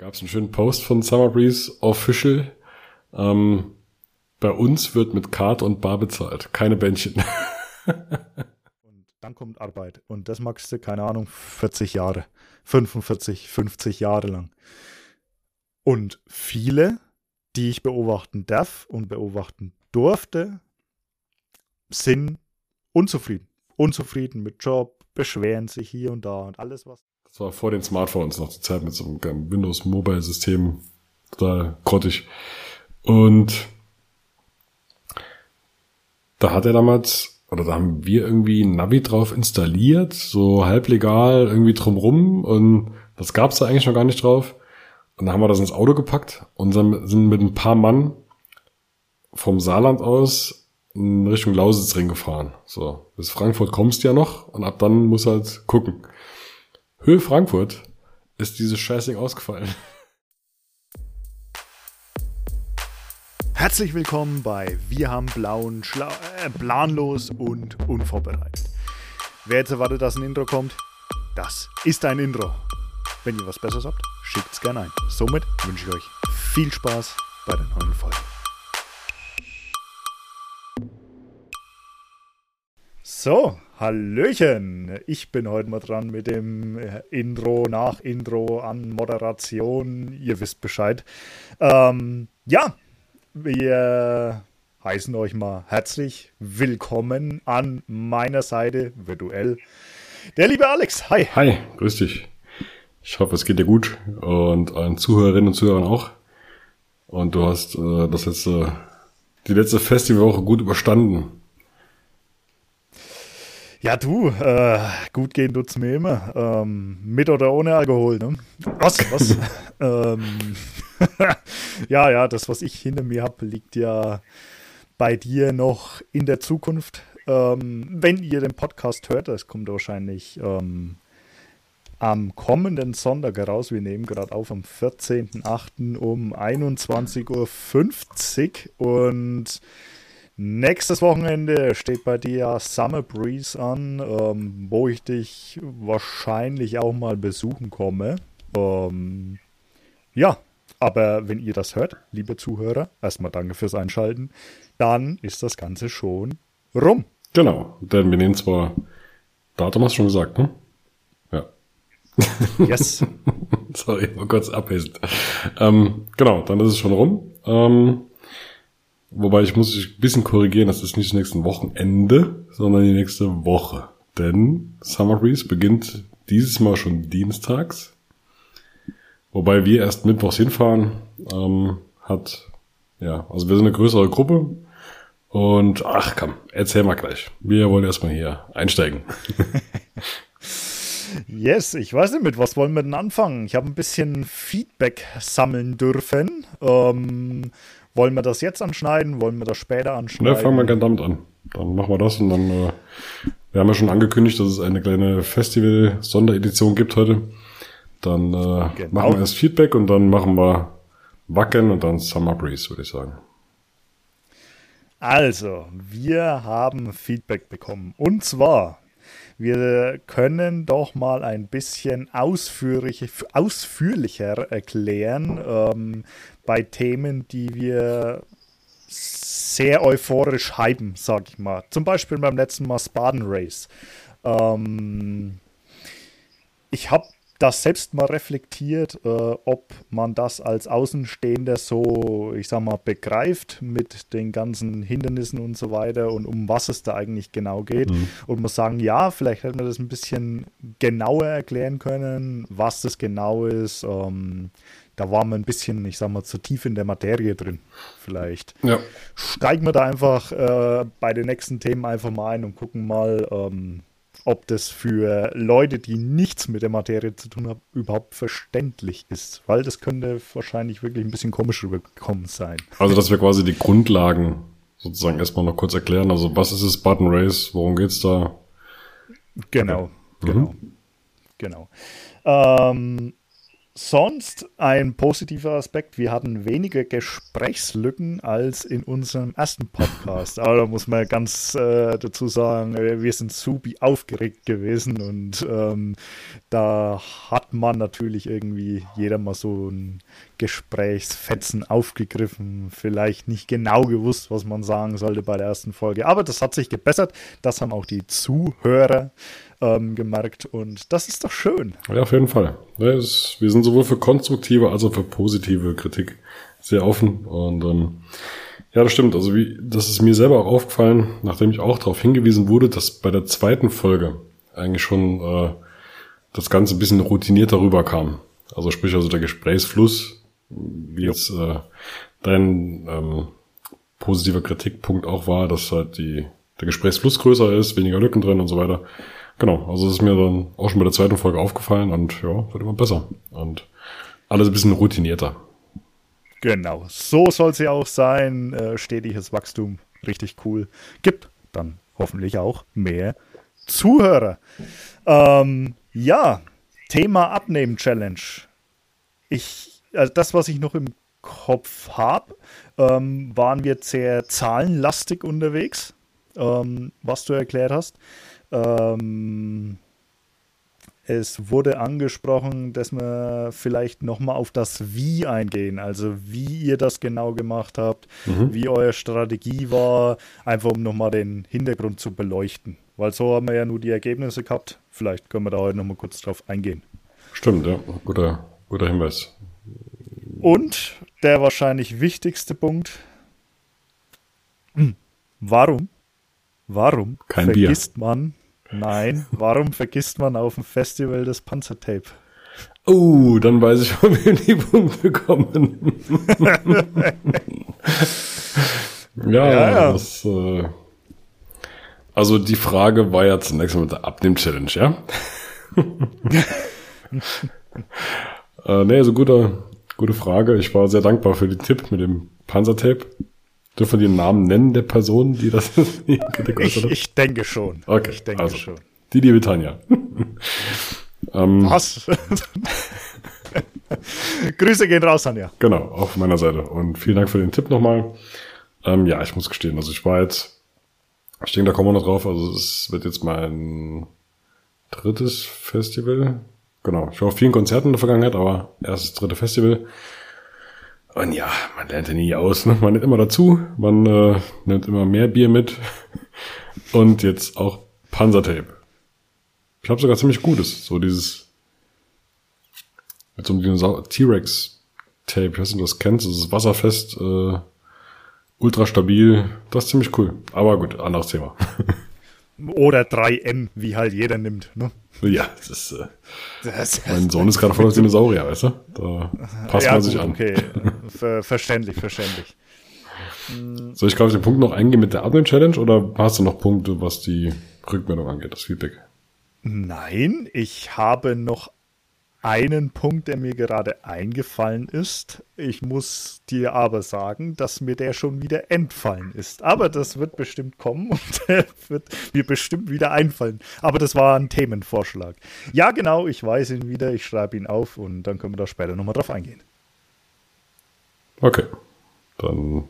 gab es einen schönen Post von Summer Breeze Official. Ähm, bei uns wird mit Card und Bar bezahlt, keine Bändchen. und dann kommt Arbeit. Und das magst du, keine Ahnung, 40 Jahre, 45, 50 Jahre lang. Und viele, die ich beobachten darf und beobachten durfte, sind unzufrieden. Unzufrieden mit Job, beschweren sich hier und da und alles was. Das war vor den Smartphones noch die Zeit mit so einem Windows Mobile System. Total grottig. Und da hat er damals, oder da haben wir irgendwie ein Navi drauf installiert, so halblegal irgendwie drumrum und das gab's da eigentlich noch gar nicht drauf. Und dann haben wir das ins Auto gepackt und sind mit ein paar Mann vom Saarland aus in Richtung Lausitzring gefahren. So, bis Frankfurt kommst du ja noch und ab dann muss halt gucken. Höhe Frankfurt ist dieses Scheißding ausgefallen. Herzlich willkommen bei Wir haben blauen, Schla äh, planlos und unvorbereitet. Wer jetzt erwartet, dass ein Intro kommt? Das ist ein Intro. Wenn ihr was Besseres habt, schickt es gerne ein. Somit wünsche ich euch viel Spaß bei der neuen Folge. So, Hallöchen! Ich bin heute mal dran mit dem Intro, nach Intro, an Moderation. Ihr wisst Bescheid. Ähm, ja, wir heißen euch mal herzlich willkommen an meiner Seite virtuell. Der liebe Alex, hi. Hi, grüß dich. Ich hoffe, es geht dir gut und allen Zuhörerinnen und Zuhörern auch. Und du hast äh, das letzte, die letzte Festivalwoche gut überstanden. Ja, du, äh, gut gehen tut's mir immer. Ähm, mit oder ohne Alkohol, ne? Was, was? ähm, ja, ja, das, was ich hinter mir habe, liegt ja bei dir noch in der Zukunft. Ähm, wenn ihr den Podcast hört, das kommt wahrscheinlich ähm, am kommenden Sonntag heraus. Wir nehmen gerade auf am 14.08. um 21.50 Uhr und Nächstes Wochenende steht bei dir Summer Breeze an, ähm, wo ich dich wahrscheinlich auch mal besuchen komme. Ähm, ja, aber wenn ihr das hört, liebe Zuhörer, erstmal danke fürs Einschalten, dann ist das Ganze schon rum. Genau, denn wir nehmen zwar, Datum hast du schon gesagt, ne? Ja. Yes. Sorry, mal kurz abwesend. Ähm, genau, dann ist es schon rum. Ähm, wobei ich muss dich ein bisschen korrigieren, das ist nicht das nächste Wochenende, sondern die nächste Woche. Denn Summer Breeze beginnt dieses Mal schon dienstags. Wobei wir erst mittwochs hinfahren, ähm, hat, ja, also wir sind eine größere Gruppe. Und ach komm, erzähl mal gleich. Wir wollen erstmal hier einsteigen. yes, ich weiß nicht, mit was wollen wir denn anfangen? Ich habe ein bisschen Feedback sammeln dürfen. Ähm, wollen wir das jetzt anschneiden? Wollen wir das später anschneiden? Ne, fangen wir gerne damit an. Dann machen wir das und dann, äh, wir haben ja schon angekündigt, dass es eine kleine Festival-Sonderedition gibt heute. Dann äh, genau. machen wir erst Feedback und dann machen wir Wacken und dann Summer Breeze, würde ich sagen. Also, wir haben Feedback bekommen. Und zwar, wir können doch mal ein bisschen ausführlich, ausführlicher erklären ähm, bei Themen, die wir sehr euphorisch hypen, sag ich mal. Zum Beispiel beim letzten Mal Spartan Race. Ähm, ich habe das selbst mal reflektiert, äh, ob man das als Außenstehender so, ich sag mal, begreift mit den ganzen Hindernissen und so weiter und um was es da eigentlich genau geht. Mhm. Und muss sagen, ja, vielleicht hätte man das ein bisschen genauer erklären können, was das genau ist. Ähm, da war man ein bisschen, ich sag mal, zu tief in der Materie drin. Vielleicht ja. steigen wir da einfach äh, bei den nächsten Themen einfach mal ein und gucken mal, ähm, ob das für Leute, die nichts mit der Materie zu tun haben, überhaupt verständlich ist. Weil das könnte wahrscheinlich wirklich ein bisschen komisch rübergekommen sein. Also, dass wir quasi die Grundlagen sozusagen erstmal noch kurz erklären. Also, was ist das Button Race? Worum geht's da? Genau, okay. genau, mhm. genau. Ähm, sonst ein positiver Aspekt, wir hatten weniger Gesprächslücken als in unserem ersten Podcast. Aber da muss man ganz äh, dazu sagen, äh, wir sind supi aufgeregt gewesen und ähm, da hat man natürlich irgendwie jeder mal so ein Gesprächsfetzen aufgegriffen, vielleicht nicht genau gewusst, was man sagen sollte bei der ersten Folge. Aber das hat sich gebessert. Das haben auch die Zuhörer ähm, gemerkt und das ist doch schön. Ja, auf jeden Fall. wir sind sowohl für konstruktive als auch für positive Kritik sehr offen und ähm, ja, das stimmt. Also wie, das ist mir selber auch aufgefallen, nachdem ich auch darauf hingewiesen wurde, dass bei der zweiten Folge eigentlich schon äh, das Ganze ein bisschen routinierter rüberkam. Also sprich also der Gesprächsfluss, wie jetzt äh, dein ähm, positiver Kritikpunkt auch war, dass halt die, der Gesprächsfluss größer ist, weniger Lücken drin und so weiter. Genau, also das ist mir dann auch schon bei der zweiten Folge aufgefallen und ja, wird immer besser. Und alles ein bisschen routinierter. Genau, so soll sie auch sein. Äh, stetiges Wachstum, richtig cool. Gibt dann hoffentlich auch mehr Zuhörer. Ähm, ja, Thema Abnehmen-Challenge. Ich, also das, was ich noch im Kopf habe, ähm, waren wir sehr zahlenlastig unterwegs, ähm, was du erklärt hast. Ähm, es wurde angesprochen, dass wir vielleicht nochmal auf das Wie eingehen, also wie ihr das genau gemacht habt, mhm. wie eure Strategie war, einfach um nochmal den Hintergrund zu beleuchten. Weil so haben wir ja nur die Ergebnisse gehabt. Vielleicht können wir da heute nochmal kurz drauf eingehen. Stimmt, ja, guter, guter Hinweis. Und der wahrscheinlich wichtigste Punkt, hm, warum, warum Kein vergisst Bier. man Nein, warum vergisst man auf dem Festival das Panzertape? Oh, dann weiß ich, ob wir die Punkte kommen. ja, ja, ja, das. Äh, also die Frage war ja zunächst mal mit der Abnehm-Challenge, ja? äh, nee, also gute, gute Frage. Ich war sehr dankbar für den Tipp mit dem Panzertape. Dürfen wir den Namen nennen der Person, die das ich, ich denke schon. Okay, ich denke also, schon. Die liebe Tanja. ähm, Was? Grüße gehen raus, Tanja. Genau, auf meiner Seite. Und vielen Dank für den Tipp nochmal. Ähm, ja, ich muss gestehen, also ich war jetzt, ich denke, da kommen wir noch drauf, also es wird jetzt mein drittes Festival. Genau, ich war auf vielen Konzerten in der Vergangenheit, aber erstes dritte Festival. Und ja, man lernt ja nie aus. Ne? Man nimmt immer dazu, man äh, nimmt immer mehr Bier mit. Und jetzt auch Panzertape. Ich glaube sogar ziemlich gutes. So dieses mit so einem T-Rex-Tape. Ich weiß nicht, ob du das kennst. Das ist wasserfest, äh, ultra stabil. Das ist ziemlich cool. Aber gut, anderes Thema. Oder 3M, wie halt jeder nimmt. Ne? Ja, das ist. Äh, das, mein Sohn ist gerade voll auf Dinosaurier, weißt du? Da passt ja, man sich gut, an. Okay, Ver verständlich, verständlich. Soll ich gerade auf den Punkt noch eingehen mit der Admin-Challenge oder hast du noch Punkte, was die Rückmeldung angeht, das Feedback? Nein, ich habe noch einen Punkt, der mir gerade eingefallen ist. Ich muss dir aber sagen, dass mir der schon wieder entfallen ist. Aber das wird bestimmt kommen und der wird mir bestimmt wieder einfallen. Aber das war ein Themenvorschlag. Ja, genau, ich weiß ihn wieder, ich schreibe ihn auf und dann können wir da später nochmal drauf eingehen. Okay, dann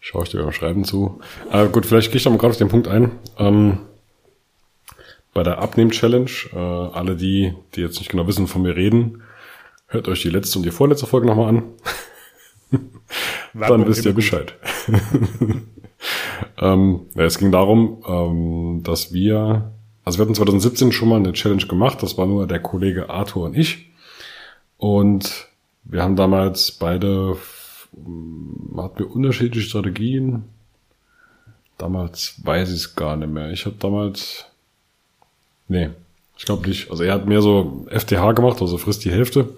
schaue ich dir beim Schreiben zu. Äh, gut, vielleicht gehe ich da mal gerade auf den Punkt ein. Ähm, bei der Abnehm-Challenge. Äh, alle die, die jetzt nicht genau wissen, von mir reden, hört euch die letzte und die vorletzte Folge nochmal an. Dann wisst ihr Bescheid. ähm, ja, es ging darum, ähm, dass wir, also wir hatten 2017 schon mal eine Challenge gemacht, das war nur der Kollege Arthur und ich. Und wir haben damals beide, hatten wir unterschiedliche Strategien. Damals weiß ich es gar nicht mehr. Ich habe damals Nee, ich glaube nicht. Also er hat mehr so FTH gemacht, also frisst die Hälfte.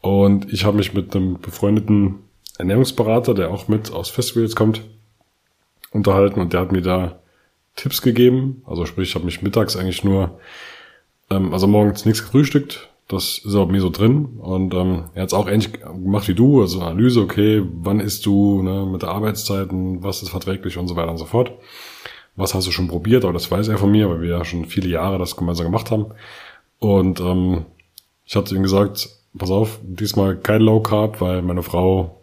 Und ich habe mich mit einem befreundeten Ernährungsberater, der auch mit aus Festivals kommt, unterhalten und der hat mir da Tipps gegeben. Also sprich, ich habe mich mittags eigentlich nur, ähm, also morgens nichts gefrühstückt. Das ist auch mir so drin. Und ähm, er hat es auch ähnlich gemacht wie du, also Analyse, okay, wann isst du, ne, mit der Arbeitszeiten, was ist verträglich und so weiter und so fort was hast du schon probiert, aber das weiß er von mir, weil wir ja schon viele Jahre das gemeinsam gemacht haben. Und ähm, ich hatte ihm gesagt, pass auf, diesmal kein Low Carb, weil meine Frau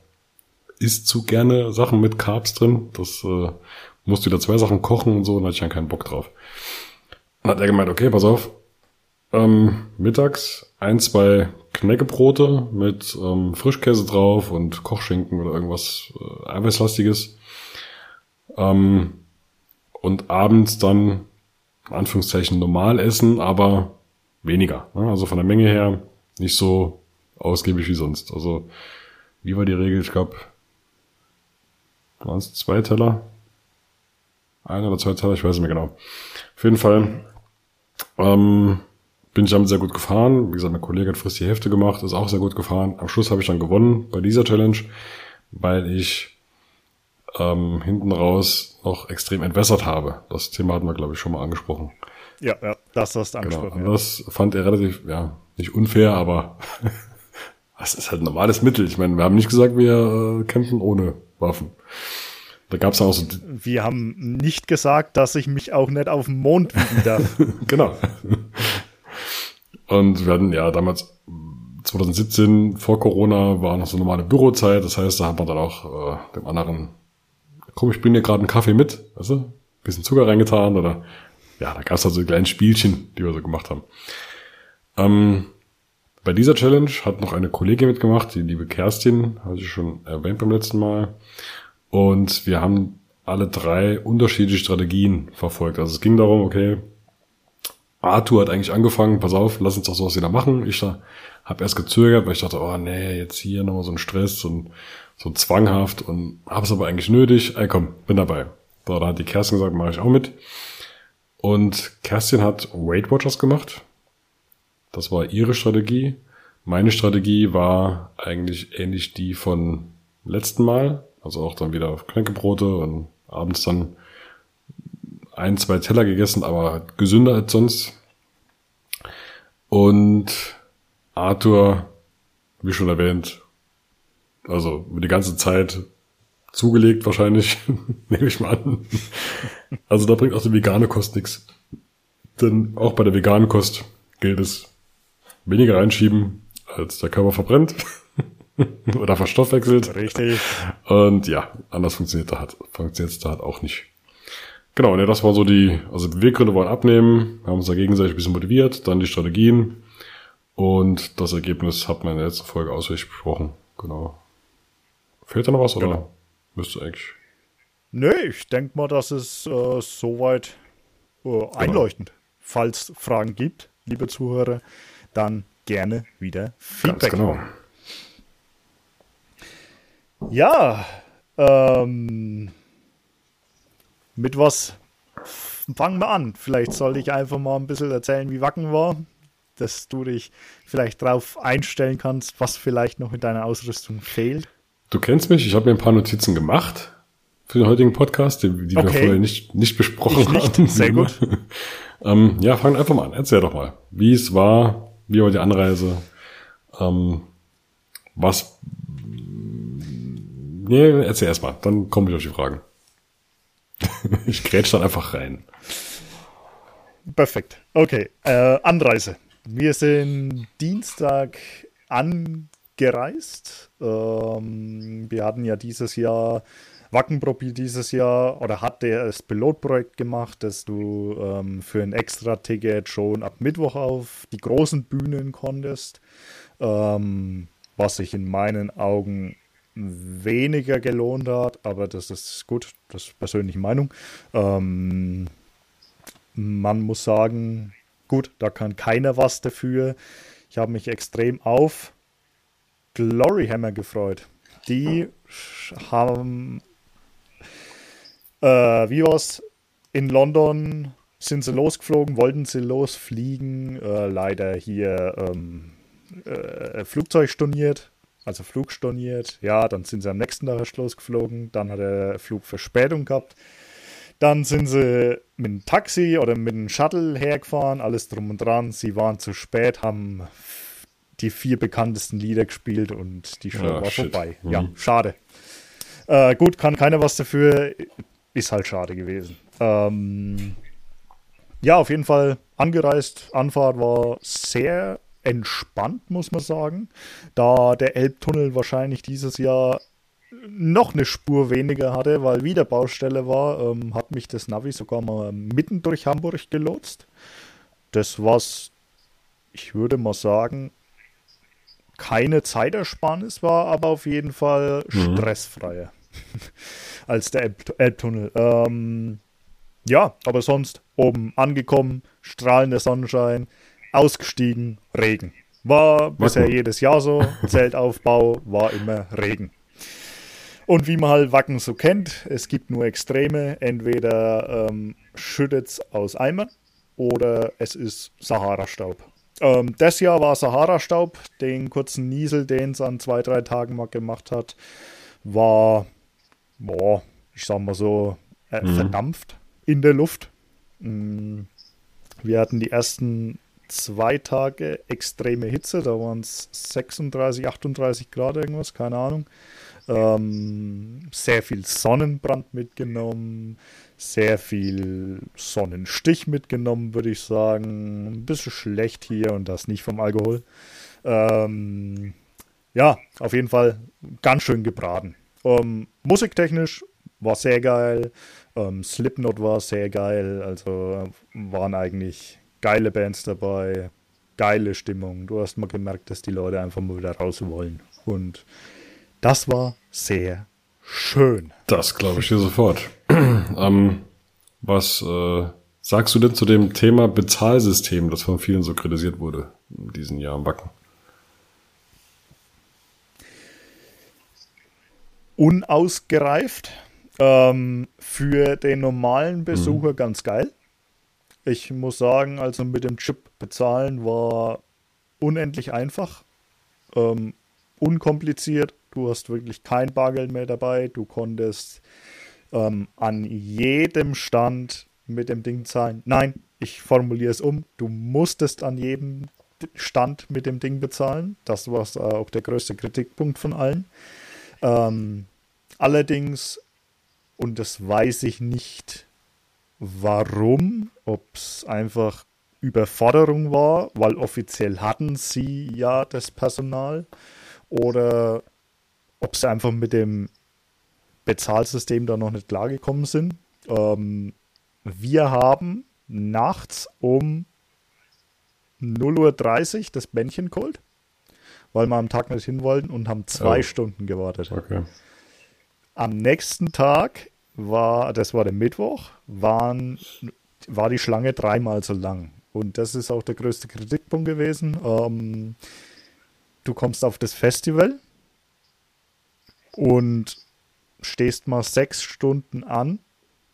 isst zu gerne Sachen mit Carbs drin. Das äh, musst wieder zwei Sachen kochen und so, und hatte ich dann keinen Bock drauf. Dann hat er gemeint, okay, pass auf, ähm, mittags ein, zwei Knäckebrote mit ähm, Frischkäse drauf und Kochschinken oder irgendwas äh, Eiweißlastiges. Ähm, und abends dann, in Anführungszeichen, normal essen, aber weniger. Ne? Also von der Menge her nicht so ausgiebig wie sonst. Also, wie war die Regel? Ich glaube, waren es zwei Teller? Ein oder zwei Teller, ich weiß nicht mehr genau. Auf jeden Fall ähm, bin ich damit sehr gut gefahren. Wie gesagt, mein Kollege hat frisst die Hälfte gemacht, ist auch sehr gut gefahren. Am Schluss habe ich dann gewonnen bei dieser Challenge, weil ich ähm, hinten raus noch extrem entwässert habe. Das Thema hatten wir, glaube ich, schon mal angesprochen. Ja, ja, das hast du genau, angesprochen. Genau. Ja. Das fand er relativ, ja, nicht unfair, aber das ist halt ein normales Mittel. Ich meine, wir haben nicht gesagt, wir äh, kämpfen ohne Waffen. Da gab es auch so. Wir haben nicht gesagt, dass ich mich auch nicht auf dem Mond wiegen darf. genau. Und wir hatten ja damals 2017 vor Corona war noch so normale Bürozeit. Das heißt, da hat man dann auch äh, dem anderen, komm, ich bringe dir gerade einen Kaffee mit, weißt du? Bisschen Zucker reingetan oder ja, da gab es also kleine Spielchen, die wir so gemacht haben. Ähm, bei dieser Challenge hat noch eine Kollegin mitgemacht, die liebe Kerstin, hatte ich schon erwähnt beim letzten Mal. Und wir haben alle drei unterschiedliche Strategien verfolgt. Also es ging darum, okay, Arthur hat eigentlich angefangen, pass auf, lass uns doch sowas wieder machen. Ich habe erst gezögert, weil ich dachte, oh nee, jetzt hier nochmal so ein Stress und so zwanghaft und hab's aber eigentlich nötig. Ey komm, bin dabei. So, da hat die Kerstin gesagt, mache ich auch mit. Und Kerstin hat Weight Watchers gemacht. Das war ihre Strategie. Meine Strategie war eigentlich ähnlich die von letzten Mal. Also auch dann wieder Knäckebrote und abends dann ein, zwei Teller gegessen, aber gesünder als sonst. Und Arthur, wie schon erwähnt, also die ganze Zeit zugelegt wahrscheinlich, nehme ich mal an. Also da bringt auch die vegane Kost nichts. Denn auch bei der veganen Kost gilt es, weniger reinschieben, als der Körper verbrennt oder verstoffwechselt. Richtig. Und ja, anders funktioniert da halt, funktioniert da halt auch nicht. Genau, ne, das war so die, also Beweggründe waren abnehmen, haben uns da gegenseitig ein bisschen motiviert, dann die Strategien und das Ergebnis hat man in der letzten Folge ausführlich besprochen. Genau. Fehlt da noch was oder genau. müsste eigentlich? Nö, ich denke mal, das ist äh, soweit äh, genau. einleuchtend. Genau. Falls Fragen gibt, liebe Zuhörer, dann gerne wieder Feedback. Ganz genau. Ja, ähm, mit was fangen wir an? Vielleicht sollte ich einfach mal ein bisschen erzählen, wie Wacken war, dass du dich vielleicht darauf einstellen kannst, was vielleicht noch in deiner Ausrüstung fehlt. Du kennst mich, ich habe mir ein paar Notizen gemacht für den heutigen Podcast, die, die okay. wir vorher nicht, nicht besprochen ich nicht. haben. Sehr gut. ähm, ja, fang einfach mal an. Erzähl doch mal, wie es war, wie war die Anreise, ähm, was. Nee, erzähl erst mal, dann komme ich auf die Fragen. ich grätsch dann einfach rein. Perfekt. Okay, äh, Anreise. Wir sind Dienstag angereist. Ähm, wir hatten ja dieses Jahr Wackenprobi dieses Jahr oder hat der das Pilotprojekt gemacht, dass du ähm, für ein Extra-Ticket schon ab Mittwoch auf die großen Bühnen konntest. Ähm, was sich in meinen Augen weniger gelohnt hat, aber das ist gut, das ist persönliche Meinung. Ähm, man muss sagen, gut, da kann keiner was dafür. Ich habe mich extrem auf Gloryhammer gefreut. Die haben, äh, wie war's, in London sind sie losgeflogen, wollten sie losfliegen, äh, leider hier ähm, äh, Flugzeug storniert, also Flug storniert. Ja, dann sind sie am nächsten Tag Schluss geflogen. Dann hat der Flug Verspätung gehabt. Dann sind sie mit dem Taxi oder mit dem Shuttle hergefahren, alles drum und dran. Sie waren zu spät, haben die vier bekanntesten Lieder gespielt und die Show ja, war shit. vorbei. Mhm. Ja, schade. Äh, gut, kann keiner was dafür. Ist halt schade gewesen. Ähm, ja, auf jeden Fall angereist. Anfahrt war sehr entspannt, muss man sagen. Da der Elbtunnel wahrscheinlich dieses Jahr noch eine Spur weniger hatte, weil wieder Baustelle war, ähm, hat mich das Navi sogar mal mitten durch Hamburg gelotst. Das was, ich würde mal sagen, keine Zeitersparnis war, aber auf jeden Fall mhm. stressfreier als der Elb Elbtunnel. Ähm, ja, aber sonst oben angekommen, strahlender Sonnenschein, ausgestiegen, Regen. War bisher jedes Jahr so. Zeltaufbau war immer Regen. Und wie man halt Wacken so kennt, es gibt nur Extreme. Entweder ähm, schüttet es aus Eimern oder es ist Sahara-Staub. Ähm, das Jahr war Sahara-Staub. Den kurzen Niesel, den es an zwei, drei Tagen mal gemacht hat, war, boah, ich sag mal so, äh, mhm. verdampft in der Luft. Mm, wir hatten die ersten zwei Tage extreme Hitze, da waren es 36, 38 Grad irgendwas, keine Ahnung. Ähm, sehr viel Sonnenbrand mitgenommen, sehr viel Sonnenstich mitgenommen, würde ich sagen. Ein bisschen schlecht hier und das nicht vom Alkohol. Ähm, ja, auf jeden Fall ganz schön gebraten. Ähm, musiktechnisch war sehr geil. Ähm, Slipknot war sehr geil. Also waren eigentlich geile Bands dabei. Geile Stimmung. Du hast mal gemerkt, dass die Leute einfach mal wieder raus wollen. Und das war sehr schön. Das glaube ich dir sofort. ähm, was äh, sagst du denn zu dem Thema Bezahlsystem, das von vielen so kritisiert wurde in diesen Jahren Backen? Unausgereift. Ähm, für den normalen Besucher mhm. ganz geil. Ich muss sagen, also mit dem Chip bezahlen war unendlich einfach. Ähm, unkompliziert Du hast wirklich kein Bargeld mehr dabei. Du konntest ähm, an jedem Stand mit dem Ding zahlen. Nein, ich formuliere es um. Du musstest an jedem Stand mit dem Ding bezahlen. Das war äh, auch der größte Kritikpunkt von allen. Ähm, allerdings, und das weiß ich nicht, warum, ob es einfach Überforderung war, weil offiziell hatten sie ja das Personal oder ob sie einfach mit dem Bezahlsystem da noch nicht klargekommen sind. Ähm, wir haben nachts um 0.30 Uhr das Bändchen geholt, weil wir am Tag nicht hin wollten und haben zwei oh. Stunden gewartet. Okay. Am nächsten Tag war, das war der Mittwoch, waren, war die Schlange dreimal so lang. Und das ist auch der größte Kritikpunkt gewesen. Ähm, du kommst auf das Festival, und stehst mal sechs Stunden an,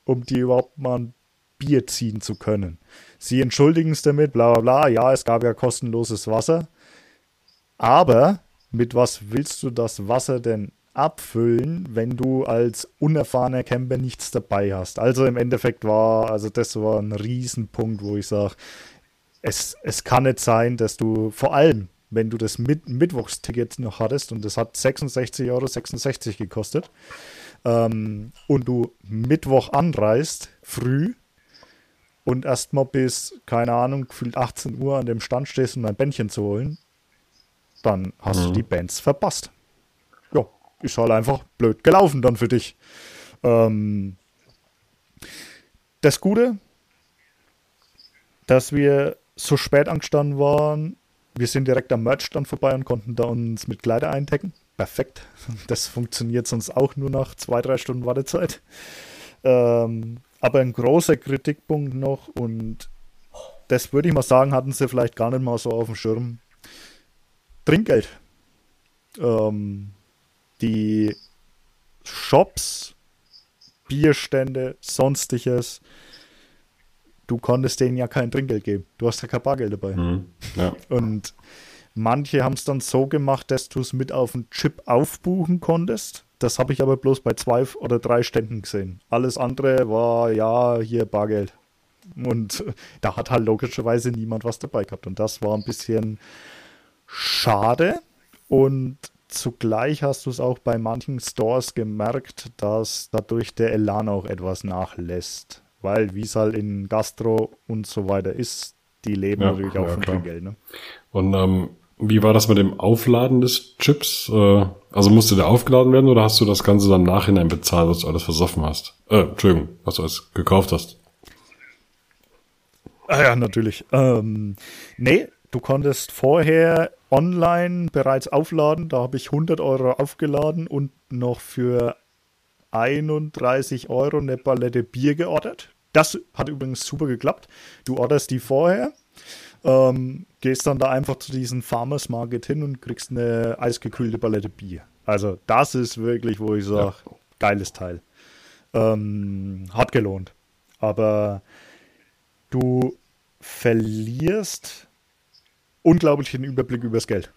um dir überhaupt mal ein Bier ziehen zu können. Sie entschuldigen es damit, bla bla bla, ja, es gab ja kostenloses Wasser. Aber mit was willst du das Wasser denn abfüllen, wenn du als unerfahrener Camper nichts dabei hast? Also im Endeffekt war, also das war ein Riesenpunkt, wo ich sage, es, es kann nicht sein, dass du vor allem wenn du das Mit Mittwochsticket noch hattest und das hat 66,66 Euro 66 gekostet ähm, und du Mittwoch anreist, früh und erstmal bis, keine Ahnung, gefühlt 18 Uhr an dem Stand stehst, um ein Bändchen zu holen, dann hast mhm. du die Bands verpasst. Ja, ist halt einfach blöd gelaufen dann für dich. Ähm, das Gute, dass wir so spät angestanden waren, wir sind direkt am Merchstand vorbei und konnten da uns mit Kleider eindecken. Perfekt. Das funktioniert sonst auch nur nach zwei, drei Stunden Wartezeit. Ähm, aber ein großer Kritikpunkt noch und das würde ich mal sagen, hatten sie vielleicht gar nicht mal so auf dem Schirm. Trinkgeld. Ähm, die Shops, Bierstände, sonstiges du konntest denen ja kein Trinkgeld geben. Du hast ja kein Bargeld dabei. Mhm. Ja. Und manche haben es dann so gemacht, dass du es mit auf den Chip aufbuchen konntest. Das habe ich aber bloß bei zwei oder drei Ständen gesehen. Alles andere war, ja, hier Bargeld. Und da hat halt logischerweise niemand was dabei gehabt. Und das war ein bisschen schade. Und zugleich hast du es auch bei manchen Stores gemerkt, dass dadurch der Elan auch etwas nachlässt weil wie es halt in Gastro und so weiter ist, die leben Ja, natürlich auch ja, von klar. Trinkgeld. Ne? Und ähm, wie war das mit dem Aufladen des Chips? Äh, also musste der aufgeladen werden oder hast du das Ganze dann Nachhinein bezahlt, was du alles versoffen hast? Äh, Entschuldigung, was du alles gekauft hast. Ah ja, natürlich. Ähm, nee, du konntest vorher online bereits aufladen. Da habe ich 100 Euro aufgeladen und noch für 31 Euro eine Palette Bier geordert. Das hat übrigens super geklappt. Du orderst die vorher, ähm, gehst dann da einfach zu diesem Farmers Market hin und kriegst eine eisgekühlte Palette Bier. Also das ist wirklich, wo ich sage, geiles Teil. Ähm, hat gelohnt. Aber du verlierst unglaublich den Überblick übers Geld.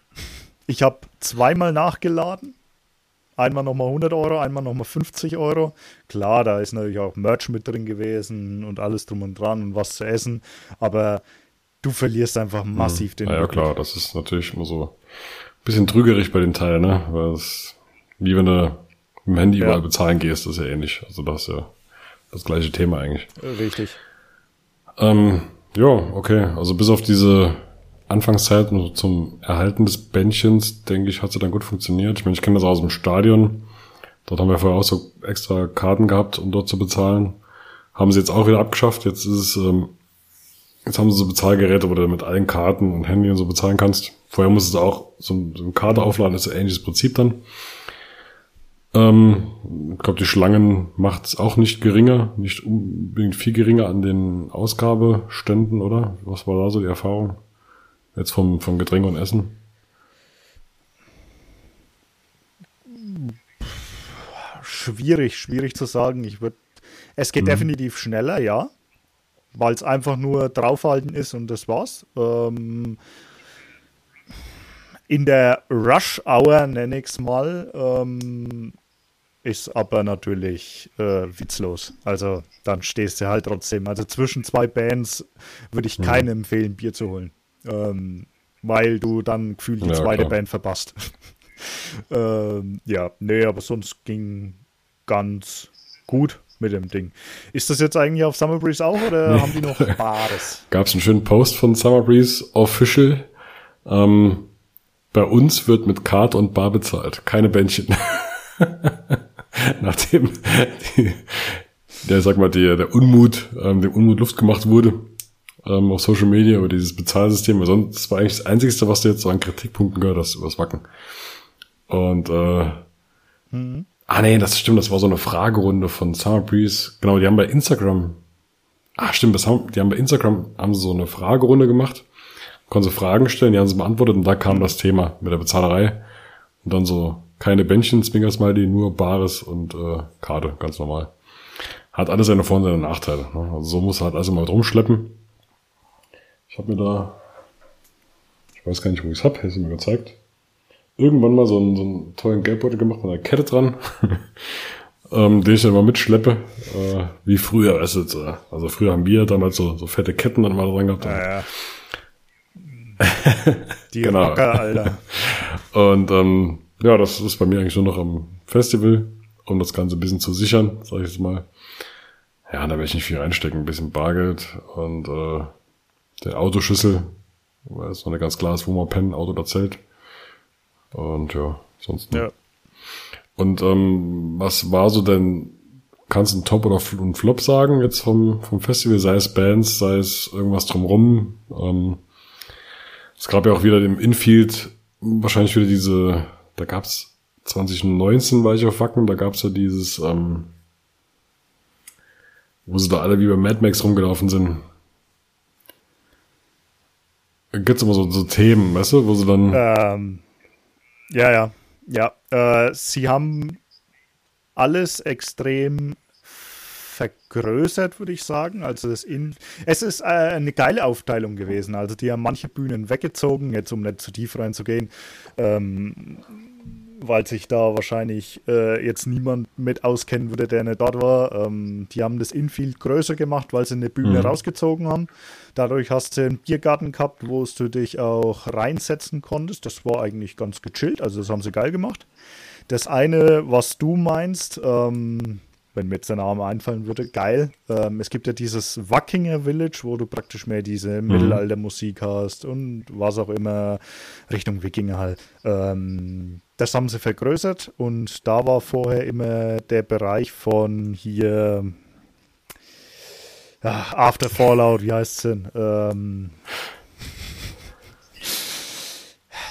Ich habe zweimal nachgeladen. Einmal nochmal 100 Euro, einmal nochmal 50 Euro. Klar, da ist natürlich auch Merch mit drin gewesen und alles drum und dran und was zu essen. Aber du verlierst einfach massiv den Ja, ja, klar, das ist natürlich immer so ein bisschen trügerisch bei den Teilen, ne? Weil es, wie wenn du mit dem Handy Ja. überall bezahlen gehst, das ist ja ähnlich. Also das ist ja das gleiche Thema eigentlich. Richtig. Ähm, ja, okay. Also bis auf diese Anfangszeit und zum Erhalten des Bändchens, denke ich, hat sie dann gut funktioniert. Ich meine, ich kenne das aus dem Stadion. Dort haben wir vorher auch so extra Karten gehabt, um dort zu bezahlen. Haben sie jetzt auch wieder abgeschafft. Jetzt ist es, ähm, jetzt haben sie so Bezahlgeräte, wo du mit allen Karten und Handy und so bezahlen kannst. Vorher musstest du auch so, ein- so eine Karte aufladen, das ist ein ähnliches Prinzip dann. Ähm, ich glaube, die Schlangen macht es auch nicht geringer, nicht unbedingt viel geringer an den Ausgabeständen, oder? Was war da so die Erfahrung? Jetzt vom, vom Getränk und Essen? Schwierig, schwierig zu sagen. Ich würde. Es Mhm. geht definitiv schneller, ja. Weil es einfach nur draufhalten ist und das war's. Ähm, in der Rush Hour, nenne ich es mal, ähm, ist aber natürlich äh, witzlos. Also dann stehst du halt trotzdem. Also zwischen zwei Bands würde Mhm. ich keinem empfehlen, Bier zu holen. Ähm, weil du dann gefühlt die Ja, zweite klar. Band verpasst. ähm, ja, nee, aber sonst ging ganz gut mit dem Ding. Ist das jetzt eigentlich auf Summer Breeze auch oder haben die noch Bares? Gab es einen schönen Post von Summer Breeze Official. Ähm, bei uns wird mit Karte und Bar bezahlt, keine Bändchen. Nachdem die, der, sag mal, der, der Unmut, ähm, dem Unmut Luft gemacht wurde ähm, auf Social Media über dieses Bezahlsystem. Weil sonst, das war eigentlich das Einzige, was du jetzt so an Kritikpunkten gehört hast über das Wacken. Und äh, Ah nee, das stimmt, das war so eine Fragerunde von Summer Breeze. Genau, die haben bei Instagram. Ah, stimmt, das haben, die haben bei Instagram haben sie so eine Fragerunde gemacht. Konnten sie Fragen stellen, die haben sie beantwortet und da kam das Thema mit der Bezahlerei. Und dann so keine Bändchen, Zwinker Smiley, nur Bares und äh, Karte, ganz normal. Hat alles seine Vor- und seine Nachteile. Ne? Also so muss er halt also mal rumschleppen. Ich habe mir da, ich weiß gar nicht, wo ich es hab, hätte ich mir gezeigt irgendwann mal so einen, so einen tollen Geldbeutel gemacht mit einer Kette dran, ähm, den ich dann mal mitschleppe, äh, wie früher, weißt du, so, also früher haben wir damals so, so fette Ketten dann mal dran gehabt. Ja. Die Genau. Rocker, Alter. Und ähm, ja, das ist bei mir eigentlich nur noch am Festival, um das Ganze ein bisschen zu sichern, sage ich jetzt mal. Ja, da werde ich nicht viel reinstecken, ein bisschen Bargeld und äh, der Autoschlüssel, weil es noch nicht ganz klar ist, wo man pennen, Auto oder Zelt. Und ja, sonst. Ja. Und ähm, was war so denn, kannst du einen Top oder einen Flop sagen jetzt vom, vom Festival, sei es Bands, sei es irgendwas drumrum? Ähm, es gab ja auch wieder im Infield wahrscheinlich wieder diese, da gab's 2019 war ich auf Wacken, da gab's ja dieses, ähm, wo sie da alle wie bei Mad Max rumgelaufen sind. Da gibt's immer so, so Themen, weißt du, wo sie dann, Ähm, ja, ja, ja. Äh, sie haben alles extrem vergrößert, würde ich sagen. Also das in es ist äh, eine geile Aufteilung gewesen. Also die haben manche Bühnen weggezogen, jetzt um nicht zu tief reinzugehen, ähm, weil sich da wahrscheinlich äh, jetzt niemand mit auskennen würde, der nicht dort war. Ähm, die haben das Infield größer gemacht, weil sie eine Bühne Mhm. rausgezogen haben. Dadurch hast du einen Biergarten gehabt, wo du dich auch reinsetzen konntest. Das war eigentlich ganz gechillt, also das haben sie geil gemacht. Das eine, was du meinst, ähm, wenn mir jetzt der Name einfallen würde, geil. Ähm, es gibt ja dieses Wackinger Village, wo du praktisch mehr diese mhm. Mittelaltermusik hast und was auch immer Richtung Wikinger halt. Ähm, das haben sie vergrößert und da war vorher immer der Bereich von hier ja, After Fallout, wie heißt es denn? Ähm,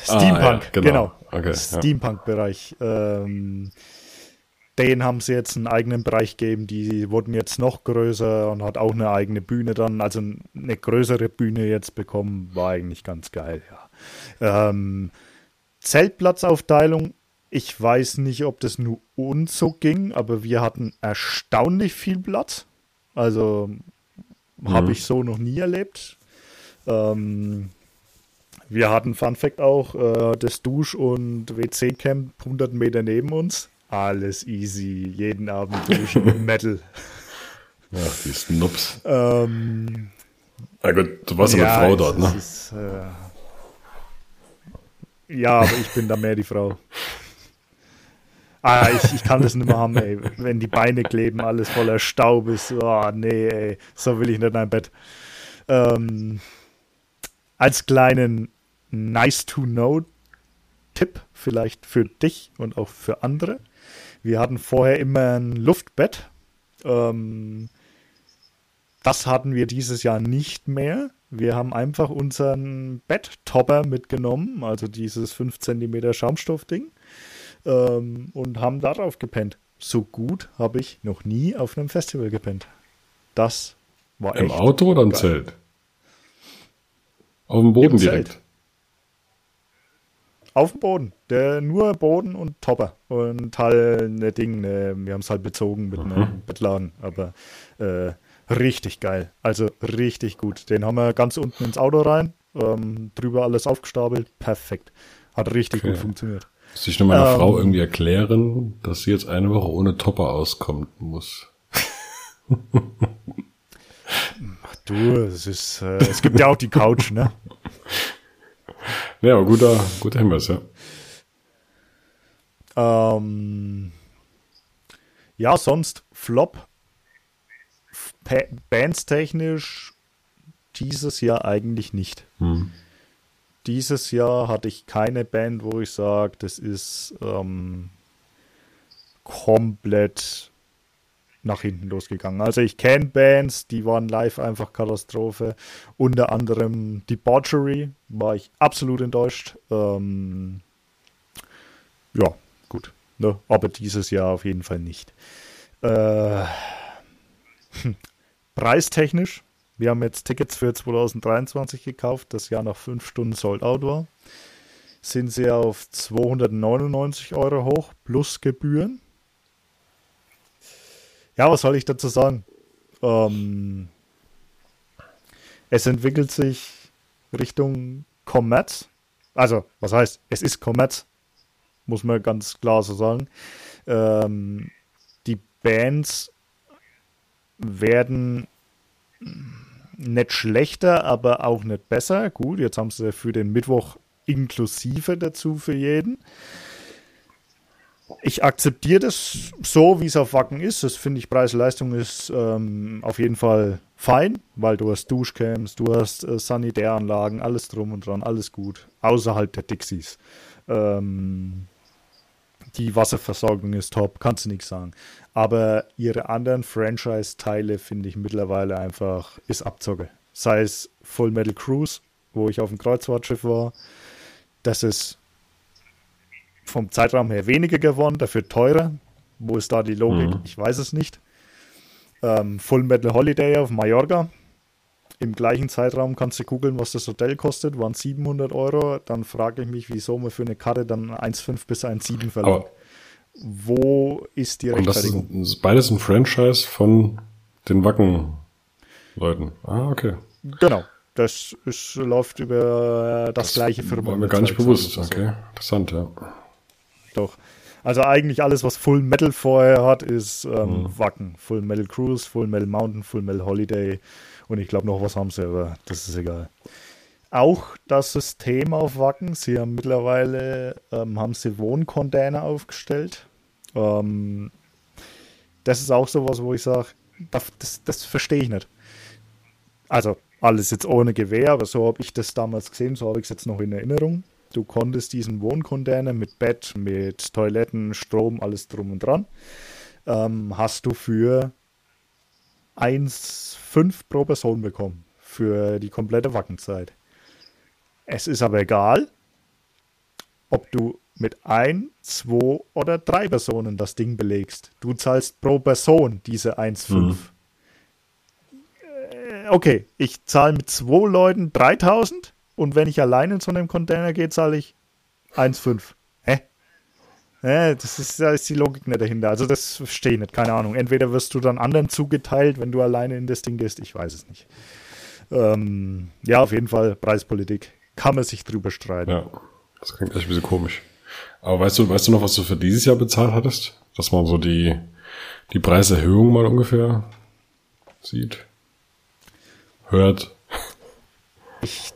Steampunk, ah, ja, genau. genau. Okay, Steampunk-Bereich. Ähm, den haben sie jetzt einen eigenen Bereich gegeben, die wurden jetzt noch größer und hat auch eine eigene Bühne dann, also eine größere Bühne jetzt bekommen, war eigentlich ganz geil, ja. Ähm, Zeltplatzaufteilung, ich weiß nicht, ob das nur uns so ging, aber wir hatten erstaunlich viel Platz. Also mhm. habe ich so noch nie erlebt. Ähm, wir hatten Fun Fact auch, äh, das Dusch- und WC-Camp 100 Meter neben uns. Alles easy, jeden Abend duschen, Metal. Ach, die Snobs. Ähm, Na gut, du warst ja, aber Frau dort, ne? Ist, äh, ja, aber ich bin da mehr die Frau. Ah, ich, ich kann das nicht mehr haben, ey. Wenn die Beine kleben, alles voller Staub ist. Oh, nee, ey. So will ich nicht in ein Bett. Ähm, als kleinen Nice-to-Know-Tipp vielleicht für dich und auch für andere. Wir hatten vorher immer ein Luftbett. Ähm, das hatten wir dieses Jahr nicht mehr. Wir haben einfach unseren Betttopper mitgenommen, also dieses 5 cm Schaumstoffding, ähm, und haben darauf gepennt. So gut habe ich noch nie auf einem Festival gepennt. Das war Im echt. Im Auto oder im geil. Zelt? Auf dem Boden Im direkt. Zelt. Auf dem Boden. Der, nur Boden und Topper. Und halt ne Ding, ne, wir haben es halt bezogen mit mhm. einem Bettladen. Aber äh, richtig geil. Also richtig gut. Den haben wir ganz unten ins Auto rein. Ähm, drüber alles aufgestapelt. Perfekt. Hat richtig okay. gut funktioniert. Muss ich nur meiner ähm, Frau irgendwie erklären, dass sie jetzt eine Woche ohne Topper auskommen muss. Ach du, es ist, äh, es gibt ja auch die Couch, ne? Ja, aber guter, guter Hinweis, ja. Ähm, ja, sonst Flop. Bands technisch dieses Jahr eigentlich nicht. Hm. Dieses Jahr hatte ich keine Band, wo ich sage, das ist ähm, komplett nach hinten losgegangen. Also ich kenne Bands, die waren live einfach Katastrophe. Unter anderem Debauchery war ich absolut enttäuscht. Ähm, ja, gut. Ne? Aber dieses Jahr auf jeden Fall nicht. Äh. Preistechnisch, wir haben jetzt Tickets für 2023 gekauft, das Jahr nach fünf Stunden sold out war. Sind sie auf 299 Euro hoch plus Gebühren. Ja, was soll ich dazu sagen? Ähm, es entwickelt sich Richtung Kommerz. Also, was heißt, es ist Kommerz, muss man ganz klar so sagen. Ähm, die Bands werden nicht schlechter, aber auch nicht besser. Gut, jetzt haben sie für den Mittwoch inklusive dazu für jeden ich akzeptiere das so, wie es auf Wacken ist. Das finde ich, Preis-Leistung ist ähm, auf jeden Fall fein, weil du hast Duschcams, du hast äh, Sanitäranlagen, alles drum und dran, alles gut. Außerhalb der Dixies. Ähm, die Wasserversorgung ist top, kannst du nichts sagen. Aber ihre anderen Franchise-Teile finde ich mittlerweile einfach, ist Abzocke. Sei es Full Metal Cruise, wo ich auf dem Kreuzfahrtschiff war. Das ist vom Zeitraum her weniger geworden, dafür teurer. Wo ist da die Logik? Mhm. Ich weiß es nicht. Ähm, Full Metal Holiday auf Mallorca. Im gleichen Zeitraum kannst du googeln, was das Hotel kostet, waren 700 Euro. Dann frage ich mich, wieso man für eine Karte dann 1,5 bis 1,7 verlangt. Wo ist die Rechtfertigung? Und das ist beides ein Franchise von den Wacken-Leuten. Ah, okay. Genau. Das ist, läuft über das, das gleiche Firma. War mir gar nicht bewusst. Okay, interessant, ja. Doch. Also eigentlich alles, was Full Metal vorher hat, ist ähm, mhm. Wacken. Full Metal Cruise, Full Metal Mountain, Full Metal Holiday und ich glaube noch was haben sie, aber das ist egal. Auch das System auf Wacken, sie haben mittlerweile ähm, haben sie Wohncontainer aufgestellt. Ähm, das ist auch sowas, wo ich sage, das, das, das verstehe ich nicht. Also alles jetzt ohne Gewehr, aber so habe ich das damals gesehen, so habe ich es jetzt noch in Erinnerung. Du konntest diesen Wohncontainer mit Bett, mit Toiletten, Strom, alles drum und dran, ähm, hast du für 1,5 pro Person bekommen. Für die komplette Wackenzeit. Es ist aber egal, ob du mit ein, zwei oder drei Personen das Ding belegst. Du zahlst pro Person diese 1,5. Mhm. Äh, okay, ich zahle mit zwei Leuten 3000 und wenn ich allein in so einem Container gehe, zahle ich 1,5. Hä? Hä? Das ist, da ist die Logik nicht dahinter. Also das verstehe ich nicht, keine Ahnung. Entweder wirst du dann anderen zugeteilt, wenn du alleine in das Ding gehst, ich weiß es nicht. Ähm, ja, auf jeden Fall Preispolitik. Kann man sich drüber streiten. Ja, das klingt echt ein bisschen komisch. Aber weißt du, weißt du noch, was du für dieses Jahr bezahlt hattest? Dass man so die, die Preiserhöhung mal ungefähr sieht, hört. Ich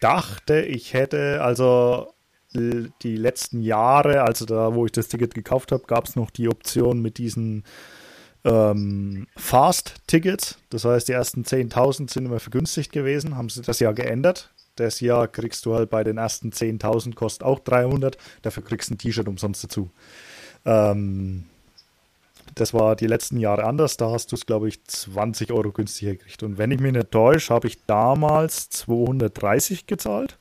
dachte, ich hätte, also die letzten Jahre, also da, wo ich das Ticket gekauft habe, gab es noch die Option mit diesen ähm, Fast-Tickets. Das heißt, die ersten 10.000 sind immer vergünstigt gewesen, haben sie das Jahr geändert. Das Jahr kriegst du halt bei den ersten 10.000, kostet auch 300, dafür kriegst du ein T-Shirt umsonst dazu. Ähm, das war die letzten Jahre anders. Da hast du es, glaube ich, 20 Euro günstiger gekriegt. Und wenn ich mich nicht täusche, habe ich damals 230 gezahlt.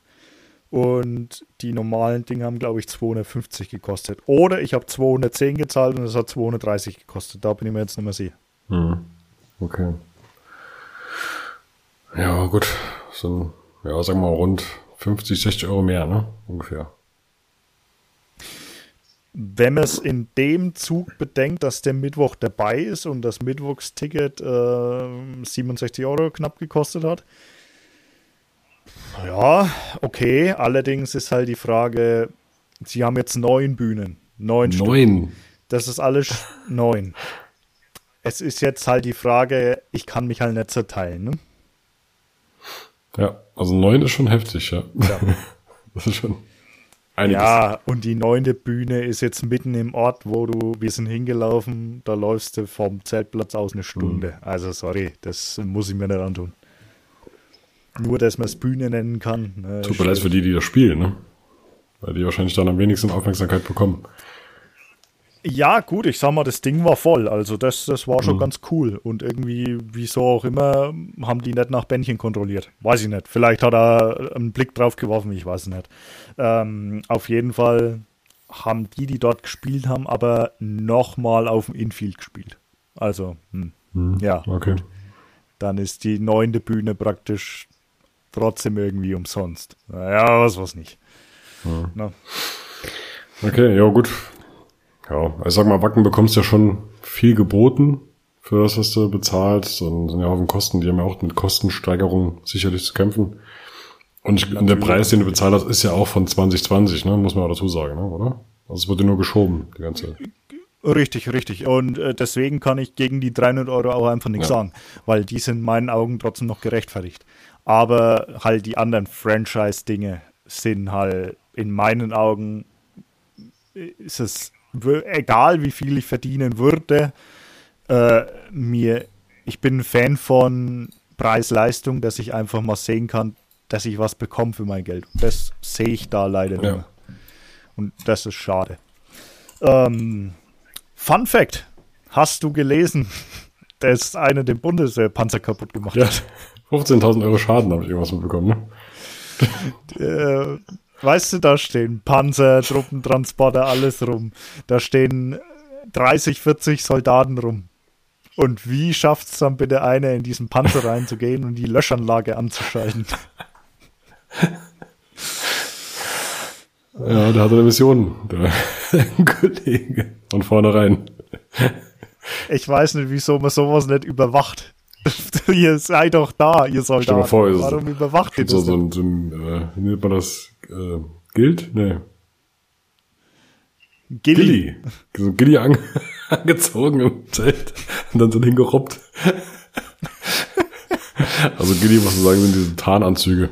Und die normalen Dinge haben, glaube ich, 250 gekostet. Oder ich habe 210 gezahlt und es hat 230 gekostet. Da bin ich mir jetzt nicht mehr sicher. Hm. Okay. Ja, gut. So, ja, sagen wir mal rund 50, 60 Euro mehr, ne? Ungefähr wenn man es in dem Zug bedenkt, dass der Mittwoch dabei ist und das Mittwochsticket äh, 67 Euro knapp gekostet hat. Ja, okay. Allerdings ist halt die Frage, sie haben jetzt neun Bühnen. Neun. Neun. Stück. Das ist alles neun. Es ist jetzt halt die Frage, ich kann mich halt nicht zerteilen. Ne? Ja, also neun ist schon heftig, ja. ja. das ist schon. Einiges. Ja, und die neunte Bühne ist jetzt mitten im Ort, wo du, wir sind hingelaufen, da läufst du vom Zeltplatz aus eine Stunde. Mhm. Also sorry, das muss ich mir nicht antun. Nur, dass man es Bühne nennen kann. Äh, Tut mir leid für die, die das spielen, ne? Weil die wahrscheinlich dann am wenigsten Aufmerksamkeit bekommen. Ja, gut, ich sag mal, das Ding war voll. Also das, das war schon mhm. ganz cool. Und irgendwie, wieso auch immer, haben die nicht nach Bändchen kontrolliert. Weiß ich nicht. Vielleicht hat er einen Blick drauf geworfen, ich weiß nicht. Ähm, auf jeden Fall haben die, die dort gespielt haben, aber nochmal auf dem Infield gespielt. Also, hm. Mhm. ja. Okay. Gut. Dann ist die neunte Bühne praktisch trotzdem irgendwie umsonst. Naja, was was nicht. Ja. Okay, ja gut. Ja, also sag mal, Wacken bekommst ja schon viel geboten für das, was du bezahlst. Und sind ja auch Kosten, die haben ja auch mit Kostensteigerungen sicherlich zu kämpfen. Und, ich, der Preis, den du bezahlt hast, ist ja auch von 2020, ne? muss man auch dazu sagen, ne? oder? Also es wurde nur geschoben, die ganze Richtig, richtig. Und äh, deswegen kann ich gegen die 300 Euro auch einfach nichts ja. sagen, weil die sind in meinen Augen trotzdem noch gerechtfertigt. Aber halt die anderen Franchise-Dinge sind halt in meinen Augen, ist es egal wie viel ich verdienen würde, äh, mir, ich bin ein Fan von Preis-Leistung, dass ich einfach mal sehen kann, dass ich was bekomme für mein Geld. Das sehe ich da leider ja. nicht. Und das ist schade. Ähm, Fun Fact: Hast du gelesen, dass einer den Bundespanzer kaputt gemacht ja. hat? 15.000 Euro Schaden habe ich irgendwas mitbekommen. Ne? Weißt du, da stehen Panzer, Truppentransporter, alles rum. Da stehen 30, 40 Soldaten rum. Und wie schafft es dann bitte einer, in diesen Panzer reinzugehen und die Löschanlage anzuschalten? Ja, der hatte eine Mission, der Kollege, von vornherein. Ich weiß nicht, wieso man sowas nicht überwacht. ihr seid doch da, ihr Soldaten. Stell mal vor, Warum überwacht ihr das? So, ein, so ein äh, nennt man das? Äh, Gilt? Nee. Gilly. Gilly. So Gilly an, angezogen im Zelt und dann so hingerobbt. also Gilly, was du sagen, sind diese Tarnanzüge.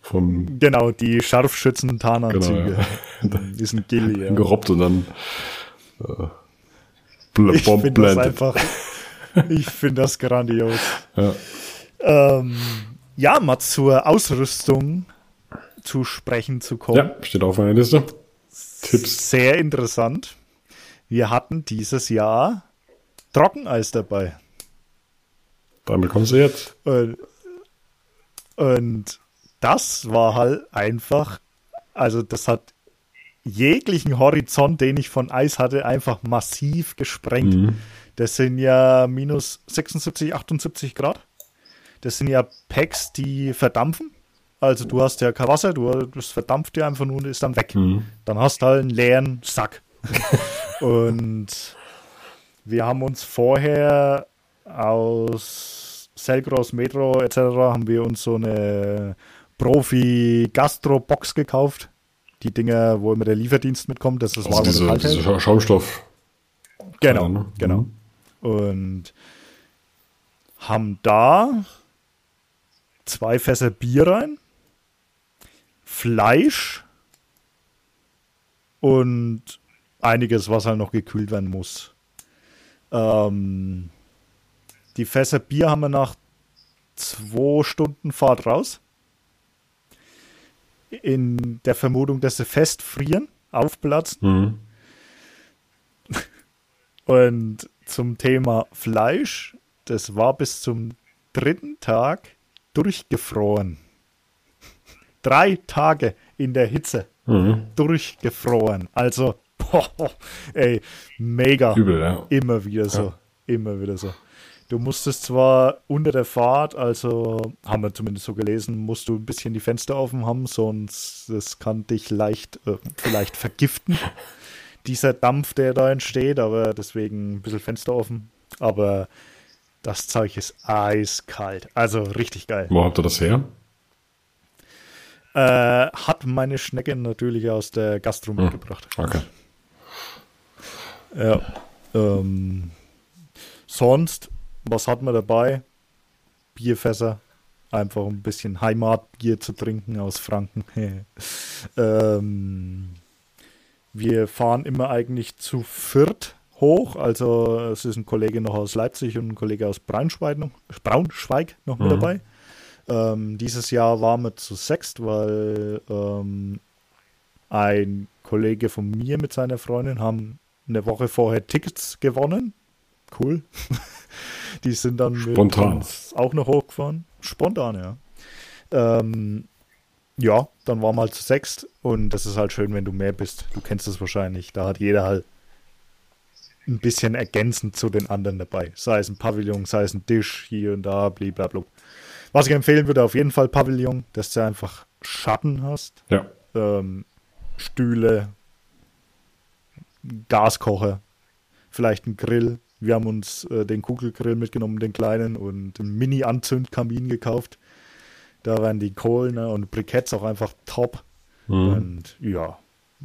Vom genau, die Scharfschützen-Tarnanzüge. Genau, ja. die sind Gilly, ja. Gerobbt und dann äh, ich finde das einfach, ich finde das grandios. Ja. Ähm, ja, mal zur Ausrüstung zu sprechen zu kommen. Ja, steht auf meiner Liste. Tipps. Sehr interessant. Wir hatten dieses Jahr Trockeneis dabei. Damit kommst du jetzt. Und, und das war halt einfach, also das hat jeglichen Horizont, den ich von Eis hatte, einfach massiv gesprengt. Mhm. Das sind ja minus 76, 78 Grad. Das sind ja Packs, die verdampfen. Also du hast ja kein Wasser, du, das verdampft ja einfach nur und ist dann weg. Mhm. Dann hast du halt einen leeren Sack. und wir haben uns vorher aus Selgros, Metro etc. haben wir uns so eine Profi-Gastro-Box gekauft. Die Dinger, wo immer der Lieferdienst mitkommt, das ist also diese, diese Schaumstoff. Genau, genau. Mhm. Und haben da zwei Fässer Bier rein, Fleisch und einiges, was halt noch gekühlt werden muss. Ähm, die Fässer Bier haben wir nach zwei Stunden Fahrt raus. In der Vermutung, dass sie festfrieren, aufplatzen. Mhm. Und zum Thema Fleisch, das war bis zum dritten Tag durchgefroren. Drei Tage in der Hitze mhm. durchgefroren. Also, boah, ey, mega. Übel, ja. Immer wieder so. Ja. Immer wieder so. Du musstest zwar unter der Fahrt, also haben wir zumindest so gelesen, musst du ein bisschen die Fenster offen haben, sonst das kann dich leicht äh, vielleicht vergiften. Dieser Dampf, der da entsteht, aber deswegen ein bisschen Fenster offen. Aber das Zeug ist eiskalt. Also richtig geil. Wo habt ihr das her? Äh, hat meine Schnecke natürlich aus der Gastro hm. mitgebracht. Okay. Ja. Ähm, sonst, was hat man dabei? Bierfässer. Einfach ein bisschen Heimatbier zu trinken aus Franken. ähm, wir fahren immer eigentlich zu viert hoch. Also es ist ein Kollege noch aus Leipzig und ein Kollege aus Braunschweig noch, Braunschweig noch mit mhm. dabei. Ähm, dieses Jahr waren wir zu sechst, weil ähm, ein Kollege von mir mit seiner Freundin haben eine Woche vorher Tickets gewonnen. Cool. Die sind dann Spontan. auch noch hochgefahren. Spontan, ja. Ähm, ja, dann waren wir halt zu sechst und das ist halt schön, wenn du mehr bist. Du kennst es wahrscheinlich. Da hat jeder halt ein bisschen ergänzend zu den anderen dabei. Sei es ein Pavillon, sei es ein Tisch, hier und da, blablabla. Was ich empfehlen würde, auf jeden Fall Pavillon, dass du einfach Schatten hast. Ja. Ähm, Stühle, Gaskocher, vielleicht ein Grill. Wir haben uns äh, den Kugelgrill mitgenommen, den kleinen, und einen Mini-Anzündkamin gekauft. Da waren die Kohlen ne, und Briketts auch einfach top. Mhm. Und ja,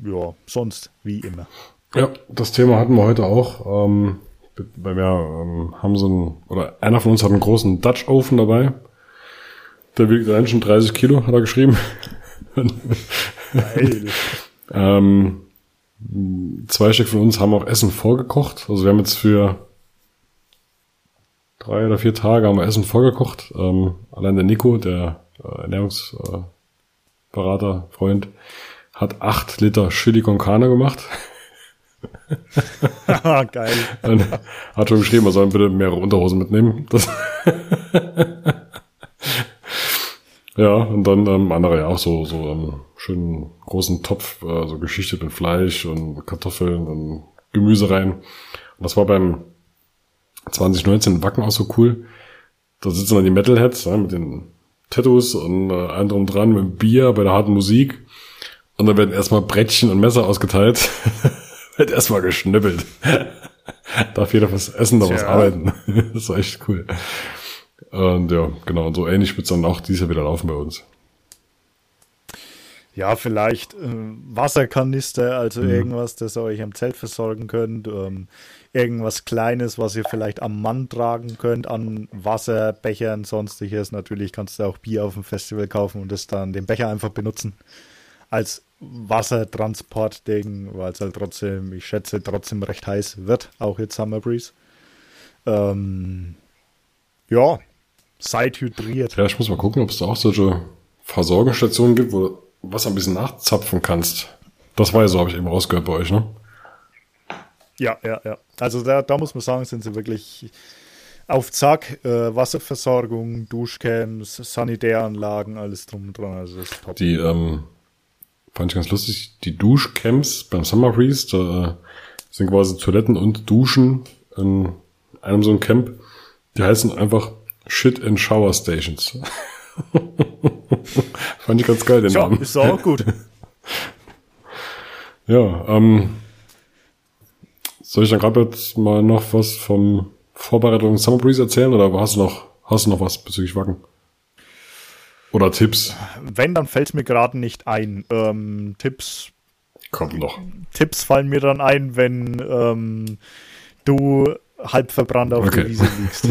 ja, sonst wie immer. Ja, das Thema hatten wir heute auch. Ähm, weil wir ähm, haben so ein, oder einer von uns hat einen großen Dutch Oven dabei. Der wiegt allein schon 30 Kilo, hat er geschrieben. Ähm, zwei Stück von uns haben auch Essen vorgekocht. Also wir haben jetzt für drei oder vier Tage haben wir Essen vorgekocht. Ähm, allein der Nico, der Ernährungsberater, Freund, hat acht Liter Chili con Carne gemacht. Geil. Und hat schon geschrieben, wir sollen bitte mehrere Unterhosen mitnehmen. Das ja, und dann ähm, andere ja auch so, so ähm, schönen großen Topf, äh, so geschichtet mit Fleisch und Kartoffeln und Gemüse rein. Und das war beim 2019 Wacken auch so cool. Da sitzen dann die Metalheads ja, mit den Tattoos und äh, einem drum dran mit Bier bei der harten Musik. Und dann werden erstmal Brettchen und Messer ausgeteilt. Wird erstmal geschnippelt. Darf jeder was essen, da was arbeiten. das war echt cool. Und ja, genau, und so ähnlich wird es dann auch dieses Jahr wieder laufen bei uns. Ja, vielleicht äh, Wasserkanister, also mhm. irgendwas, das ihr euch am Zelt versorgen könnt. Ähm, irgendwas Kleines, was ihr vielleicht am Mann tragen könnt, an Wasserbechern, sonstiges. Natürlich kannst du auch Bier auf dem Festival kaufen und das dann den Becher einfach benutzen. als Wassertransportding, weil es halt trotzdem, ich schätze, trotzdem recht heiß wird, auch jetzt Summer Breeze. Ähm, ja, seid hydriert. Ja, ich muss mal gucken, ob es da auch solche Versorgungsstationen gibt, wo du Wasser ein bisschen nachzapfen kannst. Das war ja so, habe ich eben rausgehört bei euch, ne? Ja, ja, ja. Also da, da muss man sagen, sind sie wirklich auf Zack, äh, Wasserversorgung, Duschcams, Sanitäranlagen, alles drum und dran. Also das ist top. Die, ähm, fand ich ganz lustig, die Duschcamps beim Summer Breeze, da äh, sind quasi Toiletten und Duschen in einem so einem Camp. Die heißen einfach Shit and Shower Stations. fand ich ganz geil, den Ja, Namen. ist auch gut. Ja, ähm, soll ich dann gerade jetzt mal noch was vom Vorbereitung Summer Breeze erzählen oder hast du noch, hast du noch was bezüglich Wacken? Oder Tipps? Wenn, dann fällt es mir gerade nicht ein. Ähm, Tipps, Kommt noch. Tipps fallen mir dann ein, wenn ähm, du halb verbrannt auf Okay. der Wiese liegst.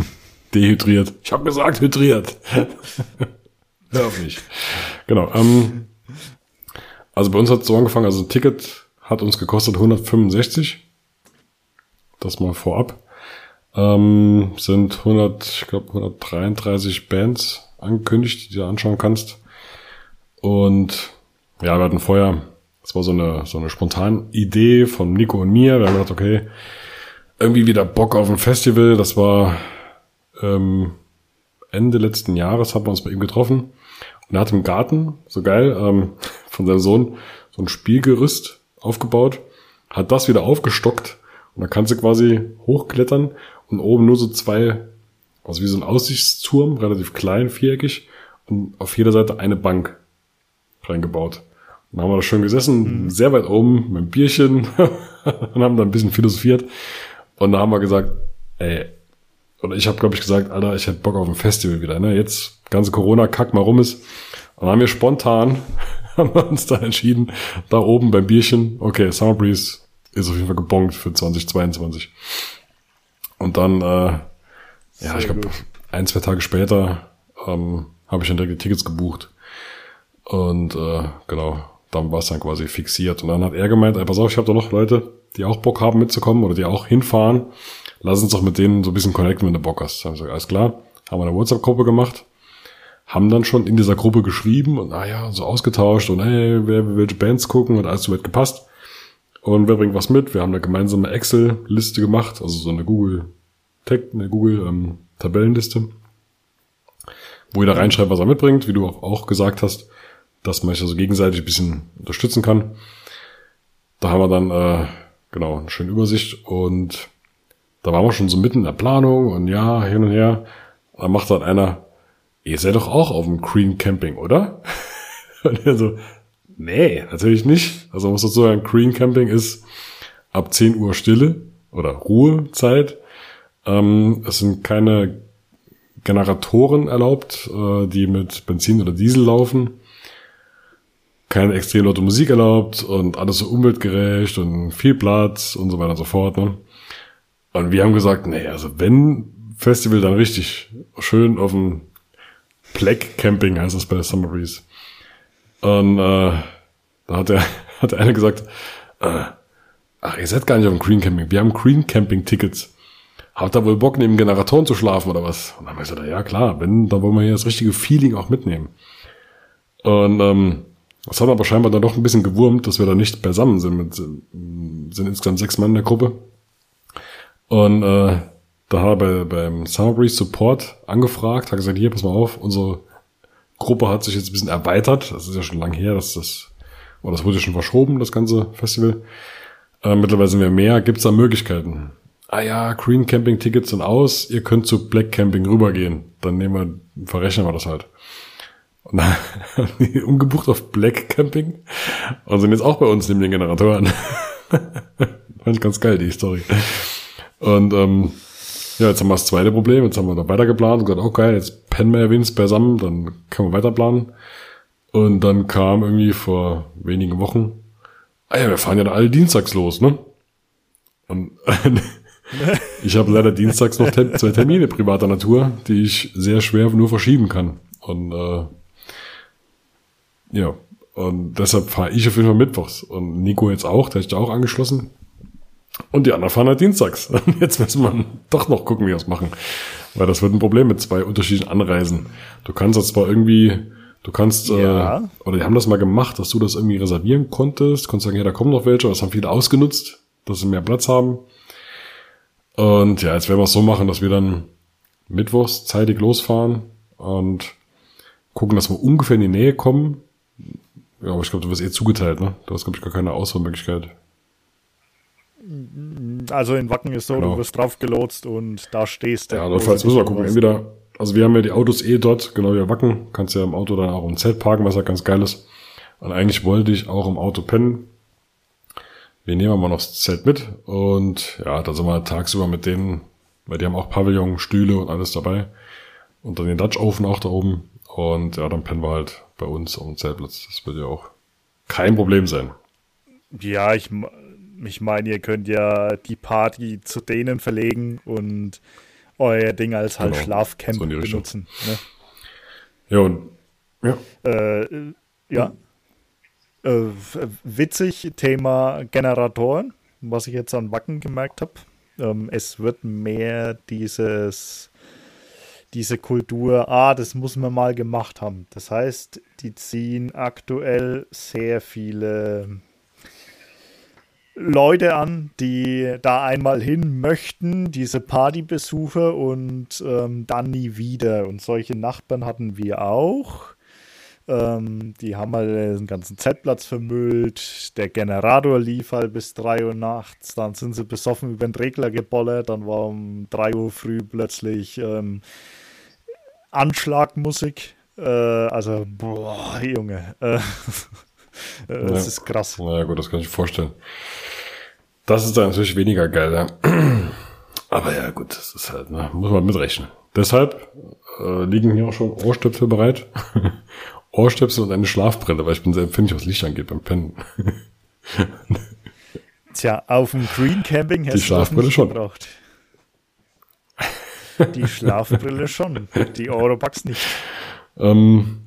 Dehydriert. Ich habe gesagt, hydriert. Hör auf mich. Genau. Ähm, also bei uns hat es so angefangen, also ein Ticket hat uns gekostet 165. Das mal vorab. Ähm, sind 100, ich glaube 133 Bands angekündigt, die du anschauen kannst. Und ja, wir hatten vorher, das war so eine, so eine spontane Idee von Nico und mir. Wir haben gedacht, okay, irgendwie wieder Bock auf ein Festival. Das war ähm, Ende letzten Jahres haben wir uns bei ihm getroffen und er hat im Garten, so geil, ähm, von seinem Sohn so ein Spielgerüst aufgebaut, hat das wieder aufgestockt und da kannst du quasi hochklettern und oben nur so zwei, also wie so ein Aussichtsturm, relativ klein, viereckig und auf jeder Seite eine Bank reingebaut. Und dann haben wir da schön gesessen, sehr weit oben mit einem Bierchen und haben da ein bisschen philosophiert und da haben wir gesagt, ey, oder ich habe, glaube ich, gesagt, Alter, ich hätte Bock auf ein Festival wieder. Ne? Jetzt ganze Corona-Kack mal rum ist. Und dann haben wir spontan haben wir uns da entschieden, da oben beim Bierchen, okay, Summer Breeze ist auf jeden Fall gebongt für 2022. Und dann, äh, ja, Sehr ich glaube, ein, zwei Tage später ähm, habe ich dann direkt die Tickets gebucht. Und äh, genau, dann war es dann quasi fixiert. Und dann hat er gemeint, ey, pass auf, ich habe da noch Leute, die auch Bock haben mitzukommen oder die auch hinfahren. Lass uns doch mit denen so ein bisschen connecten, wenn du Bock hast. Dann hab ich gesagt, alles klar, haben wir eine WhatsApp-Gruppe gemacht, haben dann schon in dieser Gruppe geschrieben und naja, so ausgetauscht und hey, wer will welche Bands gucken und alles so weit gepasst. Und wer bringt was mit? Wir haben eine gemeinsame Excel-Liste gemacht, also so eine Google Tag, eine Google ähm, Tabellenliste, wo jeder reinschreibt, was er mitbringt, wie du auch, auch gesagt hast, dass man sich also gegenseitig ein bisschen unterstützen kann. Da haben wir dann äh, genau eine schöne Übersicht und da waren wir schon so mitten in der Planung und ja, hin und her. Da macht dann einer, ihr seid doch auch auf dem Green Camping, oder? Und er so, nee, natürlich nicht. Also man muss dazu sagen, Green Camping ist ab 10 Uhr Stille oder Ruhezeit. Ähm, es sind keine Generatoren erlaubt, äh, die mit Benzin oder Diesel laufen. Keine extrem laute Musik erlaubt und alles so umweltgerecht und viel Platz und so weiter und so fort. Ne? Und wir haben gesagt, nee, also wenn Festival, dann richtig schön auf dem Black Camping heißt das bei der Summer Breeze. Und äh, da hat der, hat der eine gesagt, äh, ach, ihr seid gar nicht auf dem Green Camping, wir haben Green Camping Tickets. Habt ihr wohl Bock, neben Generatoren zu schlafen oder was? Und dann haben wir gesagt, ja klar, wenn, dann wollen wir hier das richtige Feeling auch mitnehmen. Und ähm, das hat aber scheinbar dann doch ein bisschen gewurmt, dass wir da nicht beisammen sind. Mit, sind insgesamt sechs Mann in der Gruppe. Und äh, da hat er bei, beim Summer Breeze Support angefragt, hat gesagt, hier, pass mal auf, unsere Gruppe hat sich jetzt ein bisschen erweitert. Das ist ja schon lang her, dass das, oder das wurde schon verschoben, das ganze Festival. Äh, mittlerweile sind wir mehr. Gibt es da Möglichkeiten? Ah ja, Green Camping Tickets sind aus. Ihr könnt zu Black Camping rübergehen. Dann nehmen wir, verrechnen wir das halt. Und dann haben die umgebucht auf Black Camping und sind jetzt auch bei uns neben den Generatoren. Fand ich ganz geil, die Story. Und ähm, ja, jetzt haben wir das zweite Problem. Jetzt haben wir noch weiter geplant und gesagt, geil, jetzt pennen wir ja wenigstens beisammen, dann können wir weiter planen. Und dann kam irgendwie vor wenigen Wochen, ah ja, wir fahren ja alle dienstags los, ne? Und ich habe leider dienstags noch te zwei Termine privater Natur, die ich sehr schwer nur verschieben kann. Und äh, ja, Und deshalb fahre ich auf jeden Fall mittwochs. Und Nico jetzt auch, der ist da auch angeschlossen. Und die anderen fahren halt dienstags. Und jetzt müssen wir doch noch gucken, wie wir es machen. Weil das wird ein Problem mit zwei unterschiedlichen Anreisen. Du kannst das zwar irgendwie, du kannst, Ja. äh, oder die haben das mal gemacht, dass du das irgendwie reservieren konntest. Konntest sagen, ja, da kommen noch welche. Das haben viele ausgenutzt, dass sie mehr Platz haben. Und ja, jetzt werden wir es so machen, dass wir dann mittwochs zeitig losfahren und gucken, dass wir ungefähr in die Nähe kommen. Ja, aber ich glaube, du wirst eh zugeteilt, ne? Du hast, glaube ich, gar keine Auswahlmöglichkeit. Also in Wacken ist so, Genau. du wirst drauf gelotst und da stehst du. Ja, notfalls müssen wir gucken. Entweder, also wir haben ja die Autos eh dort, genau wie Wacken, kannst ja im Auto dann auch im Zelt parken, was ja ganz geil ist. Und eigentlich wollte ich auch im Auto pennen. Wir nehmen aber noch das Zelt mit und ja, da sind wir tagsüber mit denen, weil die haben auch Pavillon, Stühle und alles dabei. Und dann den Dutch Oven auch da oben. Und ja, dann pennen wir halt bei uns auf dem Zeltplatz. Das wird ja auch kein Problem sein. Ja, ich, ich meine, ihr könnt ja die Party zu denen verlegen und euer Ding als halt Genau, Schlafcamp so benutzen. Ne? Ja, und ja, Äh, ja. Äh, witzig, Thema Generatoren, was ich jetzt an Wacken gemerkt habe. Ähm, es wird mehr dieses, diese Kultur, ah, das muss man mal gemacht haben. Das heißt, die ziehen aktuell sehr viele Leute an, die da einmal hin möchten, diese Partybesucher und ähm, dann nie wieder. Und solche Nachbarn hatten wir auch. Ähm, die haben halt den ganzen Zeltplatz vermüllt. Der Generator lief halt bis 3 Uhr nachts. Dann sind sie besoffen über den Regler gebollert. Dann war um 3 Uhr früh plötzlich ähm, Anschlagmusik. Äh, also, boah, Junge. Äh, äh, das ist krass. naja gut, das kann ich mir vorstellen. Das ist dann natürlich weniger geil, ja. Aber ja, gut, das ist halt, ne, muss man mitrechnen. Deshalb äh, liegen hier auch schon Ohrstöpsel bereit. Ohrstöpsel und eine Schlafbrille, weil ich bin sehr empfindlich, was Licht angeht beim Pennen. Tja, auf dem Green Camping hast du das Schlafbrille nicht schon. gebraucht. Die Schlafbrille schon, die Eurobucks nicht. Ähm,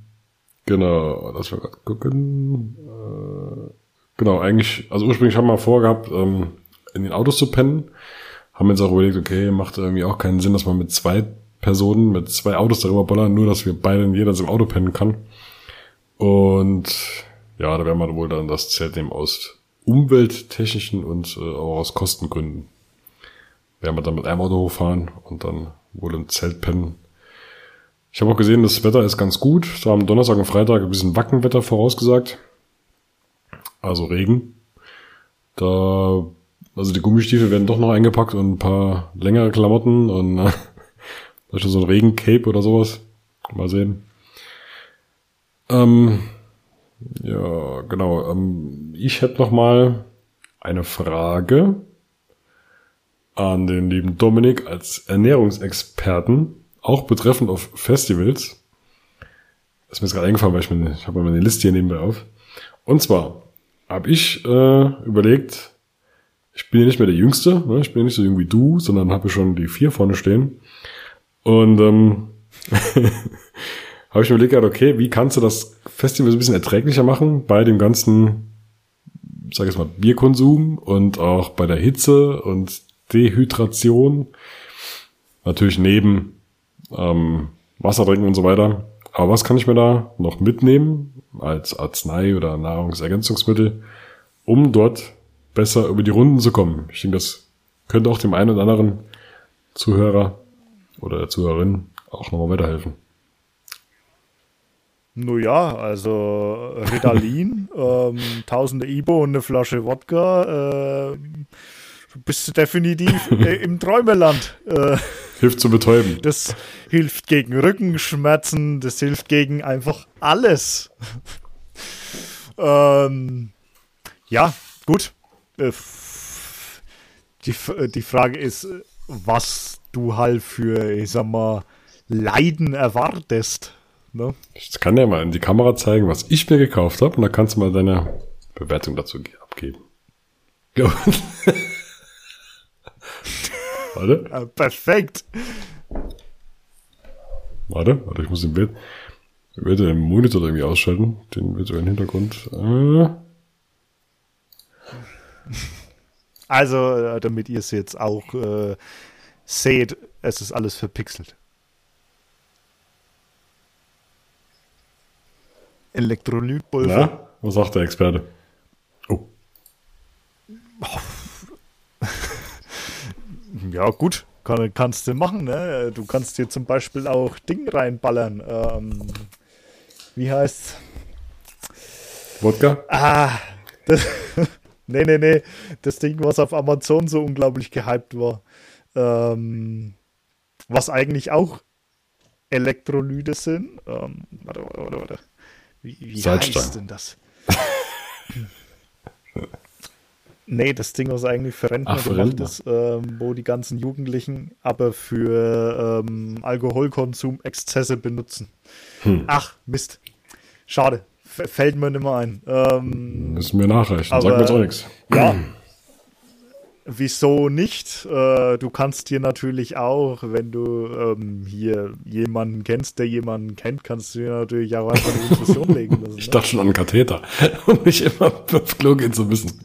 genau, lass mal grad gucken. Äh, genau, eigentlich, also ursprünglich haben wir vorgehabt, ähm, in den Autos zu pennen. Haben jetzt auch überlegt, okay, macht irgendwie auch keinen Sinn, dass man mit zwei Personen, mit zwei Autos darüber bollern, nur dass wir beide in jedes im Auto pennen kann. Und ja, da werden wir wohl dann das Zelt nehmen aus umwelttechnischen und äh, auch aus Kostengründen. Werden wir dann mit einem Auto hochfahren und dann wohl im Zelt pennen. Ich habe auch gesehen, das Wetter ist ganz gut. Da am Donnerstag und Freitag ein bisschen Wackenwetter vorausgesagt. Also Regen. Da, also die Gummistiefel werden doch noch eingepackt und ein paar längere Klamotten und äh, vielleicht so ein Regencape oder sowas. Mal sehen. Ähm, ja, genau. Ähm, ich hätte noch mal eine Frage an den lieben Dominik als Ernährungsexperten, auch betreffend auf Festivals. Das ist mir jetzt gerade eingefallen, weil ich, mir, ich habe meine Liste hier nebenbei auf. Und zwar habe ich äh, überlegt, ich bin ja nicht mehr der Jüngste, ne? ich bin ja nicht so jung wie du, sondern habe schon die vier vorne stehen. Und ähm, habe ich mir überlegt, okay, wie kannst du das Festival so ein bisschen erträglicher machen bei dem ganzen, sag ich jetzt mal, Bierkonsum und auch bei der Hitze und Dehydration. Natürlich neben ähm, Wasser trinken und so weiter. Aber was kann ich mir da noch mitnehmen als Arznei oder Nahrungsergänzungsmittel, um dort besser über die Runden zu kommen? Ich denke, das könnte auch dem einen oder anderen Zuhörer oder der Zuhörerin auch nochmal weiterhelfen. Nun ja, also Ritalin, ähm, tausende Ibo und eine Flasche Wodka, äh, bist du definitiv äh, im Träumerland. Äh, Hilft zu betäuben. das hilft gegen Rückenschmerzen, das hilft gegen einfach alles. ähm, ja, gut. Äh, die, äh, die Frage ist, was du halt für, ich sag mal, Leiden erwartest. Ne? Ich kann dir mal in die Kamera zeigen, was ich mir gekauft habe, und da kannst du mal deine Bewertung dazu ge- abgeben. Ja. Warte, Äh, perfekt. warte, warte, ich muss im Bild. Ich werde den Monitor irgendwie ausschalten, den virtuellen Hintergrund. Äh. Also, äh, damit ihr es jetzt auch äh, seht, es ist alles verpixelt. Elektrolytpulver. Na, was sagt der Experte? Oh. Ja, gut, kann, kannst du machen. Ne? Du kannst dir zum Beispiel auch Ding reinballern. Ähm, wie heißt's? Wodka? Ah, das, nee, nee, nee. Das Ding, was auf Amazon so unglaublich gehypt war. Ähm, was eigentlich auch Elektrolyte sind. Ähm, warte, warte, warte. Wie, wie heißt denn das? nee, das Ding, was eigentlich für Rentner Ach, für gemacht Rentner. ist, ähm, wo die ganzen Jugendlichen aber für ähm, Alkoholkonsum Exzesse benutzen. Hm. Ach, Mist. Schade. F fällt mir nicht mehr ein. Ähm, Müssen wir nachreichen. Aber- Sagt mir jetzt auch nichts. ja. Wieso nicht? Äh, du kannst dir natürlich auch, wenn du ähm, hier jemanden kennst, der jemanden kennt, kannst du dir natürlich auch einfach eine Infusion legen lassen. Ich Ne? dachte schon an einen Katheter, um nicht immer aufs Klo gehen zu müssen.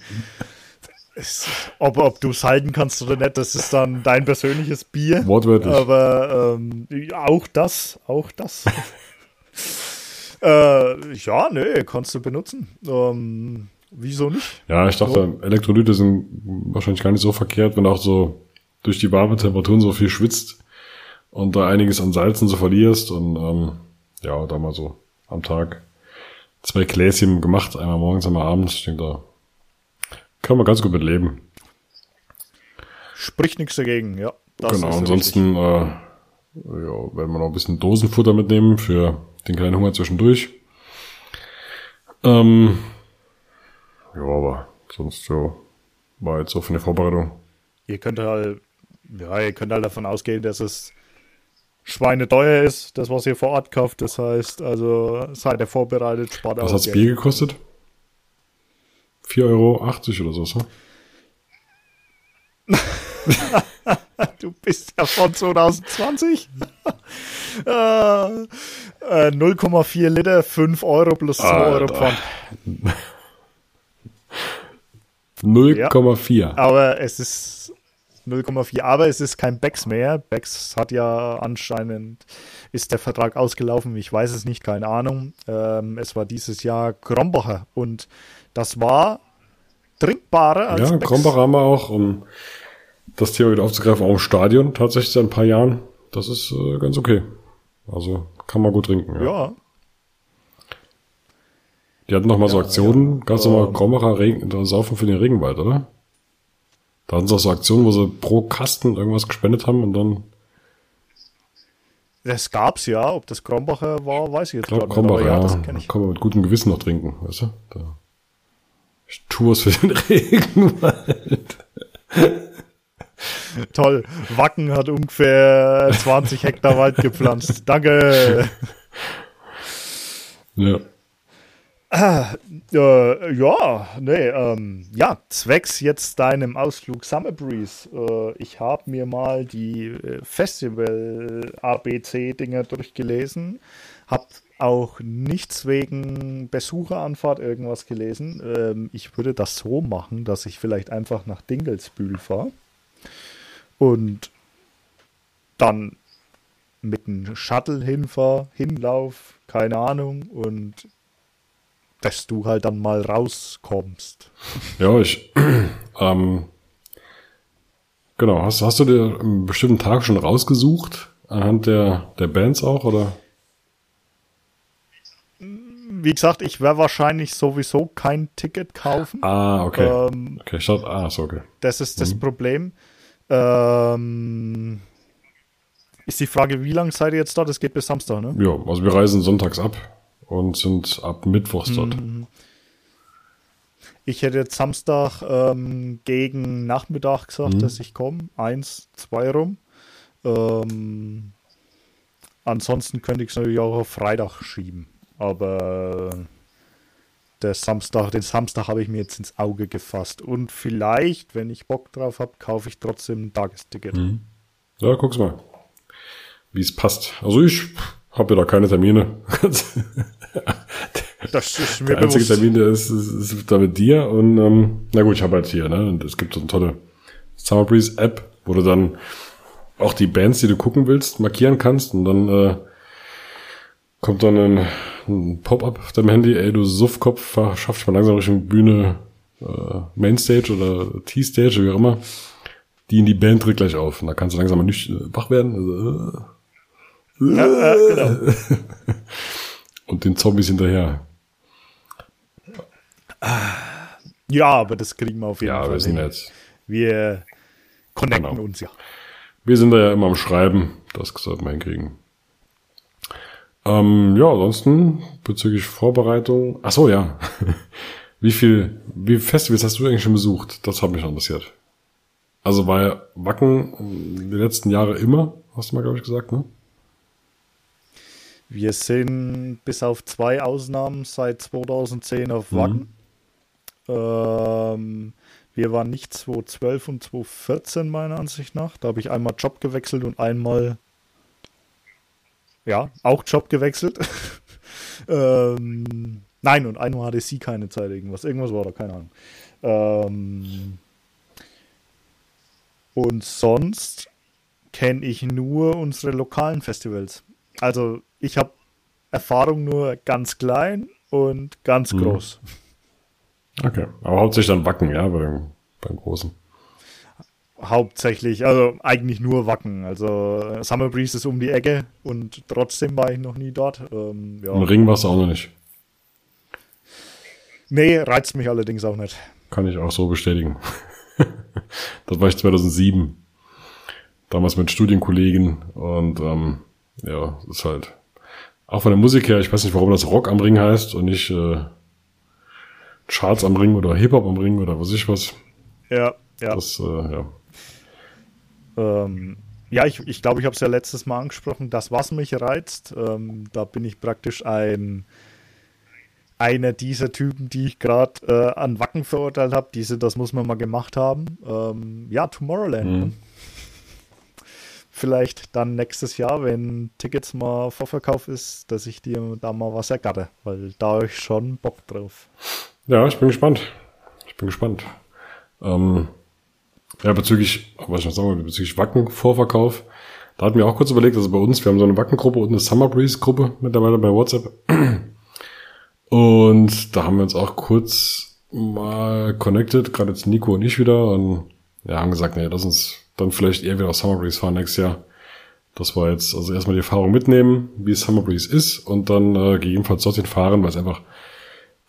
Es- Ob, ob du es halten kannst oder nicht, das ist dann dein persönliches Bier. Wortwörtlich. Aber ähm, auch das, auch das. äh, ja, nee, kannst du benutzen. Ähm, wieso nicht? Ja, ich dachte, Elektrolyte sind wahrscheinlich gar nicht so verkehrt, wenn auch so durch die warme Temperaturen so viel schwitzt und da einiges an Salzen so verlierst und ähm, ja, da mal so am Tag zwei Gläschen gemacht, einmal morgens, einmal abends. Ich denke, da kann man ganz gut mit leben. Spricht nichts dagegen, ja. Das genau, ansonsten äh, ja, werden wir noch ein bisschen Dosenfutter mitnehmen für den kleinen Hunger zwischendurch. Ähm, ja, aber sonst so war jetzt so für eine Vorbereitung. Ihr könnt halt, ja, ihr könnt halt davon ausgehen, dass es schweineteuer ist, das, was ihr vor Ort kauft. Das heißt, also seid ihr vorbereitet, spart Was hat's Geld. Bier gekostet? 4,80 Euro oder so, so. Du bist ja von 2020. äh, äh, 0,4 Liter, 5 Euro plus 2 Euro Alter. Pfand. 0,4. Aber es ist 0,4. Aber es ist kein Becks mehr. Becks hat ja anscheinend, ist der Vertrag ausgelaufen. Ich weiß es nicht, keine Ahnung. Ähm, es war dieses Jahr Krombacher und das war trinkbarer als Ja, Becks. Wir auch, um das Thema wieder aufzugreifen, auch im Stadion tatsächlich seit ein paar Jahren. Das ist äh, ganz okay. Also kann man gut trinken. Ja. Ja, Die hatten noch mal so Ja, Aktionen, ganz normal Ähm. Krombacher Regen, saufen für den Regenwald, oder? Da hatten sie auch so Aktionen, wo sie pro Kasten irgendwas gespendet haben und dann, das gab's ja. Ob das Krombacher war, weiß ich jetzt ich gar nicht. Krombacher, Aber ja, das da kenn ich. kann man mit gutem Gewissen noch trinken, weißt du? Da. Was für den Regenwald. Toll. Wacken hat ungefähr 20 Hektar Wald gepflanzt. Danke. Ja. Äh, ja, nee, ähm, ja, zwecks jetzt deinem Ausflug Summer Breeze. Äh, ich habe mir mal die äh, Festival-ABC-Dinger durchgelesen, habe auch nichts wegen Besucheranfahrt irgendwas gelesen. Ähm, ich würde das so machen, dass ich vielleicht einfach nach Dingelsbühl fahre und dann mit einem Shuttle hinfahre, hinlauf, keine Ahnung, und dass du halt dann mal rauskommst. Ja, ich, ähm, genau, hast, hast du dir einen bestimmten Tag schon rausgesucht? Anhand der, der Bands auch, oder? Wie gesagt, ich werde wahrscheinlich sowieso kein Ticket kaufen. Ah, okay. Ähm, okay, dachte, ah, so, okay. Das ist das Problem. Ähm, ist die Frage, wie lange seid ihr jetzt dort? Es geht bis Samstag, ne? Ja, also wir reisen sonntags ab und sind ab Mittwochs dort. Ich hätte jetzt Samstag ähm, gegen Nachmittag gesagt, dass ich komme. Eins, zwei rum. Ähm, ansonsten könnte ich es natürlich auch auf Freitag schieben. Aber der Samstag, den Samstag habe ich mir jetzt ins Auge gefasst. Und vielleicht, wenn ich Bock drauf habe, kaufe ich trotzdem ein Tagesticket. Ja, guck's mal. Wie es passt. Also ich Hab ja da keine Termine. Das ist mir Der einzige bewusst. Termin, der ist, ist, ist da mit dir und ähm, na gut, ich habe halt hier, ne? Und es gibt so eine tolle Summer Breeze App, wo du dann auch die Bands, die du gucken willst, markieren kannst und dann äh, kommt dann ein, ein Pop-up auf deinem Handy, ey, du Suffkopf, schaff dich mal langsam Richtung Bühne, äh, Mainstage oder T-Stage, wie auch immer. Die in die Band tritt gleich auf. Und da kannst du langsam mal nicht äh, wach werden. Also, äh, Ja, äh, genau. und den Zombies hinterher. ja, aber das kriegen wir auf jeden Ja, Fall. wir sind ja jetzt Wir connecten Genau. uns ja. Wir sind da ja immer am Schreiben. Das sollten wir hinkriegen. Ähm, ja, ansonsten bezüglich Vorbereitung. Ach so, ja. Wie viel, wie viele Festivals hast du eigentlich schon besucht? Das hat mich interessiert. Also ja Wacken die letzten Jahre immer, hast du mal, glaube ich, gesagt, ne? Wir sind bis auf zwei Ausnahmen seit 2010 auf Wacken. Ähm, wir waren nicht 2012 und 2014 meiner Ansicht nach. Da habe ich einmal Job gewechselt und einmal ja, auch Job gewechselt. ähm, nein, und einmal hatte sie keine Zeit, irgendwas. Irgendwas war da, keine Ahnung. Ähm, und sonst kenne ich nur unsere lokalen Festivals. Also ich habe Erfahrung nur ganz klein und ganz Mhm. groß. Okay. Aber hauptsächlich dann Wacken, ja, beim, beim Großen. Hauptsächlich, also eigentlich nur Wacken. Also äh, Summer Breeze ist um die Ecke und trotzdem war ich noch nie dort. Ähm, ja. Im Ring warst du auch noch nicht. Nee, reizt mich allerdings auch nicht. Kann ich auch so bestätigen. das war ich 2007. Damals mit Studienkollegen und ähm, ja, ist halt auch von der Musik her, ich weiß nicht, warum das Rock am Ring heißt und nicht äh, Charts am Ring oder Hip-Hop am Ring oder was ich was. Ja, ja. Das, äh, ja. Ähm, ja, ich glaube, ich, glaub, ich habe es ja letztes Mal angesprochen, das, was mich reizt, ähm, da bin ich praktisch ein einer dieser Typen, die ich gerade äh, an Wacken verurteilt habe. Diese, das muss man mal gemacht haben. Ähm, ja, Tomorrowland. Mhm. Vielleicht dann nächstes Jahr, wenn Tickets mal Vorverkauf ist, dass ich dir da mal was ergatte, weil da habe ich schon Bock drauf. ja, ich bin gespannt. Ich bin gespannt. Ähm, ja, bezüglich, was ich noch sagen bezüglich Wacken-Vorverkauf, da hatten wir auch kurz überlegt, also bei uns, wir haben so eine Wacken-Gruppe und eine Summer Breeze-Gruppe mittlerweile bei WhatsApp. Und da haben wir uns auch kurz mal connected, gerade jetzt Nico und ich wieder und ja, haben gesagt, nee, lass uns dann vielleicht eher wieder auf Summer Breeze fahren nächstes Jahr. Das war jetzt also erstmal die Erfahrung mitnehmen, wie Summer Breeze ist und dann äh, gegebenenfalls dorthin fahren, weil es einfach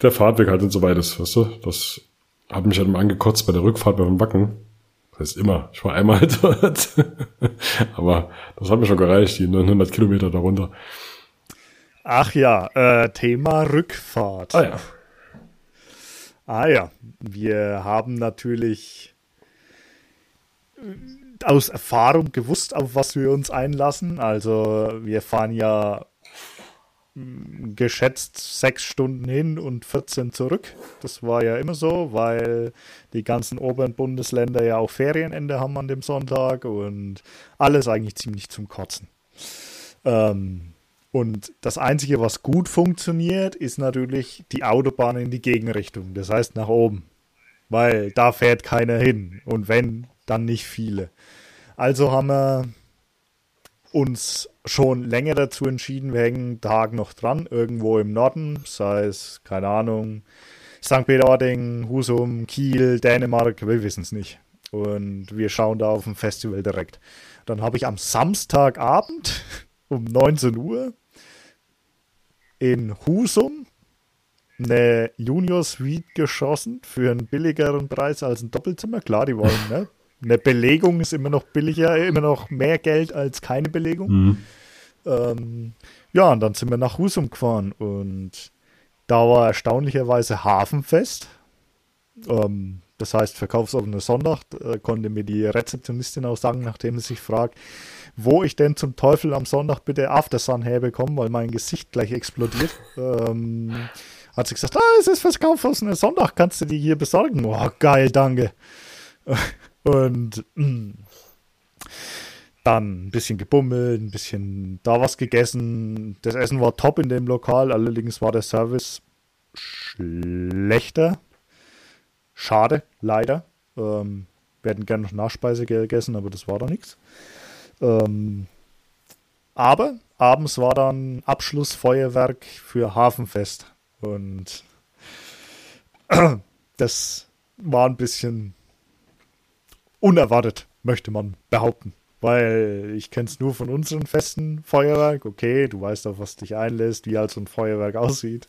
der Fahrtweg halt nicht so weit ist, weißt du? Das hat mich halt immer angekotzt bei der Rückfahrt beim Backen. Das heißt immer, ich war einmal dort. Aber das hat mir schon gereicht, die 900 Kilometer darunter. Ach ja, äh, Thema Rückfahrt. Ah ja. Ah ja, wir haben natürlich äh, aus Erfahrung gewusst, auf was wir uns einlassen. Also wir fahren ja mh, geschätzt sechs Stunden hin und 14 zurück. Das war ja immer so, weil die ganzen oberen Bundesländer ja auch Ferienende haben an dem Sonntag und alles eigentlich ziemlich zum Kotzen. Ähm, und das Einzige, was gut funktioniert, ist natürlich die Autobahn in die Gegenrichtung. Das heißt nach oben. Weil da fährt keiner hin. Und wenn, dann nicht viele. Also haben wir uns schon länger dazu entschieden, wir hängen Tag noch dran, irgendwo im Norden, sei es, keine Ahnung, St. Peter-Ording, Husum, Kiel, Dänemark, wir wissen es nicht. Und wir schauen da auf dem Festival direkt. Dann habe ich am Samstagabend um 19 Uhr in Husum eine Junior Suite geschossen für einen billigeren Preis als ein Doppelzimmer. Klar, die wollen, ne? Eine Belegung ist immer noch billiger, immer noch mehr Geld als keine Belegung. Mhm. Ähm, ja, und dann sind wir nach Husum gefahren und da war erstaunlicherweise Hafenfest. Ähm, das heißt, verkaufsoffener Sonntag, äh, konnte mir die Rezeptionistin auch sagen, nachdem sie sich fragt, wo ich denn zum Teufel am Sonntag bitte Aftersun herbekomme, weil mein Gesicht gleich explodiert. ähm, hat sie gesagt, ah, es ist verkaufsoffener Sonntag, kannst du die hier besorgen? Oh, geil, danke. Und mh, Dann ein bisschen gebummelt, ein bisschen da was gegessen. Das Essen war top in dem Lokal, allerdings war der Service schlechter. Schade, leider. Ähm, wir hätten gerne noch Nachspeise gegessen, aber das war da nichts. Ähm, aber abends war dann Abschlussfeuerwerk für Hafenfest. Und das war ein bisschen unerwartet, möchte man behaupten. Weil ich kenne es nur von unseren festen Feuerwerk. Okay, du weißt auf was dich einlässt, wie halt so ein Feuerwerk aussieht.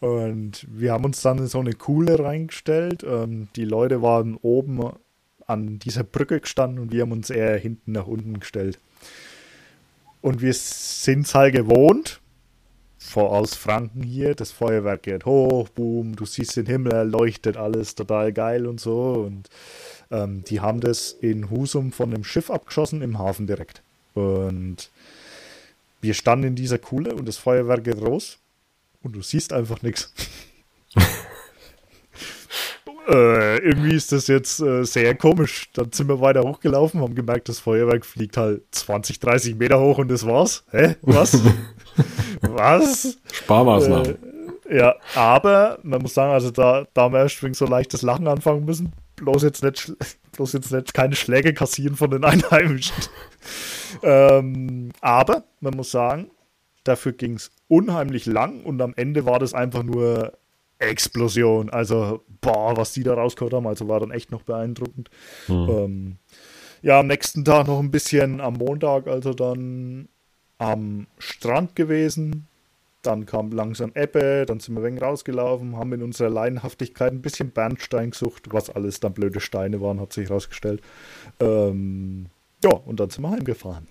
Und wir haben uns dann in so eine Kuhle reingestellt. Und die Leute waren oben an dieser Brücke gestanden und wir haben uns eher hinten nach unten gestellt. Und wir sind es halt gewohnt, vor aus Franken hier, das Feuerwerk geht hoch, boom, du siehst den Himmel, leuchtet alles total geil und so. Und ähm, die haben das in Husum von einem Schiff abgeschossen, im Hafen direkt. Und wir standen in dieser Kuhle und das Feuerwerk geht raus und du siehst einfach nichts. äh, irgendwie ist das jetzt äh, sehr komisch. Dann sind wir weiter hochgelaufen, haben gemerkt, das Feuerwerk fliegt halt 20, 30 Meter hoch und das war's. Hä? Was? Was? Sparmaßnahmen. Äh, ja, aber man muss sagen, also da, da haben wir erst so leichtes Lachen anfangen müssen. Bloß jetzt nicht, bloß jetzt nicht keine Schläge kassieren von den Einheimischen. ähm, aber man muss sagen, dafür ging es unheimlich lang und am Ende war das einfach nur Explosion. Also, boah, was die da rausgeholt haben, also war dann echt noch beeindruckend. Mhm. Ähm, ja, am nächsten Tag noch ein bisschen am Montag, also dann am Strand gewesen. Dann kam langsam Ebbe, dann sind wir ein wenig rausgelaufen, haben in unserer Leidenschaftlichkeit ein bisschen Bernstein gesucht, was alles dann blöde Steine waren, hat sich rausgestellt. Ähm, ja, und dann sind wir heimgefahren.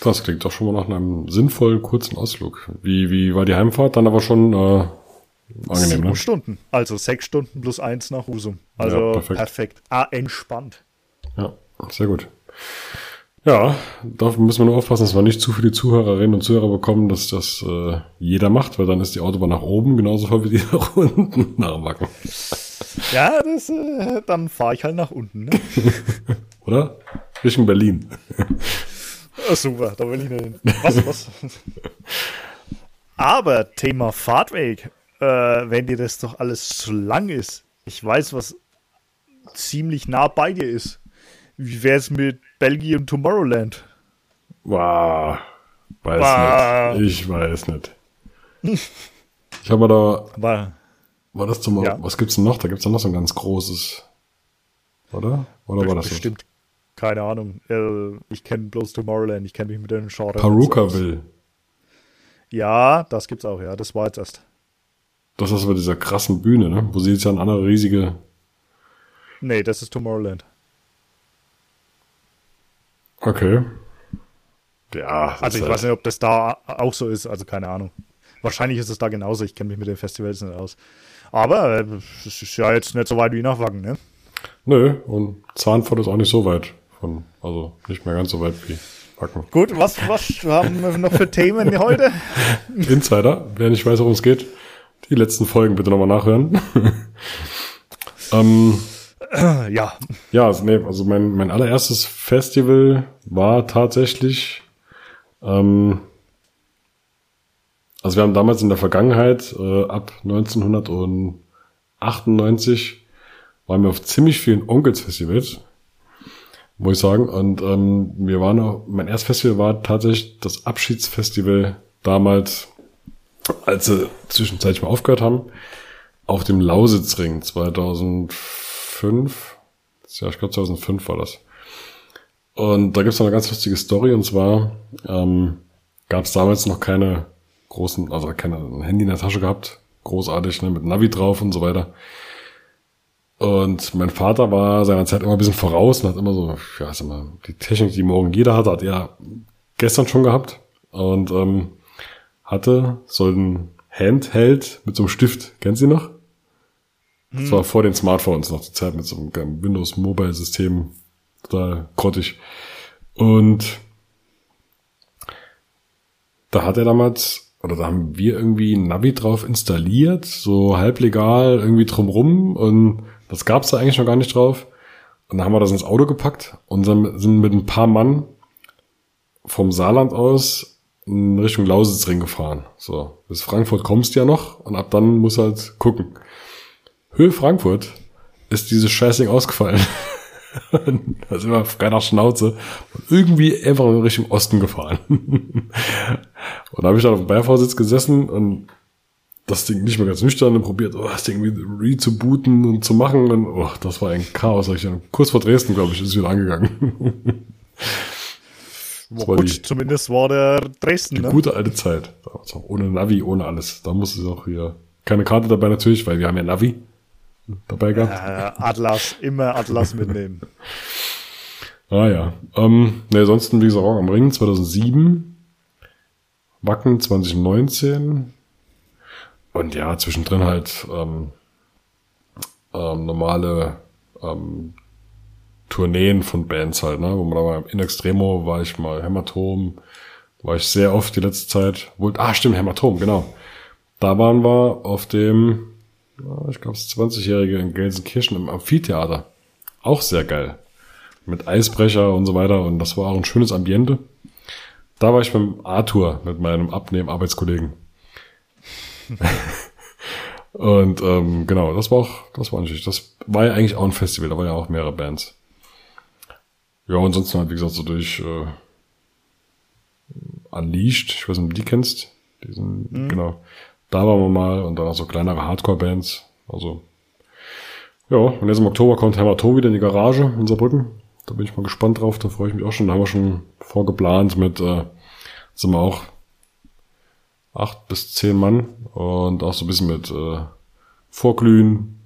Das klingt doch schon mal nach einem sinnvollen kurzen Ausflug. Wie, wie war die Heimfahrt? Dann aber schon äh, angenehm, Sieben ne? Stunden. Also sechs Stunden plus eins nach Husum. Also ja, perfekt. perfekt. Ah, entspannt. Ja, sehr gut. Ja, da müssen wir nur aufpassen, dass wir nicht zu viele Zuhörerinnen und Zuhörer bekommen, dass das äh, jeder macht, weil dann ist die Autobahn nach oben genauso voll wie die nach unten nach Wacken. Ja, das, äh, dann fahre ich halt nach unten. Ne? Oder? Richtung Berlin. Oh, super, da will ich nicht hin. Was, was? Aber Thema Fahrtweg, äh, wenn dir das doch alles zu lang ist, ich weiß, was ziemlich nah bei dir ist. Wie wäre es mit Belgien Tomorrowland? Wow, weiß wow. nicht. Ich weiß nicht. Ich habe da. War, war das zum. Ja. Was gibt's denn noch? Da gibt's ja noch so ein ganz großes. Oder? Oder war das Bestimmt. So? Keine Ahnung. Äh, ich kenne bloß Tomorrowland. Ich kenne mich mit den Genre. Perukaville. Ja, das gibt's auch, ja. Das war jetzt erst. Das ist bei dieser krassen Bühne, ne? Wo sie jetzt ja eine andere riesige. Nee, das ist Tomorrowland. Okay. Ja. Also ich halt weiß nicht, ob das da auch so ist, also keine Ahnung. Wahrscheinlich ist es da genauso, ich kenne mich mit den Festivals nicht aus. Aber äh, es ist ja jetzt nicht so weit wie nach Wacken, ne? Nö, und Zahnfurt ist auch nicht so weit von, also nicht mehr ganz so weit wie Wacken. Gut, was, was haben wir noch für Themen heute? Insider, wer nicht weiß, worum es geht, die letzten Folgen bitte nochmal nachhören. ähm, ja. Ja, also, nee, also mein, mein allererstes Festival war tatsächlich, ähm, also wir haben damals in der Vergangenheit, äh, ab 1998, waren wir auf ziemlich vielen Onkels-Festivals, muss ich sagen. Und ähm, wir waren auch, mein erstes Festival war tatsächlich das Abschiedsfestival damals, als sie zwischenzeitlich mal aufgehört haben, auf dem Lausitzring 2005. Ja, ich glaube 2005 war das. Und da gibt es eine ganz lustige Story und zwar ähm, gab es damals noch keine großen, also keine Handy in der Tasche gehabt, großartig, ne, mit Navi drauf und so weiter. Und mein Vater war seiner Zeit immer ein bisschen voraus und hat immer so, ja, sag mal, die Technik, die morgen jeder hatte, hat er gestern schon gehabt und ähm, hatte so ein Handheld mit so einem Stift. Kennen Sie noch? Das war vor den Smartphones noch die Zeit mit so einem Windows Mobile System. Total grottig. Und da hat er damals, oder da haben wir irgendwie ein Navi drauf installiert, so halblegal irgendwie drumrum und das gab's da eigentlich noch gar nicht drauf. Und dann haben wir das ins Auto gepackt und sind mit ein paar Mann vom Saarland aus in Richtung Lausitzring gefahren. So, bis Frankfurt kommst du ja noch und ab dann muss halt gucken. Höhe Frankfurt ist dieses Scheißding ausgefallen. da sind wir auf keiner Schnauze und irgendwie einfach in Richtung Osten gefahren. und da habe ich dann auf dem Beifahrersitz gesessen und das Ding nicht mehr ganz nüchtern und probiert, oh, das Ding irgendwie re zu booten und zu machen. Und oh, das war ein Chaos. Ich kurz vor Dresden, glaube ich, ist wieder angegangen. war gut, die, zumindest war der Dresden. Die ne? gute alte Zeit. Also ohne Navi, ohne alles. Da musste es auch hier. Keine Karte dabei natürlich, weil wir haben ja Navi dabei gehabt. Äh, Atlas, immer Atlas mitnehmen. ah ja. Ähm, ne, ansonsten, wie gesagt, auch am Ring 2007. Wacken 2019. Und ja, zwischendrin halt ähm, ähm, normale ähm, Tourneen von Bands halt, ne? Wo man da mal in Extremo war ich mal Hämatom, war ich sehr oft die letzte Zeit. Wohl, ah, stimmt, Hämatom, genau. Da waren wir auf dem, ich glaube, das 20-Jährige in Gelsenkirchen im Amphitheater. Auch sehr geil. Mit Eisbrecher und so weiter. Und das war auch ein schönes Ambiente. Da war ich beim Arthur mit meinem Abnehmen-Arbeitskollegen. und ähm, genau, das war auch, das war natürlich, das war ja eigentlich auch ein Festival, da waren ja auch mehrere Bands. Ja, und sonst halt, wie gesagt, so durch äh, Unleashed, ich weiß nicht, ob du die kennst. Diesen, mhm. genau. Da waren wir mal und dann auch so kleinere Hardcore-Bands. Also, ja, und jetzt im Oktober kommt Hämatom wieder in die Garage in Saarbrücken. Da bin ich mal gespannt drauf, da freue ich mich auch schon. Da haben wir schon vorgeplant mit, äh, sind wir auch acht bis zehn Mann und auch so ein bisschen mit äh, Vorglühen,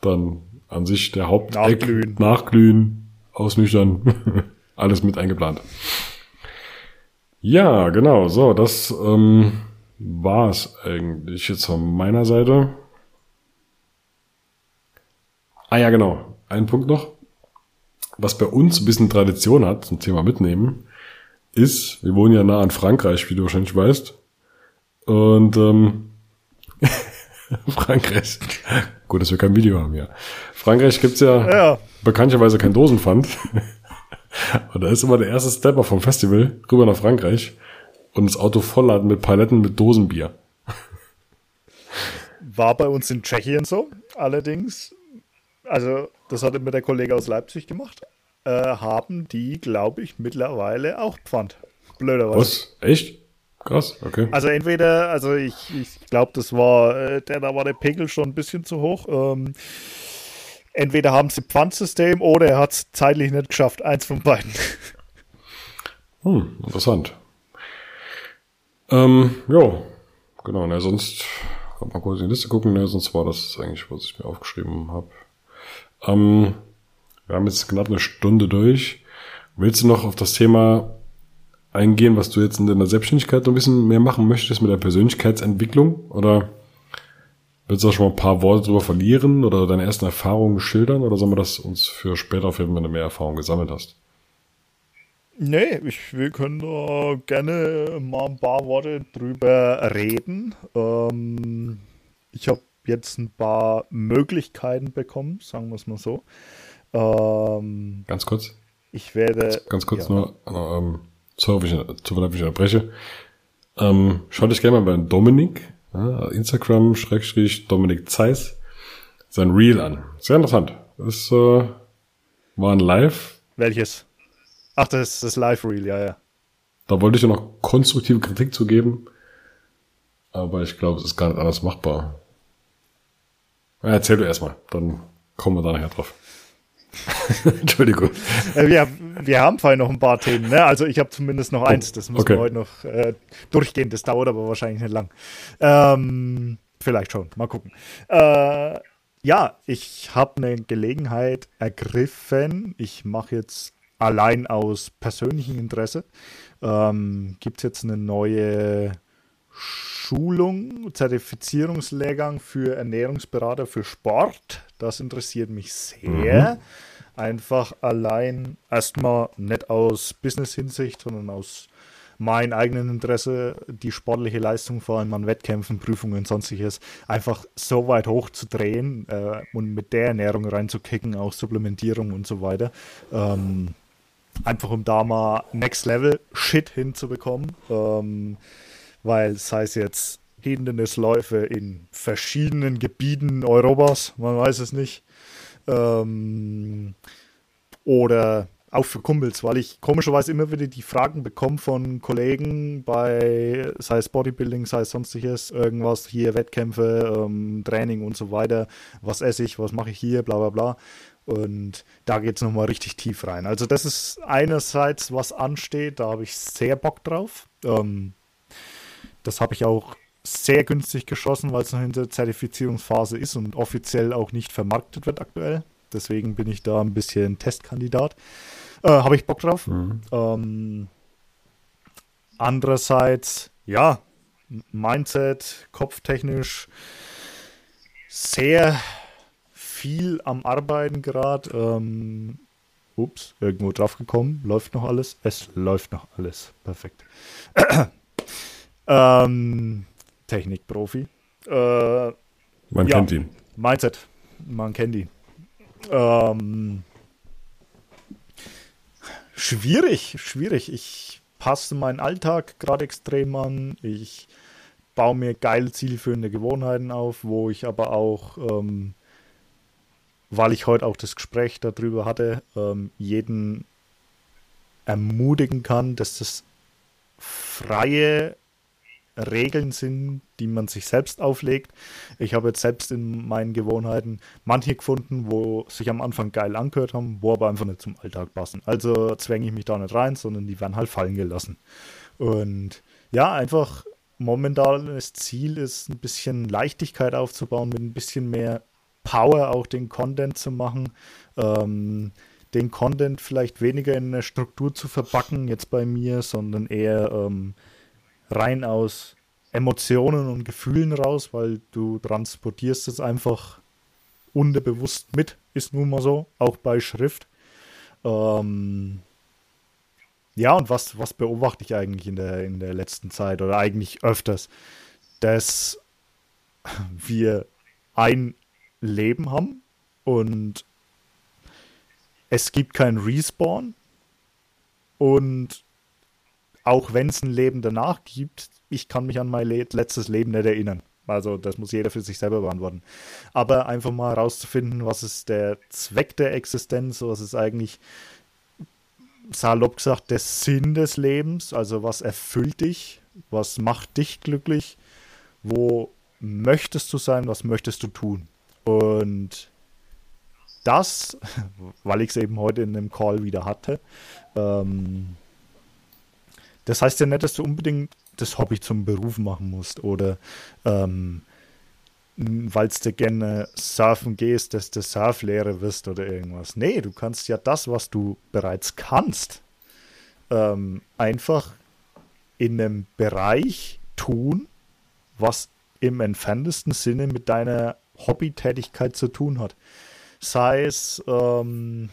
dann an sich der Haupteck, Nachglühen, Nachglühen ausnüchtern, alles mit eingeplant. Ja, genau, so, das ähm, war es eigentlich jetzt von meiner Seite. Ah ja, genau, ein Punkt noch. Was bei uns ein bisschen Tradition hat zum Thema Mitnehmen, ist, wir wohnen ja nah an Frankreich, wie du wahrscheinlich weißt. Und ähm, Frankreich. Gut, dass wir kein Video haben hier. Frankreich gibt's ja, ja. bekanntlicherweise kein Dosenpfand. und da ist immer der erste Stepper vom Festival rüber nach Frankreich und das Auto vollladen mit Paletten mit Dosenbier. War bei uns in Tschechien so, allerdings. Also, das hat immer der Kollege aus Leipzig gemacht. Äh, haben die, glaube ich, mittlerweile auch Pfand. Blöderweise. Was? Echt? Krass, okay. Also entweder, also ich, ich glaube, das war, äh, der, da war der Pegel schon ein bisschen zu hoch. Ähm, entweder haben sie Pfandsystem oder er hat es zeitlich nicht geschafft. Eins von beiden. Hm, interessant. Ähm, ja, genau. Ne, sonst kann man kurz in die Liste gucken. Ne, sonst war das eigentlich, was ich mir aufgeschrieben habe. Ähm, wir haben jetzt knapp eine Stunde durch. Willst du noch auf das Thema eingehen, was du jetzt in deiner Selbstständigkeit ein bisschen mehr machen möchtest mit der Persönlichkeitsentwicklung? Oder willst du auch schon mal ein paar Worte drüber verlieren oder deine ersten Erfahrungen schildern? Oder sollen wir das uns für später aufheben, wenn du mehr Erfahrung gesammelt hast? Nee, ich, wir können da gerne mal ein paar Worte drüber reden. Ähm, ich habe jetzt ein paar Möglichkeiten bekommen, sagen wir es mal so. Ähm, ganz kurz. Ich werde. Ganz, kurz ja. nur. Ähm, sorry, wenn ich, unterbreche. Ähm, schaut euch gerne mal bei Dominik, ja, Instagram, Schrägstrich, Dominik Zeiss, sein Reel an. Sehr interessant. Das äh, war ein Live. Welches? Ach, das ist das Live-Reel, ja, ja. Da wollte ich ja noch konstruktive Kritik zu geben. Aber ich glaube, es ist gar nicht anders machbar. Ja, erzähl du erstmal, dann kommen wir da nachher drauf. Entschuldigung. Äh, wir, wir haben vorhin noch ein paar Themen. Ne? Also ich habe zumindest noch eins. Das müssen okay. wir heute noch äh, durchgehen. Das dauert aber wahrscheinlich nicht lang. Ähm, vielleicht schon. Mal gucken. Äh, ja, ich habe eine Gelegenheit ergriffen. Ich mache jetzt allein aus persönlichem Interesse. Ähm, Gibt es jetzt eine neue Schulung, Zertifizierungslehrgang für Ernährungsberater für Sport. Das interessiert mich sehr. Mhm. Einfach allein erstmal nicht aus Business-Hinsicht, sondern aus mein eigenes Interesse, die sportliche Leistung vor allem an Wettkämpfen, Prüfungen, sonstiges, einfach so weit hoch zu drehen äh, und mit der Ernährung reinzukicken, auch Supplementierung und so weiter. Ähm, einfach um da mal Next Level Shit hinzubekommen. Ähm, weil sei es jetzt Hindernisläufe in verschiedenen Gebieten Europas, man weiß es nicht. Ähm, oder auch für Kumpels, weil ich komischerweise immer wieder die Fragen bekomme von Kollegen bei, sei es Bodybuilding, sei es sonstiges, irgendwas, hier Wettkämpfe, ähm, Training und so weiter, was esse ich, was mache ich hier, bla bla bla. Und da geht es nochmal richtig tief rein. Also das ist einerseits, was ansteht, da habe ich sehr Bock drauf. Ähm, das habe ich auch sehr günstig geschossen, weil es noch in der Zertifizierungsphase ist und offiziell auch nicht vermarktet wird aktuell. Deswegen bin ich da ein bisschen Testkandidat. Äh, habe ich Bock drauf. Mhm. Ähm, andererseits, ja, Mindset, kopftechnisch sehr viel am Arbeiten gerade. Ähm, ups, irgendwo drauf gekommen. Läuft noch alles? Es läuft noch alles. Perfekt. ähm, Technikprofi. Äh, Man ja, kennt ihn. Mindset. Man kennt ihn. Ähm, schwierig, schwierig. Ich passe meinen Alltag gerade extrem an. Ich baue mir geile zielführende Gewohnheiten auf, wo ich aber auch, ähm, weil ich heute auch das Gespräch darüber hatte, ähm, jeden ermutigen kann, dass das freie Regeln sind, die man sich selbst auflegt. Ich habe jetzt selbst in meinen Gewohnheiten manche gefunden, wo sich am Anfang geil angehört haben, wo aber einfach nicht zum Alltag passen. Also zwänge ich mich da nicht rein, sondern die werden halt fallen gelassen. Und ja, einfach momentan das Ziel ist, ein bisschen Leichtigkeit aufzubauen, mit ein bisschen mehr Power auch den Content zu machen. Ähm, den Content vielleicht weniger in eine Struktur zu verpacken, jetzt bei mir, sondern eher ähm, rein aus Emotionen und Gefühlen raus, weil du transportierst es einfach unterbewusst mit, ist nun mal so, auch bei Schrift. Ähm ja, und was, was beobachte ich eigentlich in der, in der letzten Zeit oder eigentlich öfters? Dass wir ein Leben haben und es gibt kein Respawn und auch wenn es ein Leben danach gibt, ich kann mich an mein le letztes Leben nicht erinnern. Also das muss jeder für sich selber beantworten. Aber einfach mal herauszufinden, was ist der Zweck der Existenz, was ist eigentlich, salopp gesagt, der Sinn des Lebens, also was erfüllt dich, was macht dich glücklich, wo möchtest du sein, was möchtest du tun. Und das, weil ich es eben heute in dem Call wieder hatte, ähm, das heißt ja nicht, dass du unbedingt das Hobby zum Beruf machen musst oder ähm, weil du gerne surfen gehst, dass du Surflehrer wirst oder irgendwas. Nee, du kannst ja das, was du bereits kannst, ähm, einfach in einem Bereich tun, was im entferntesten Sinne mit deiner Hobbytätigkeit zu tun hat. Sei es, ähm,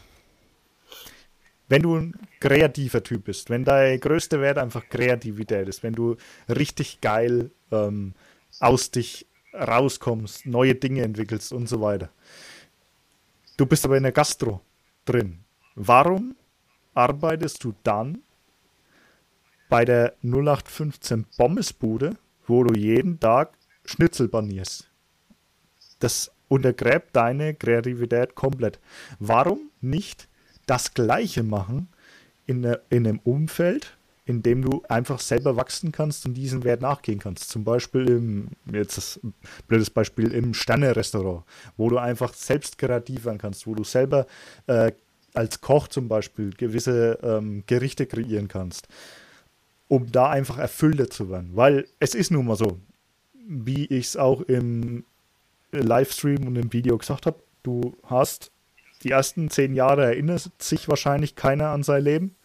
wenn du ein kreativer Typ bist, wenn dein größter Wert einfach Kreativität ist, wenn du richtig geil ähm, aus dich rauskommst, neue Dinge entwickelst und so weiter. Du bist aber in der Gastro drin. Warum arbeitest du dann bei der 0815 Pommesbude, wo du jeden Tag Schnitzel banierst? Das untergräbt deine Kreativität komplett. Warum nicht das Gleiche machen in, in einem Umfeld, in dem du einfach selber wachsen kannst und diesen Wert nachgehen kannst. Zum Beispiel im, jetzt das blödes Beispiel, im Sterne-Restaurant, wo du einfach selbst kreativ werden kannst, wo du selber äh, als Koch zum Beispiel gewisse ähm, Gerichte kreieren kannst, um da einfach erfüllter zu werden. Weil es ist nun mal so, wie ich es auch im Livestream und im Video gesagt habe, du hast die ersten zehn Jahre erinnert sich wahrscheinlich keiner an sein Leben.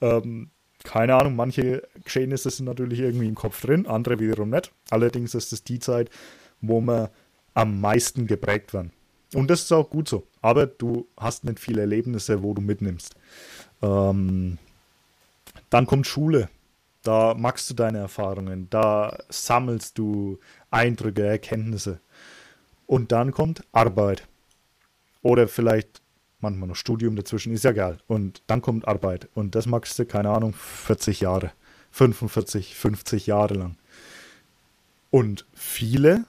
Ähm, keine Ahnung, manche Geschehnisse sind natürlich irgendwie im Kopf drin, andere wiederum nicht. Allerdings ist es die Zeit, wo wir am meisten geprägt werden. Und das ist auch gut so. Aber du hast nicht viele Erlebnisse, wo du mitnimmst. Ähm, dann kommt Schule. Da machst du deine Erfahrungen, da sammelst du Eindrücke, Erkenntnisse. Und dann kommt Arbeit. Oder vielleicht manchmal noch Studium dazwischen, ist ja geil. Und dann kommt Arbeit. Und das machst du, keine Ahnung, 40 Jahre, 45, 50 Jahre lang. Und viele,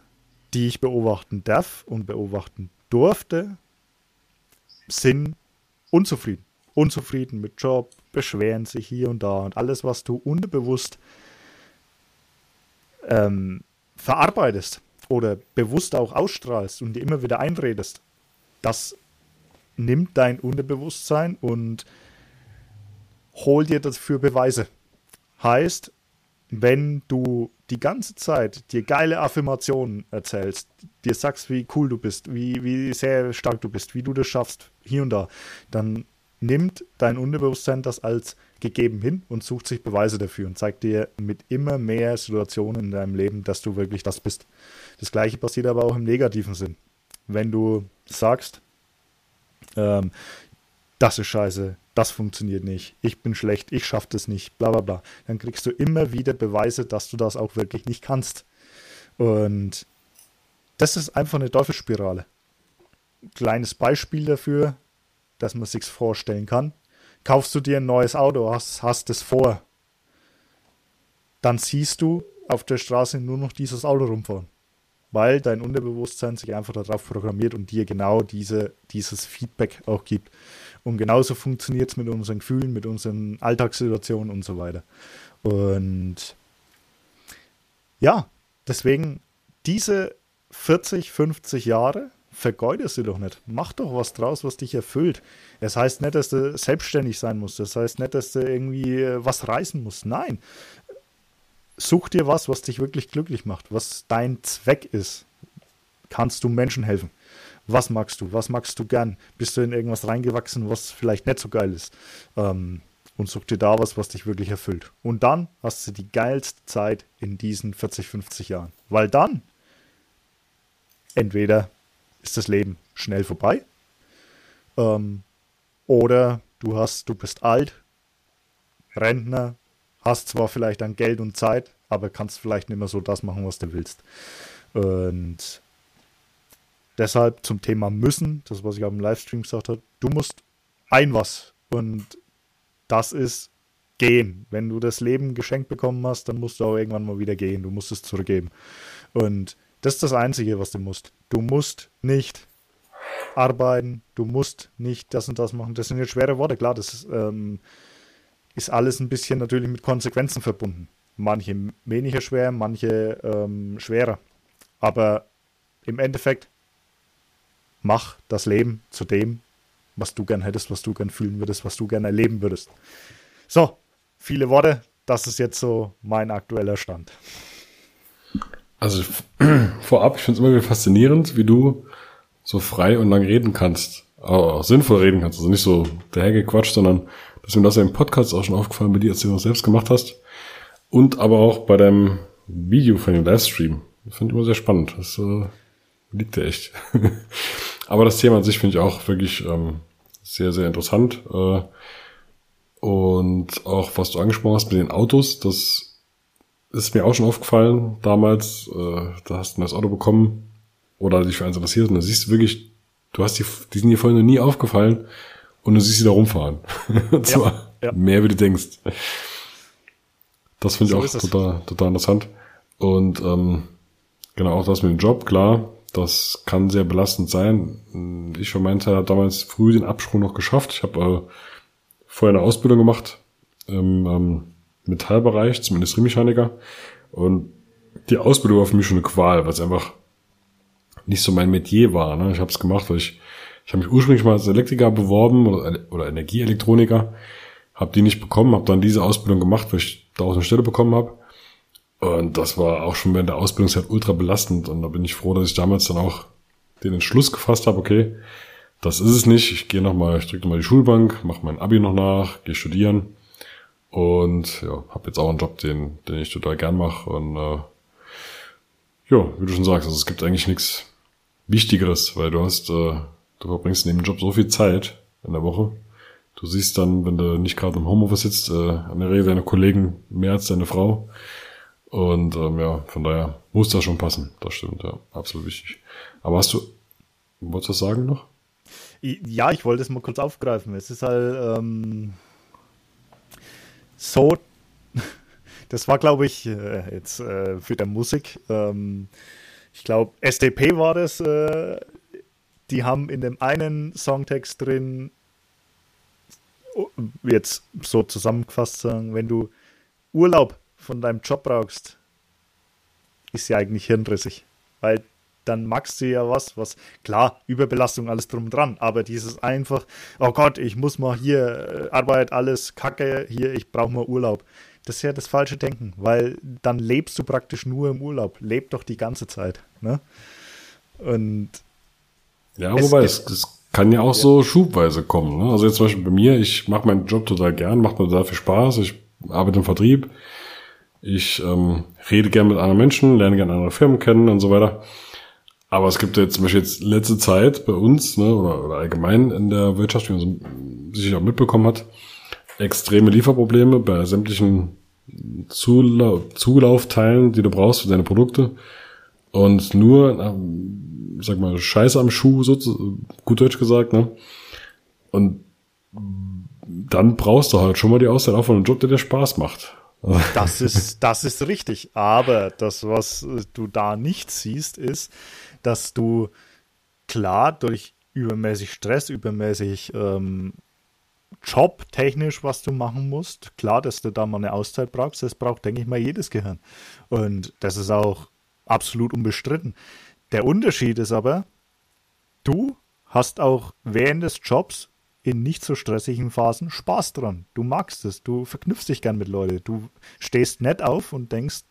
die ich beobachten darf und beobachten durfte, sind unzufrieden. Unzufrieden mit Job, beschweren sich hier und da und alles, was du unterbewusst ähm, verarbeitest oder bewusst auch ausstrahlst und dir immer wieder einredest, das nimmt dein Unterbewusstsein und holt dir dafür Beweise. Heißt, wenn du die ganze Zeit dir geile Affirmationen erzählst, dir sagst, wie cool du bist, wie, wie sehr stark du bist, wie du das schaffst, hier und da, dann nimmt dein Unterbewusstsein das als gegeben hin und sucht sich Beweise dafür und zeigt dir mit immer mehr Situationen in deinem Leben, dass du wirklich das bist. Das gleiche passiert aber auch im negativen Sinn. Wenn du sagst, ähm, das ist scheiße, das funktioniert nicht, ich bin schlecht, ich schaffe das nicht, bla bla bla, dann kriegst du immer wieder Beweise, dass du das auch wirklich nicht kannst. Und das ist einfach eine Teufelsspirale. Kleines Beispiel dafür, dass man sich vorstellen kann. Kaufst du dir ein neues Auto, hast, hast es vor, dann siehst du auf der Straße nur noch dieses Auto rumfahren. Weil dein Unterbewusstsein sich einfach darauf programmiert und dir genau diese, dieses Feedback auch gibt. Und genauso funktioniert es mit unseren Gefühlen, mit unseren Alltagssituationen und so weiter. Und ja, deswegen diese 40, 50 Jahre vergeude sie doch nicht. Mach doch was draus, was dich erfüllt. Es heißt nicht, dass du selbstständig sein musst. Das heißt nicht, dass du irgendwie äh, was reißen musst. Nein. Such dir was, was dich wirklich glücklich macht, was dein Zweck ist. Kannst du Menschen helfen? Was magst du? Was magst du gern? Bist du in irgendwas reingewachsen, was vielleicht nicht so geil ist? Ähm, und such dir da was, was dich wirklich erfüllt. Und dann hast du die geilste Zeit in diesen 40, 50 Jahren. Weil dann entweder ist das Leben schnell vorbei. Ähm, oder du hast, du bist alt, Rentner, hast zwar vielleicht dann Geld und Zeit, aber kannst vielleicht nicht mehr so das machen, was du willst. Und deshalb zum Thema müssen, das was ich im Livestream gesagt habe, du musst ein was und das ist gehen. Wenn du das Leben geschenkt bekommen hast, dann musst du auch irgendwann mal wieder gehen. Du musst es zurückgeben. Und das ist das Einzige, was du musst. Du musst nicht arbeiten, du musst nicht das und das machen. Das sind jetzt schwere Worte, klar, das ist, ähm, ist alles ein bisschen natürlich mit Konsequenzen verbunden. Manche weniger schwer, manche ähm, schwerer. Aber im Endeffekt, mach das Leben zu dem, was du gern hättest, was du gern fühlen würdest, was du gern erleben würdest. So, viele Worte, das ist jetzt so mein aktueller Stand. Also vorab, ich finde es immer wieder faszinierend, wie du so frei und lang reden kannst. Aber auch sinnvoll reden kannst. Also nicht so dahergequatscht, sondern dass mir das ja im Podcast auch schon aufgefallen bei dir, als du das selbst gemacht hast. Und aber auch bei deinem Video von dem Livestream. Das finde ich immer sehr spannend. Das äh, liegt dir echt. aber das Thema an sich finde ich auch wirklich ähm, sehr, sehr interessant. Äh, und auch was du angesprochen hast mit den Autos, das ist mir auch schon aufgefallen damals, äh, da hast du das Auto bekommen oder dich für eins interessiert und da siehst du wirklich, du hast die, die sind dir vorhin noch nie aufgefallen und du siehst sie da rumfahren. und zwar ja, ja. mehr wie du denkst. Das finde so ich auch total, total interessant. Und ähm, genau auch das mit dem Job, klar, das kann sehr belastend sein. Ich für meinen Teil habe damals früh den Absprung noch geschafft. Ich habe äh, vorher eine Ausbildung gemacht ähm, ähm, Metallbereich zum Industriemechaniker. Und die Ausbildung war für mich schon eine Qual, weil es einfach nicht so mein Metier war. Ne? Ich habe es gemacht, weil ich, ich habe mich ursprünglich mal als Elektriker beworben oder, oder Energieelektroniker, habe die nicht bekommen, habe dann diese Ausbildung gemacht, weil ich da auch eine Stelle bekommen habe. Und das war auch schon während der Ausbildungszeit ultra belastend. Und da bin ich froh, dass ich damals dann auch den Entschluss gefasst habe, okay, das ist es nicht. Ich gehe nochmal, ich drücke nochmal die Schulbank, mache mein Abi noch nach, gehe studieren und ja, habe jetzt auch einen Job, den, den ich total gern mache. Und äh, ja, wie du schon sagst, also es gibt eigentlich nichts Wichtigeres, weil du hast, äh, du verbringst neben dem Job so viel Zeit in der Woche, Du siehst dann, wenn du nicht gerade im Homeoffice sitzt, äh, an der Regel deine Kollegen mehr als deine Frau. Und ähm, ja, von daher muss das schon passen. Das stimmt, ja, absolut wichtig. Aber hast du, wolltest du das sagen noch? Ja, ich wollte es mal kurz aufgreifen. Es ist halt ähm, so, das war, glaube ich, äh, jetzt äh, für der Musik. Ähm, ich glaube, SDP war das. Äh, die haben in dem einen Songtext drin, oh, jetzt so zusammengefasst sagen, wenn du Urlaub von deinem Job brauchst, ist ja eigentlich hirnrissig. Weil dann magst du ja was, was, klar, Überbelastung, alles drum dran, aber dieses einfach, oh Gott, ich muss mal hier, äh, Arbeit, alles Kacke, hier, ich brauche mal Urlaub. Das ist ja das falsche Denken, weil dann lebst du praktisch nur im Urlaub. Leb doch die ganze Zeit. Ne? Und. Ja, es wobei, es, es kann ja auch ja. so schubweise kommen. Ne? Also jetzt zum Beispiel bei mir, ich mache meinen Job total gern, macht mir total viel Spaß, ich arbeite im Vertrieb ich ähm, rede gerne mit anderen Menschen, lerne gerne andere Firmen kennen und so weiter. Aber es gibt jetzt zum Beispiel jetzt letzte Zeit bei uns, ne, oder, oder allgemein in der Wirtschaft, wie man so sicher auch mitbekommen hat, extreme Lieferprobleme bei sämtlichen Zula Zulaufteilen, die du brauchst für deine Produkte. Und nur, na, sag mal, Scheiße am Schuh, so gut Deutsch gesagt, ne? Und dann brauchst du halt schon mal die Auszeit auch von einem Job, der dir Spaß macht. Das ist, das ist richtig. Aber das, was du da nicht siehst, ist, dass du klar durch übermäßig Stress, übermäßig ähm, Job technisch, was du machen musst, klar, dass du da mal eine Auszeit brauchst, das braucht, denke ich mal, jedes Gehirn. Und das ist auch absolut unbestritten. Der Unterschied ist aber, du hast auch während des Jobs in nicht so stressigen Phasen Spaß dran. Du magst es, du verknüpfst dich gern mit Leuten, du stehst nett auf und denkst,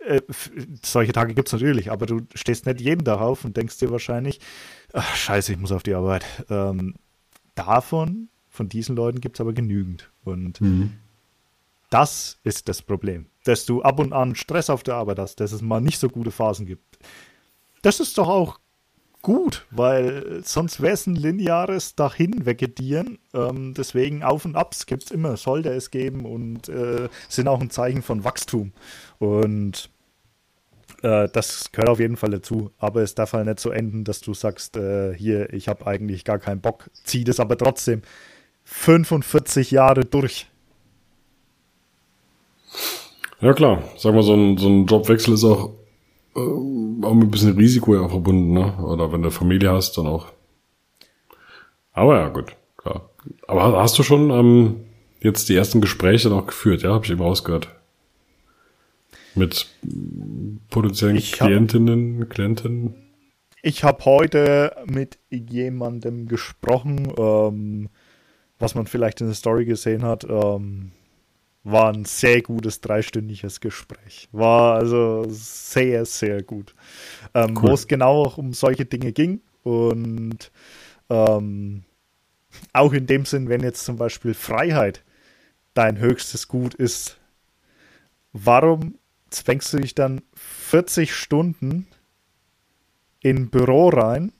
äh, solche Tage gibt es natürlich, aber du stehst nicht jeden Tag auf und denkst dir wahrscheinlich, ach, scheiße, ich muss auf die Arbeit. Ähm, davon, von diesen Leuten gibt es aber genügend. Und mhm. das ist das Problem. Dass du ab und an Stress auf der Arbeit hast, dass es mal nicht so gute Phasen gibt. Das ist doch auch gut, weil sonst wäre es ein lineares Dahinvegetieren. Ähm, deswegen Auf und Abs gibt es immer, sollte es geben und äh, sind auch ein Zeichen von Wachstum. Und äh, das gehört auf jeden Fall dazu. Aber es darf halt nicht so enden, dass du sagst, äh, hier, ich habe eigentlich gar keinen Bock, zieh das aber trotzdem 45 Jahre durch. Ja klar, sag mal, so ein, so ein Jobwechsel ist auch auch mit ein bisschen Risiko ja verbunden, ne? Oder wenn du Familie hast, dann auch. Aber ja, gut, klar. Aber hast du schon ähm, jetzt die ersten Gespräche noch geführt, ja? Habe ich eben rausgehört. Mit potenziellen ich Klientinnen, hab, Klienten? Ich habe heute mit jemandem gesprochen, ähm, was man vielleicht in der Story gesehen hat. Ähm, war ein sehr gutes dreistündiges Gespräch. War also sehr, sehr gut. Ähm, cool. Wo es genau auch um solche Dinge ging und ähm, auch in dem Sinn, wenn jetzt zum Beispiel Freiheit dein höchstes Gut ist, warum zwängst du dich dann 40 Stunden in Büro rein,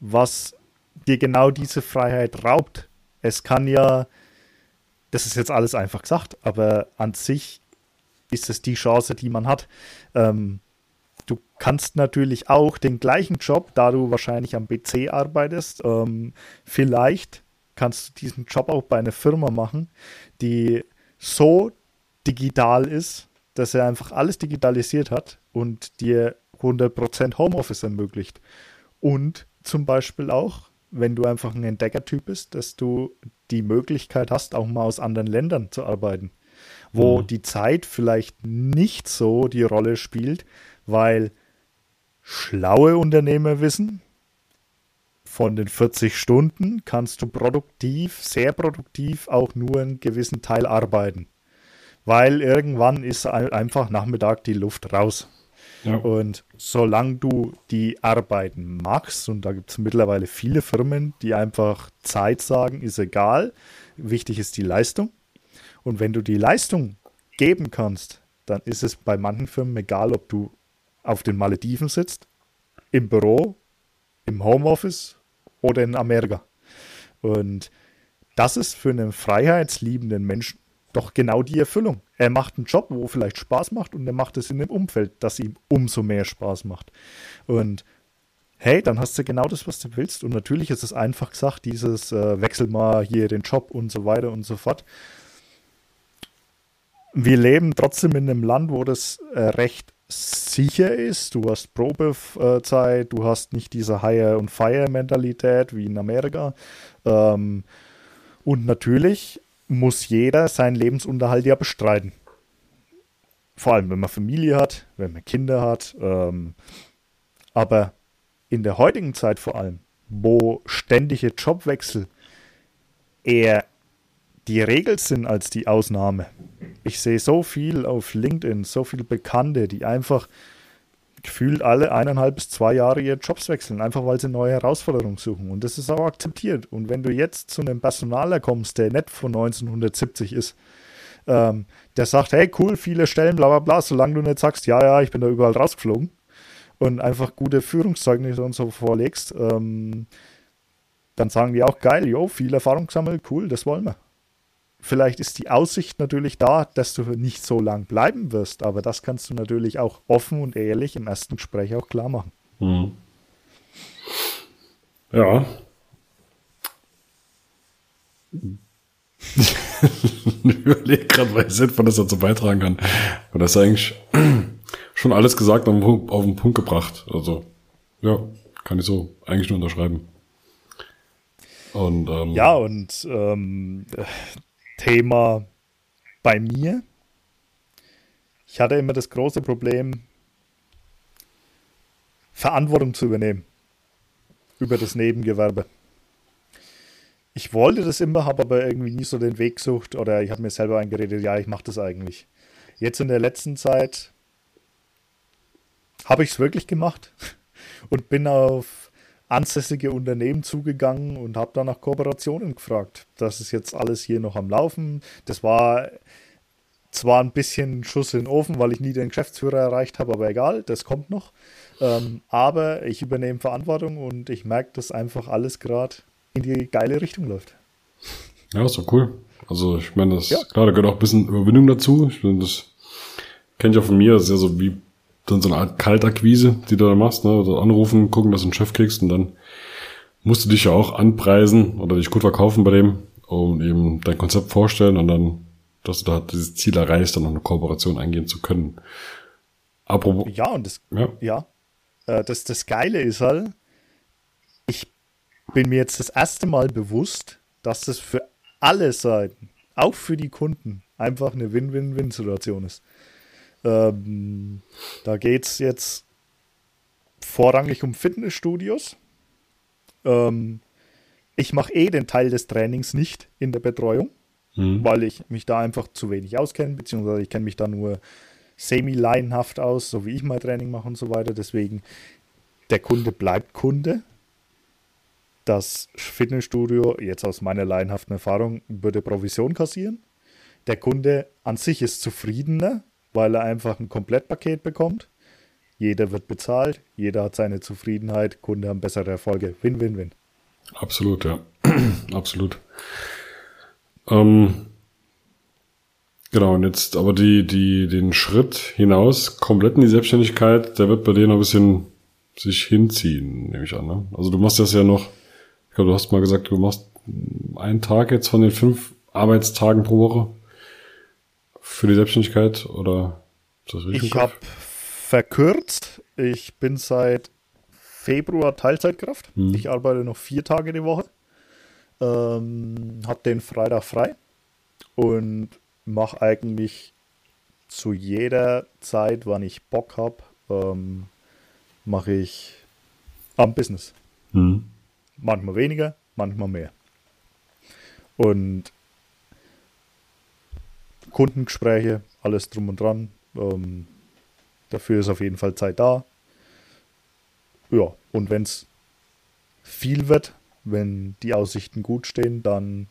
was dir genau diese Freiheit raubt? Es kann ja das ist jetzt alles einfach gesagt, aber an sich ist es die Chance, die man hat. Ähm, du kannst natürlich auch den gleichen Job, da du wahrscheinlich am PC arbeitest, ähm, vielleicht kannst du diesen Job auch bei einer Firma machen, die so digital ist, dass er einfach alles digitalisiert hat und dir 100% Homeoffice ermöglicht. Und zum Beispiel auch, wenn du einfach ein Entdeckertyp bist, dass du die Möglichkeit hast, auch mal aus anderen Ländern zu arbeiten, wo mhm. die Zeit vielleicht nicht so die Rolle spielt, weil schlaue Unternehmer wissen, von den 40 Stunden kannst du produktiv, sehr produktiv auch nur einen gewissen Teil arbeiten. Weil irgendwann ist einfach Nachmittag die Luft raus. Ja. Und solange du die Arbeiten machst, und da gibt es mittlerweile viele Firmen, die einfach Zeit sagen, ist egal, wichtig ist die Leistung. Und wenn du die Leistung geben kannst, dann ist es bei manchen Firmen egal, ob du auf den Malediven sitzt, im Büro, im Homeoffice oder in Amerika. Und das ist für einen freiheitsliebenden Menschen doch genau die Erfüllung. Er macht einen Job, wo vielleicht Spaß macht und er macht es in einem Umfeld, das ihm umso mehr Spaß macht. Und hey, dann hast du genau das, was du willst. Und natürlich ist es einfach gesagt, dieses äh, wechsel mal hier den Job und so weiter und so fort. Wir leben trotzdem in einem Land, wo das äh, recht sicher ist. Du hast Probezeit, du hast nicht diese Hire- und Fire-Mentalität wie in Amerika. Ähm, und natürlich muss jeder seinen Lebensunterhalt ja bestreiten. Vor allem, wenn man Familie hat, wenn man Kinder hat. Ähm, aber in der heutigen Zeit vor allem, wo ständige Jobwechsel eher die Regel sind als die Ausnahme. Ich sehe so viel auf LinkedIn, so viele Bekannte, die einfach gefühlt alle eineinhalb bis zwei Jahre ihre Jobs wechseln, einfach weil sie neue Herausforderungen suchen. Und das ist auch akzeptiert. Und wenn du jetzt zu einem Personaler kommst, der nicht von 1970 ist, ähm, der sagt, hey, cool, viele Stellen, bla bla bla, solange du nicht sagst, ja, ja, ich bin da überall rausgeflogen und einfach gute Führungszeugnisse und so vorlegst, ähm, dann sagen die auch, geil, jo, viel Erfahrung gesammelt, cool, das wollen wir. Vielleicht ist die Aussicht natürlich da, dass du nicht so lang bleiben wirst, aber das kannst du natürlich auch offen und ehrlich im ersten Gespräch auch klar machen. Mhm. Ja. ich überlege gerade, weil ich sinnvoll das dazu beitragen kann. Und das ist eigentlich schon alles gesagt und auf den Punkt gebracht. Also, ja, kann ich so eigentlich nur unterschreiben. Und, ähm, ja, und ähm, Thema bei mir. Ich hatte immer das große Problem, Verantwortung zu übernehmen über das Nebengewerbe. Ich wollte das immer, habe aber irgendwie nie so den Weg gesucht oder ich habe mir selber eingeredet, ja, ich mache das eigentlich. Jetzt in der letzten Zeit habe ich es wirklich gemacht und bin auf ansässige Unternehmen zugegangen und habe da nach Kooperationen gefragt. Das ist jetzt alles hier noch am Laufen. Das war zwar ein bisschen Schuss in den Ofen, weil ich nie den Geschäftsführer erreicht habe, aber egal, das kommt noch. Ähm, aber ich übernehme Verantwortung und ich merke, dass einfach alles gerade in die geile Richtung läuft. Ja, ist doch cool. Also ich meine, das ja. klar, da gehört auch ein bisschen Überwindung dazu. Ich meine, das kenne ich auch von mir, das ist ja so wie dann so eine Art Kaltakquise, die du da machst, ne? Also anrufen, gucken, dass du einen Chef kriegst und dann musst du dich ja auch anpreisen oder dich gut verkaufen bei dem und eben dein Konzept vorstellen und dann, dass du da dieses Ziel erreichst, dann noch eine Kooperation eingehen zu können. Apropos. Ja, und das, ja, ja äh, das, das Geile ist halt, ich bin mir jetzt das erste Mal bewusst, dass das für alle Seiten, auch für die Kunden, einfach eine Win-Win-Win-Situation ist. Ähm, da geht es jetzt vorrangig um Fitnessstudios. Ähm, ich mache eh den Teil des Trainings nicht in der Betreuung, mhm. weil ich mich da einfach zu wenig auskenne, beziehungsweise ich kenne mich da nur semi-laienhaft aus, so wie ich mein Training mache und so weiter. Deswegen, der Kunde bleibt Kunde. Das Fitnessstudio, jetzt aus meiner laienhaften Erfahrung, würde Provision kassieren. Der Kunde an sich ist zufriedener, weil er einfach ein Komplettpaket bekommt. Jeder wird bezahlt, jeder hat seine Zufriedenheit, Kunde haben bessere Erfolge. Win, win, win. Absolut, ja. Absolut. Ähm, genau, und jetzt aber die, die, den Schritt hinaus, komplett in die Selbstständigkeit, der wird bei dir noch ein bisschen sich hinziehen, nehme ich an. Ne? Also du machst das ja noch, ich glaube, du hast mal gesagt, du machst einen Tag jetzt von den fünf Arbeitstagen pro Woche für die Selbstständigkeit oder? Ich habe verkürzt. Ich bin seit Februar Teilzeitkraft. Hm. Ich arbeite noch vier Tage die Woche. Ähm, habe den Freitag frei und mache eigentlich zu jeder Zeit, wann ich Bock habe, ähm, mache ich am Business. Hm. Manchmal weniger, manchmal mehr. Und Kundengespräche, alles drum und dran. Ähm, dafür ist auf jeden Fall Zeit da. Ja, und wenn es viel wird, wenn die Aussichten gut stehen, dann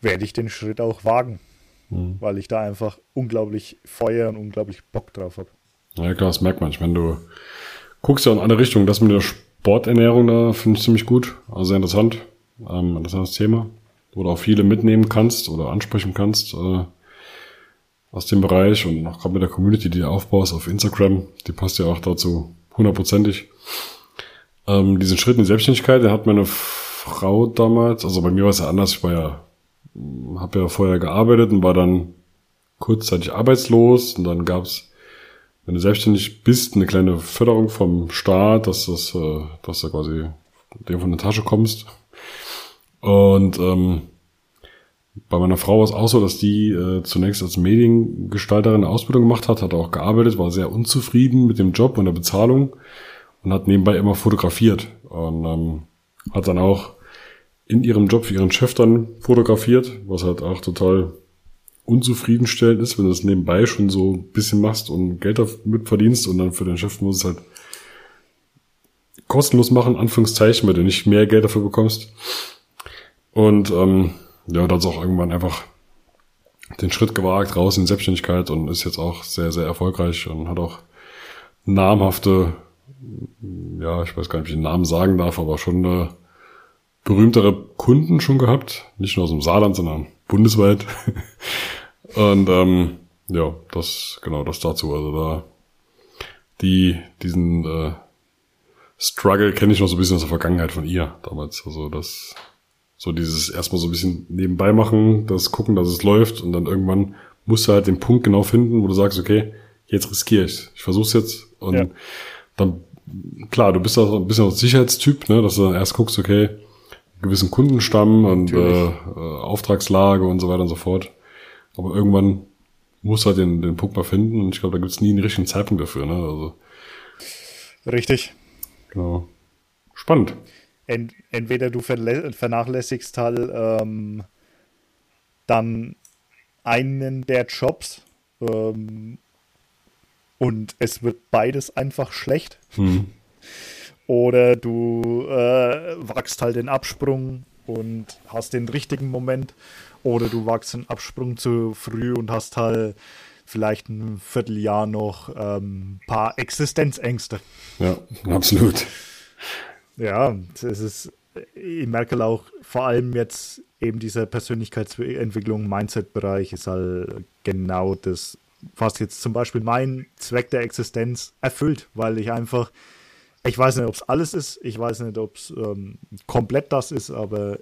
werde ich den Schritt auch wagen, mhm. weil ich da einfach unglaublich Feuer und unglaublich Bock drauf habe. Ja klar, das merkt man. Ich meine, du guckst ja in andere Richtungen. Das mit der Sporternährung da finde ich ziemlich gut, also sehr interessant, ähm, interessantes Thema. wo du auch viele mitnehmen kannst oder ansprechen kannst äh, aus dem Bereich und auch gerade mit der Community, die du aufbaust auf Instagram, die passt ja auch dazu hundertprozentig. Ähm, diesen Schritt in die Selbstständigkeit, der hat meine Frau damals, also bei mir war es ja anders, ich war ja, habe ja vorher gearbeitet und war dann kurzzeitig arbeitslos und dann gab's wenn du selbstständig bist, eine kleine Förderung vom Staat, dass das, äh, dass du quasi dem von der Tasche kommst. Und ähm, bei meiner Frau war es auch so, dass die äh, zunächst als Mediengestalterin eine Ausbildung gemacht hat, hat auch gearbeitet, war sehr unzufrieden mit dem Job und der Bezahlung und hat nebenbei immer fotografiert und ähm, hat dann auch in ihrem Job für ihren Chef dann fotografiert, was halt auch total unzufriedenstellend ist, wenn du das nebenbei schon so ein bisschen machst und Geld damit verdienst und dann für den Chef muss es halt kostenlos machen, Anführungszeichen, weil du nicht mehr Geld dafür bekommst. Und ähm, ja, da hat auch irgendwann einfach den Schritt gewagt, raus in Selbstständigkeit und ist jetzt auch sehr, sehr erfolgreich und hat auch namhafte, ja, ich weiß gar nicht, ob ich den Namen sagen darf, aber schon eine berühmtere Kunden schon gehabt. Nicht nur aus dem Saarland, sondern bundesweit. Und ähm, ja, das, genau, das dazu. Also da die, diesen äh, Struggle kenne ich noch so ein bisschen aus der Vergangenheit von ihr damals. Also das, so dieses erstmal so ein bisschen nebenbei machen, das gucken, dass es läuft und dann irgendwann musst du halt den Punkt genau finden, wo du sagst, okay, jetzt riskiere ich Ich versuch's jetzt und ja. dann, klar, du bist auch ein bisschen auch Sicherheitstyp, ne, dass du dann erst guckst, okay, gewissen Kundenstamm und äh, äh, Auftragslage und so weiter und so fort. Aber irgendwann muss halt den, den Punkt mal finden und ich glaube, da gibt's nie einen richtigen Zeitpunkt dafür. Ne? Also, Richtig. Genau. Spannend. Ent, entweder du vernachlässigst halt ähm, dann einen der Jobs ähm, und es wird beides einfach schlecht. Hm. Oder du äh, wachst halt den Absprung und hast den richtigen Moment. Oder du wachst den Absprung zu früh und hast halt vielleicht ein Vierteljahr noch ein ähm, paar Existenzängste. Ja, absolut. Ja, es ist, ich merke auch vor allem jetzt eben dieser Persönlichkeitsentwicklung, Mindset-Bereich ist halt genau das, was jetzt zum Beispiel mein Zweck der Existenz erfüllt, weil ich einfach ich weiß nicht, ob es alles ist. Ich weiß nicht, ob es ähm, komplett das ist, aber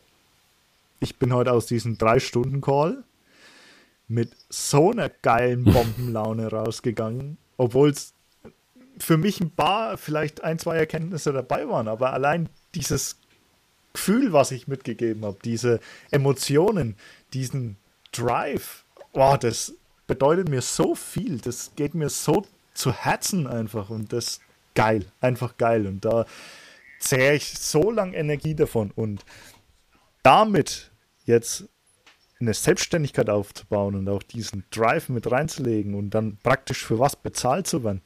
ich bin heute aus diesem Drei-Stunden-Call mit so einer geilen Bombenlaune rausgegangen, obwohl es für mich ein paar, vielleicht ein, zwei Erkenntnisse dabei waren, aber allein dieses Gefühl, was ich mitgegeben habe, diese Emotionen, diesen Drive, oh, das bedeutet mir so viel, das geht mir so zu Herzen einfach und das geil, einfach geil. Und da zehre ich so lange Energie davon. Und damit jetzt eine Selbstständigkeit aufzubauen und auch diesen Drive mit reinzulegen und dann praktisch für was bezahlt zu werden,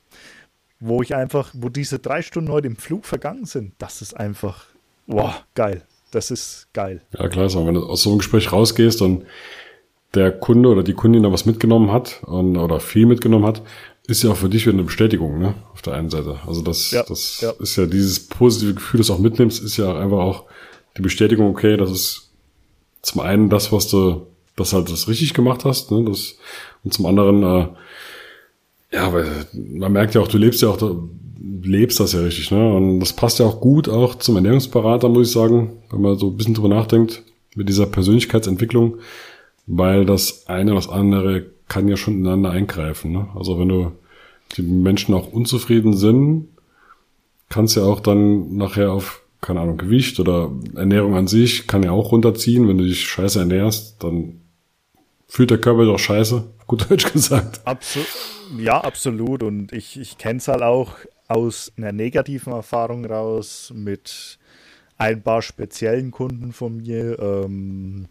wo ich einfach, wo diese drei Stunden heute im Flug vergangen sind, das ist einfach, wow, geil. Das ist geil. Ja, klar, so, wenn du aus so einem Gespräch rausgehst und der Kunde oder die Kundin da was mitgenommen hat und, oder viel mitgenommen hat, ist ja auch für dich wieder eine Bestätigung, ne? Auf der einen Seite. Also das, ja, das ja. ist ja dieses positive Gefühl, das du auch mitnimmst, ist ja einfach auch die Bestätigung, okay, das ist zum einen das, was du, das halt das richtig gemacht hast, ne? Das, und zum anderen, äh, ja, weil man merkt ja auch, du lebst ja auch, du lebst das ja richtig, ne? Und das passt ja auch gut auch zum Ernährungsberater, muss ich sagen, wenn man so ein bisschen drüber nachdenkt, mit dieser Persönlichkeitsentwicklung, weil das eine oder das andere kann ja schon ineinander eingreifen. Ne? Also wenn du die Menschen auch unzufrieden sind, kannst ja auch dann nachher auf, keine Ahnung, Gewicht oder Ernährung an sich kann ja auch runterziehen. Wenn du dich scheiße ernährst, dann fühlt der Körper doch scheiße, gut Deutsch gesagt. Absol ja, absolut. Und ich, ich kenne es halt auch aus einer negativen Erfahrung raus mit ein paar speziellen Kunden von mir, ähm,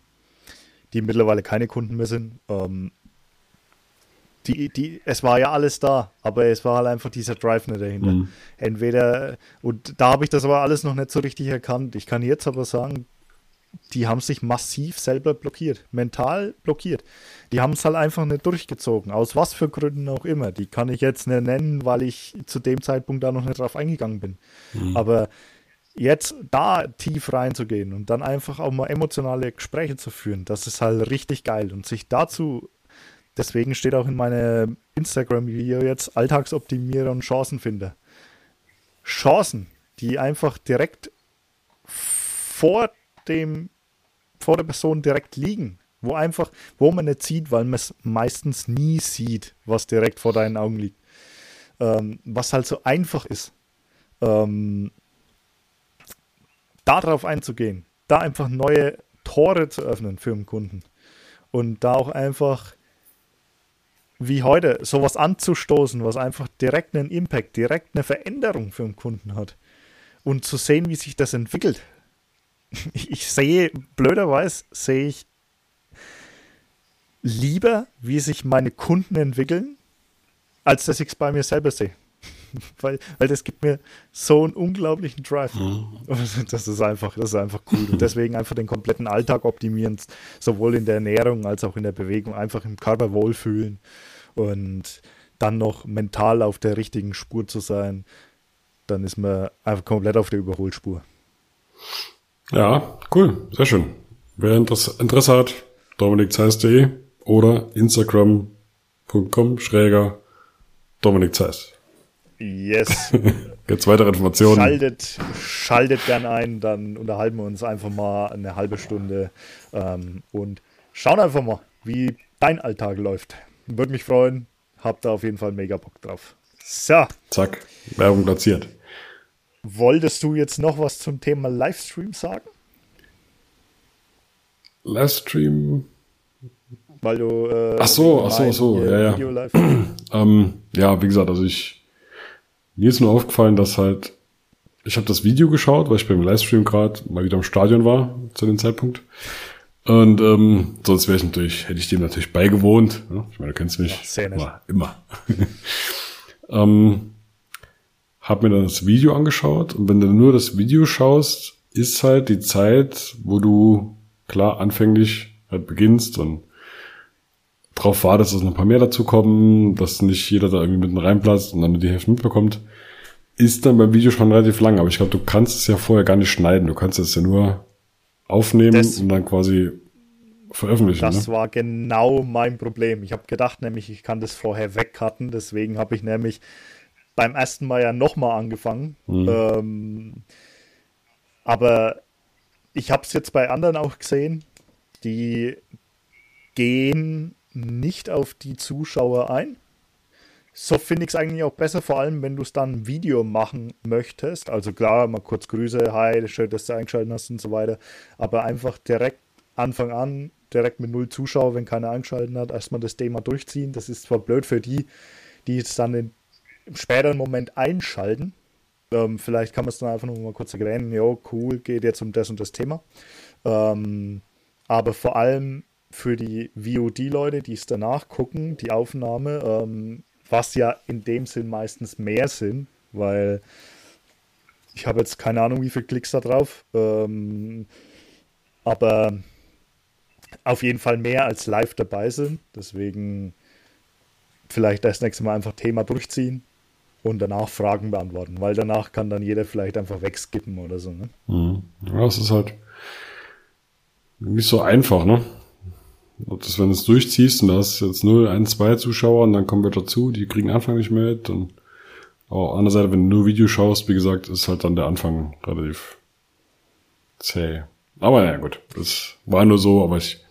die mittlerweile keine Kunden mehr sind. Ähm, die, die, es war ja alles da, aber es war halt einfach dieser Drive nicht dahinter. Mhm. Entweder, und da habe ich das aber alles noch nicht so richtig erkannt. Ich kann jetzt aber sagen, die haben sich massiv selber blockiert, mental blockiert. Die haben es halt einfach nicht durchgezogen, aus was für Gründen auch immer. Die kann ich jetzt nicht nennen, weil ich zu dem Zeitpunkt da noch nicht drauf eingegangen bin. Mhm. Aber jetzt da tief reinzugehen und dann einfach auch mal emotionale Gespräche zu führen, das ist halt richtig geil. Und sich dazu, deswegen steht auch in meinem Instagram-Video jetzt Alltagsoptimierer und Chancenfinder. Chancen, die einfach direkt vor dem, vor der Person direkt liegen. Wo einfach, wo man nicht sieht, weil man es meistens nie sieht, was direkt vor deinen Augen liegt. Ähm, was halt so einfach ist. Ähm, darauf einzugehen, da einfach neue Tore zu öffnen für den Kunden und da auch einfach wie heute sowas anzustoßen, was einfach direkt einen Impact, direkt eine Veränderung für den Kunden hat und zu sehen, wie sich das entwickelt. Ich sehe, blöderweise sehe ich lieber, wie sich meine Kunden entwickeln, als dass ich es bei mir selber sehe. weil, weil das gibt mir so einen unglaublichen Drive. Mhm. Das ist einfach, das ist einfach cool. Und deswegen einfach den kompletten Alltag optimieren, sowohl in der Ernährung als auch in der Bewegung, einfach im Körper wohlfühlen und dann noch mental auf der richtigen Spur zu sein, dann ist man einfach komplett auf der Überholspur. Ja, cool, sehr schön. Wer Interesse hat, dominikzeiss.de oder instagram.com schräger Dominik Zeiss. Yes. Gibt weitere Informationen? Schaltet, schaltet gern ein, dann unterhalten wir uns einfach mal eine halbe Stunde ähm, und schauen einfach mal, wie dein Alltag läuft. Würde mich freuen. Habt da auf jeden Fall mega Bock drauf. So. Zack, Werbung platziert. Wolltest du jetzt noch was zum Thema Livestream sagen? Livestream. Weil du. Äh, ach so, ach so, ach so, ja, ja. ähm, ja, wie gesagt, also ich mir ist nur aufgefallen, dass halt, ich habe das Video geschaut, weil ich beim Livestream gerade mal wieder im Stadion war zu dem Zeitpunkt. Und ähm, sonst wäre ich natürlich, hätte ich dem natürlich beigewohnt. Ja? Ich meine, du kennst mich. Nett. Immer. immer. ähm, hab mir dann das Video angeschaut und wenn du nur das Video schaust, ist halt die Zeit, wo du klar anfänglich halt beginnst und drauf wartest, dass noch ein paar mehr dazukommen, dass nicht jeder da irgendwie mitten reinplatzt und dann die Hälfte mitbekommt, ist dann beim Video schon relativ lang. Aber ich glaube, du kannst es ja vorher gar nicht schneiden. Du kannst es ja nur aufnehmen das, und dann quasi veröffentlichen. Das ne? war genau mein Problem. Ich habe gedacht nämlich, ich kann das vorher wegcutten. Deswegen habe ich nämlich beim ersten Mal ja nochmal angefangen. Mhm. Ähm, aber ich habe es jetzt bei anderen auch gesehen, die gehen nicht auf die Zuschauer ein. So finde ich es eigentlich auch besser, vor allem wenn du es dann Video machen möchtest. Also klar, mal kurz Grüße, hi, schön, dass du eingeschaltet hast und so weiter. Aber einfach direkt Anfang an, direkt mit null Zuschauer, wenn keiner eingeschaltet hat, erstmal das Thema durchziehen. Das ist zwar blöd für die, die es dann in, im späteren Moment einschalten. Ähm, vielleicht kann man es dann einfach nur mal kurz erwähnen, jo, cool, geht jetzt um das und das Thema. Ähm, aber vor allem für die VOD-Leute, die es danach gucken, die Aufnahme, ähm, was ja in dem Sinn meistens mehr sind, weil ich habe jetzt keine Ahnung, wie viele Klicks da drauf, ähm, aber auf jeden Fall mehr als live dabei sind. Deswegen vielleicht das nächste Mal einfach Thema durchziehen und danach Fragen beantworten, weil danach kann dann jeder vielleicht einfach wegskippen oder so. Ne? Mhm. Ja, es ist halt nicht so einfach, ne? Ob das, wenn du es durchziehst und da hast jetzt nur ein, zwei Zuschauer und dann kommen wir dazu, die kriegen Anfang nicht mit. Und aber andererseits, wenn du nur Video schaust, wie gesagt, ist halt dann der Anfang relativ zäh. Aber ja gut, das war nur so, aber ich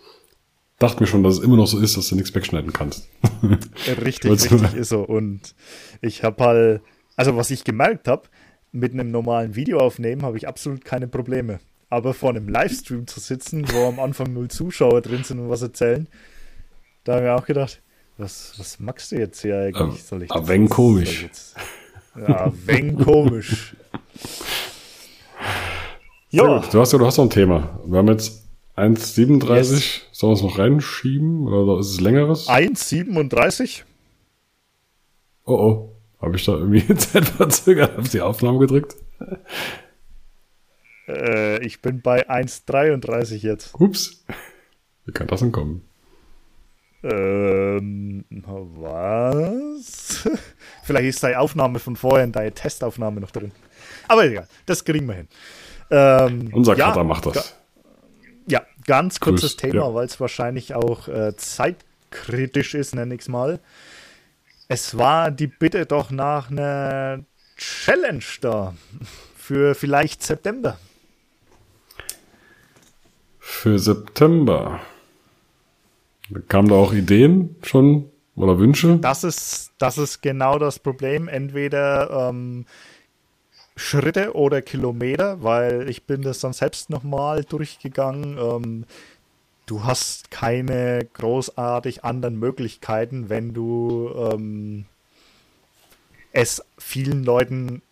dachte mir schon, dass es immer noch so ist, dass du nichts wegschneiden kannst. richtig, richtig ist so. Und ich habe halt, also was ich gemerkt habe, mit einem normalen Video aufnehmen habe ich absolut keine Probleme. Aber vor einem Livestream zu sitzen, wo am Anfang null Zuschauer drin sind und was erzählen, da habe ich auch gedacht, was, was magst du jetzt hier eigentlich? Soll ich das, wenn komisch. Ja, wenn komisch. ja. Du hast ja, du hast noch ein Thema. Wir haben jetzt 1,37. Yes. Sollen wir es noch reinschieben? Oder ist es längeres? 1,37? Oh oh. Habe ich da irgendwie Zeit verzögert auf die Aufnahme gedrückt? Äh, ich bin bei 1,33 jetzt. Ups. Wie kann das denn kommen? Ähm, was? Vielleicht ist deine Aufnahme von vorher, deine Testaufnahme noch drin. Aber egal, das kriegen wir hin. Ähm, Unser Cutter ja, macht das. Ganz kurzes Grüß, Thema, ja. weil es wahrscheinlich auch äh, zeitkritisch ist, nenne ich es mal. Es war die Bitte doch nach einer Challenge da für vielleicht September. Für September. Kamen da auch Ideen schon oder Wünsche? Das ist, das ist genau das Problem. Entweder ähm, Schritte oder Kilometer, weil ich bin das dann selbst nochmal durchgegangen. Ähm, du hast keine großartig anderen Möglichkeiten, wenn du ähm, es vielen Leuten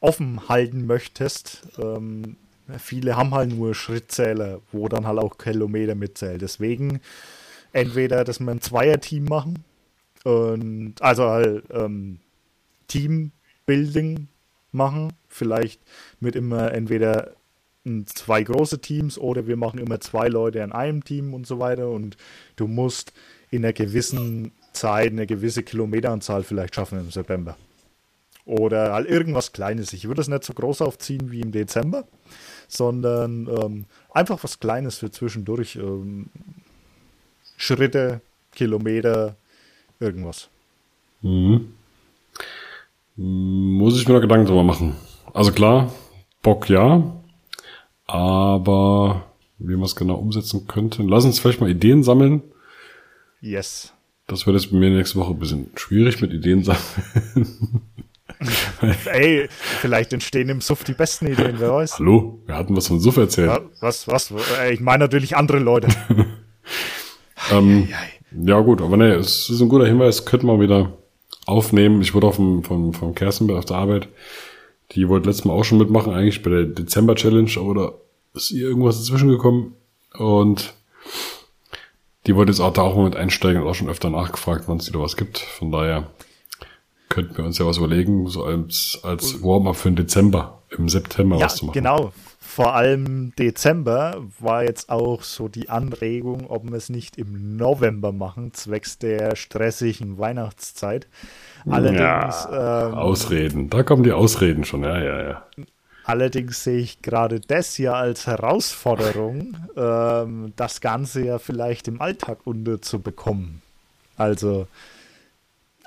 offen halten möchtest. Ähm, viele haben halt nur Schrittzähler, wo dann halt auch Kilometer mitzählt. Deswegen entweder, dass wir ein Zweierteam machen und also halt ähm, Teambuilding machen, vielleicht mit immer entweder zwei große Teams oder wir machen immer zwei Leute in einem Team und so weiter und du musst in einer gewissen Zeit eine gewisse Kilometeranzahl vielleicht schaffen im September. Oder halt irgendwas Kleines. Ich würde es nicht so groß aufziehen wie im Dezember, sondern ähm, einfach was Kleines für zwischendurch. Ähm, Schritte, Kilometer, irgendwas. Mhm. Muss ich mir noch Gedanken drüber machen. Also klar, Bock ja, aber wie man es genau umsetzen könnte. Lass uns vielleicht mal Ideen sammeln. Yes. Das wird jetzt bei mir nächste Woche ein bisschen schwierig mit Ideen sammeln. Ey, vielleicht entstehen im Suff die besten Ideen, wer weiß. Hallo, wir hatten was von Suff erzählt. Was, was? Ich meine natürlich andere Leute. ähm, ja gut, aber nee, es ist ein guter Hinweis, könnte man wieder aufnehmen. Ich wurde auch vom, vom, vom Kerstin auf der Arbeit, die wollte letztes Mal auch schon mitmachen, eigentlich bei der Dezember-Challenge, aber da ist ihr irgendwas dazwischen gekommen und die wollte jetzt auch da auch mal mit einsteigen und auch schon öfter nachgefragt, wann es wieder was gibt. Von daher könnten wir uns ja was überlegen, so als, als Warm-up für den Dezember, im September ja, was zu machen. Genau. Vor allem Dezember war jetzt auch so die Anregung, ob wir es nicht im November machen, zwecks der stressigen Weihnachtszeit. Allerdings. Ja, ähm, Ausreden, da kommen die Ausreden schon, ja, ja, ja. Allerdings sehe ich gerade das ja als Herausforderung, ähm, das Ganze ja vielleicht im Alltag unterzubekommen. Also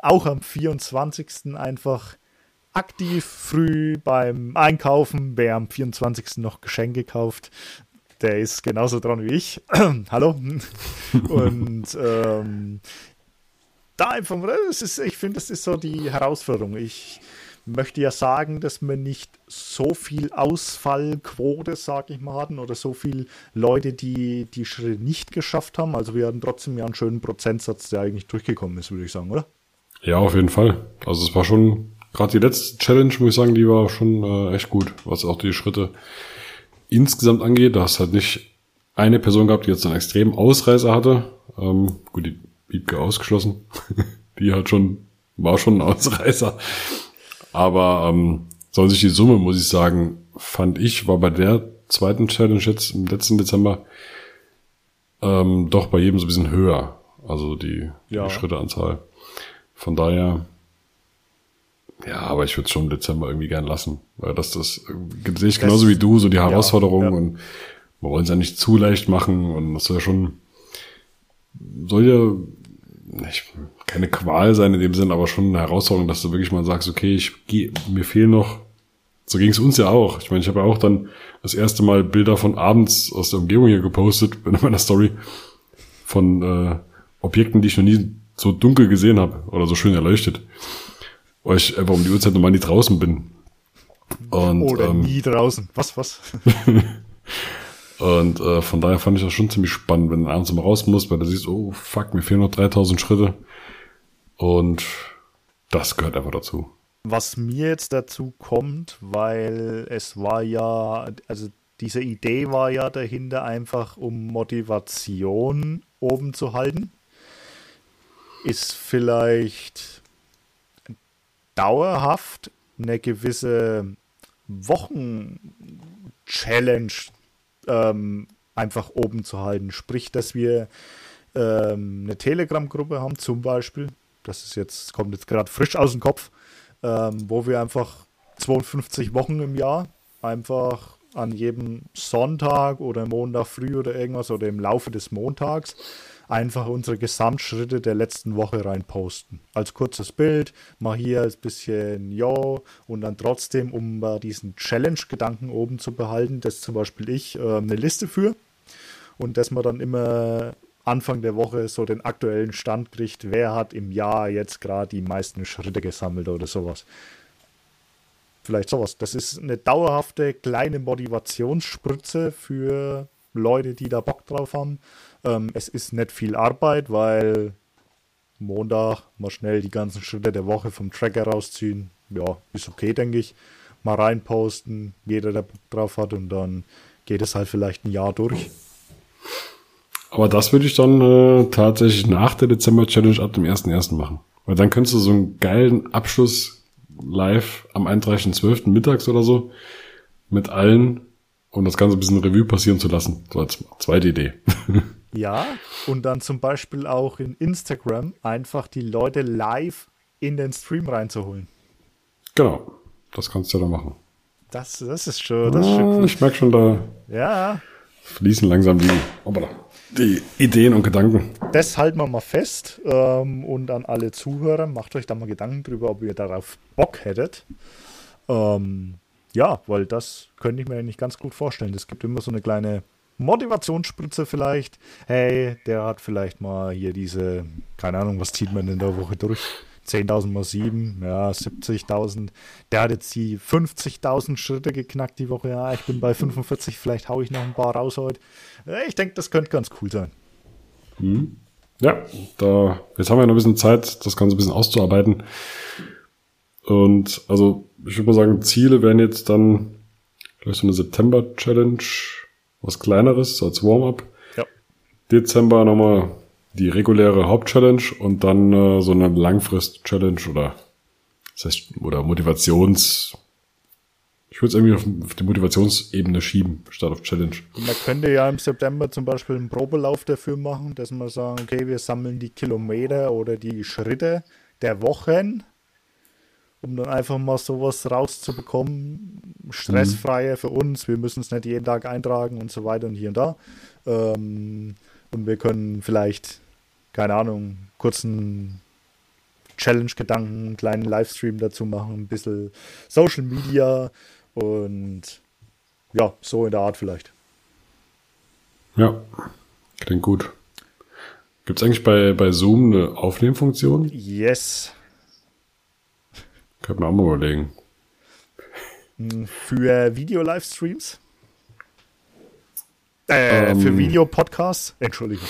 auch am 24. einfach aktiv früh beim Einkaufen. Wer am 24. noch Geschenke kauft, der ist genauso dran wie ich. Hallo. Und ähm, da einfach, das ist, ich finde, das ist so die Herausforderung. Ich möchte ja sagen, dass wir nicht so viel Ausfallquote, sag ich mal, hatten oder so viele Leute, die die Schritte nicht geschafft haben. Also wir hatten trotzdem ja einen schönen Prozentsatz, der eigentlich durchgekommen ist, würde ich sagen, oder? Ja, auf jeden Fall. Also es war schon, gerade die letzte Challenge, muss ich sagen, die war schon äh, echt gut, was auch die Schritte insgesamt angeht. Da hast halt nicht eine Person gehabt, die jetzt einen extremen Ausreißer hatte. Ähm, gut, die Biebke ausgeschlossen. die hat schon, war schon ein Ausreißer. Aber ähm, soll sich die Summe, muss ich sagen, fand ich, war bei der zweiten Challenge jetzt im letzten Dezember ähm, doch bei jedem so ein bisschen höher. Also die, ja. die Schritteanzahl. Von daher, ja, aber ich würde es schon im Dezember irgendwie gern lassen. Weil das, das äh, sehe ich genauso wie du, so die Herausforderungen ja, ja. und wir wollen es ja nicht zu leicht machen und das soll ja schon, soll ja nicht, keine Qual sein in dem Sinn, aber schon eine Herausforderung, dass du wirklich mal sagst, okay, ich gehe, mir fehlen noch, so ging es uns ja auch. Ich meine, ich habe ja auch dann das erste Mal Bilder von abends aus der Umgebung hier gepostet in meiner Story von äh, Objekten, die ich noch nie so dunkel gesehen habe oder so schön erleuchtet. Weil ich einfach um die Uhrzeit nochmal nie draußen bin. Und, oder ähm, nie draußen. Was, was? und äh, von daher fand ich das schon ziemlich spannend, wenn du abends mal raus musst, weil du siehst, oh fuck, mir fehlen noch 3000 Schritte. Und das gehört einfach dazu. Was mir jetzt dazu kommt, weil es war ja, also diese Idee war ja dahinter einfach, um Motivation oben zu halten ist vielleicht dauerhaft eine gewisse Wochen-Challenge ähm, einfach oben zu halten. Sprich, dass wir ähm, eine Telegram-Gruppe haben, zum Beispiel. Das ist jetzt, kommt jetzt gerade frisch aus dem Kopf, ähm, wo wir einfach 52 Wochen im Jahr einfach an jedem Sonntag oder Montag früh oder irgendwas oder im Laufe des Montags einfach unsere Gesamtschritte der letzten Woche reinposten. Als kurzes Bild, mal hier ein bisschen Jo und dann trotzdem, um diesen Challenge-Gedanken oben zu behalten, das zum Beispiel ich äh, eine Liste für und dass man dann immer Anfang der Woche so den aktuellen Stand kriegt, wer hat im Jahr jetzt gerade die meisten Schritte gesammelt oder sowas. Vielleicht sowas. Das ist eine dauerhafte kleine Motivationsspritze für Leute, die da Bock drauf haben. Ähm, es ist nicht viel Arbeit, weil Montag mal schnell die ganzen Schritte der Woche vom Tracker rausziehen. Ja, ist okay, denke ich. Mal reinposten, jeder, der drauf hat, und dann geht es halt vielleicht ein Jahr durch. Aber das würde ich dann äh, tatsächlich nach der Dezember-Challenge ab dem 1.1. machen. Weil dann könntest du so einen geilen Abschluss live am 31.12. mittags oder so mit allen um das Ganze ein bisschen Revue passieren zu lassen. So als zweite Idee. Ja, und dann zum Beispiel auch in Instagram einfach die Leute live in den Stream reinzuholen. Genau, das kannst du ja da machen. Das, das ist schon, das ist schon ah. Ich merke schon, da Ja, fließen langsam die, hoppala, die Ideen und Gedanken. das halten wir mal fest. Ähm, und an alle Zuhörer, macht euch da mal Gedanken drüber, ob ihr darauf Bock hättet. Ähm, ja, weil das könnte ich mir eigentlich ganz gut vorstellen. Es gibt immer so eine kleine Motivationsspritze vielleicht. Hey, der hat vielleicht mal hier diese, keine Ahnung, was zieht man in der Woche durch? 10.000 mal 7, ja, 70.000. Der hat jetzt die 50.000 Schritte geknackt die Woche. Ja, ich bin bei 45, vielleicht haue ich noch ein paar raus heute. Ich denke, das könnte ganz cool sein. Ja, da, jetzt haben wir noch ein bisschen Zeit, das Ganze ein bisschen auszuarbeiten. Und also, ich würde mal sagen, Ziele wären jetzt dann vielleicht so eine September-Challenge, was kleineres, so als Warm-up. Ja. Dezember nochmal die reguläre Hauptchallenge und dann äh, so eine Langfrist-Challenge oder das heißt, oder Motivations. Ich würde es irgendwie auf, auf die Motivationsebene schieben, statt auf Challenge. Man könnte ja im September zum Beispiel einen Probelauf dafür machen, dass man sagen, okay, wir sammeln die Kilometer oder die Schritte der Wochen, um dann einfach mal sowas rauszubekommen. Stressfreier für uns, wir müssen es nicht jeden Tag eintragen und so weiter und hier und da. Ähm, und wir können vielleicht, keine Ahnung, kurzen Challenge-Gedanken, einen kleinen Livestream dazu machen, ein bisschen Social Media und ja, so in der Art vielleicht. Ja, klingt gut. Gibt es eigentlich bei, bei Zoom eine Aufnehmfunktion? Yes. Könnte man auch mal überlegen. Für Video-Livestreams? Äh, für Ähm. Videopodcasts? Entschuldigung.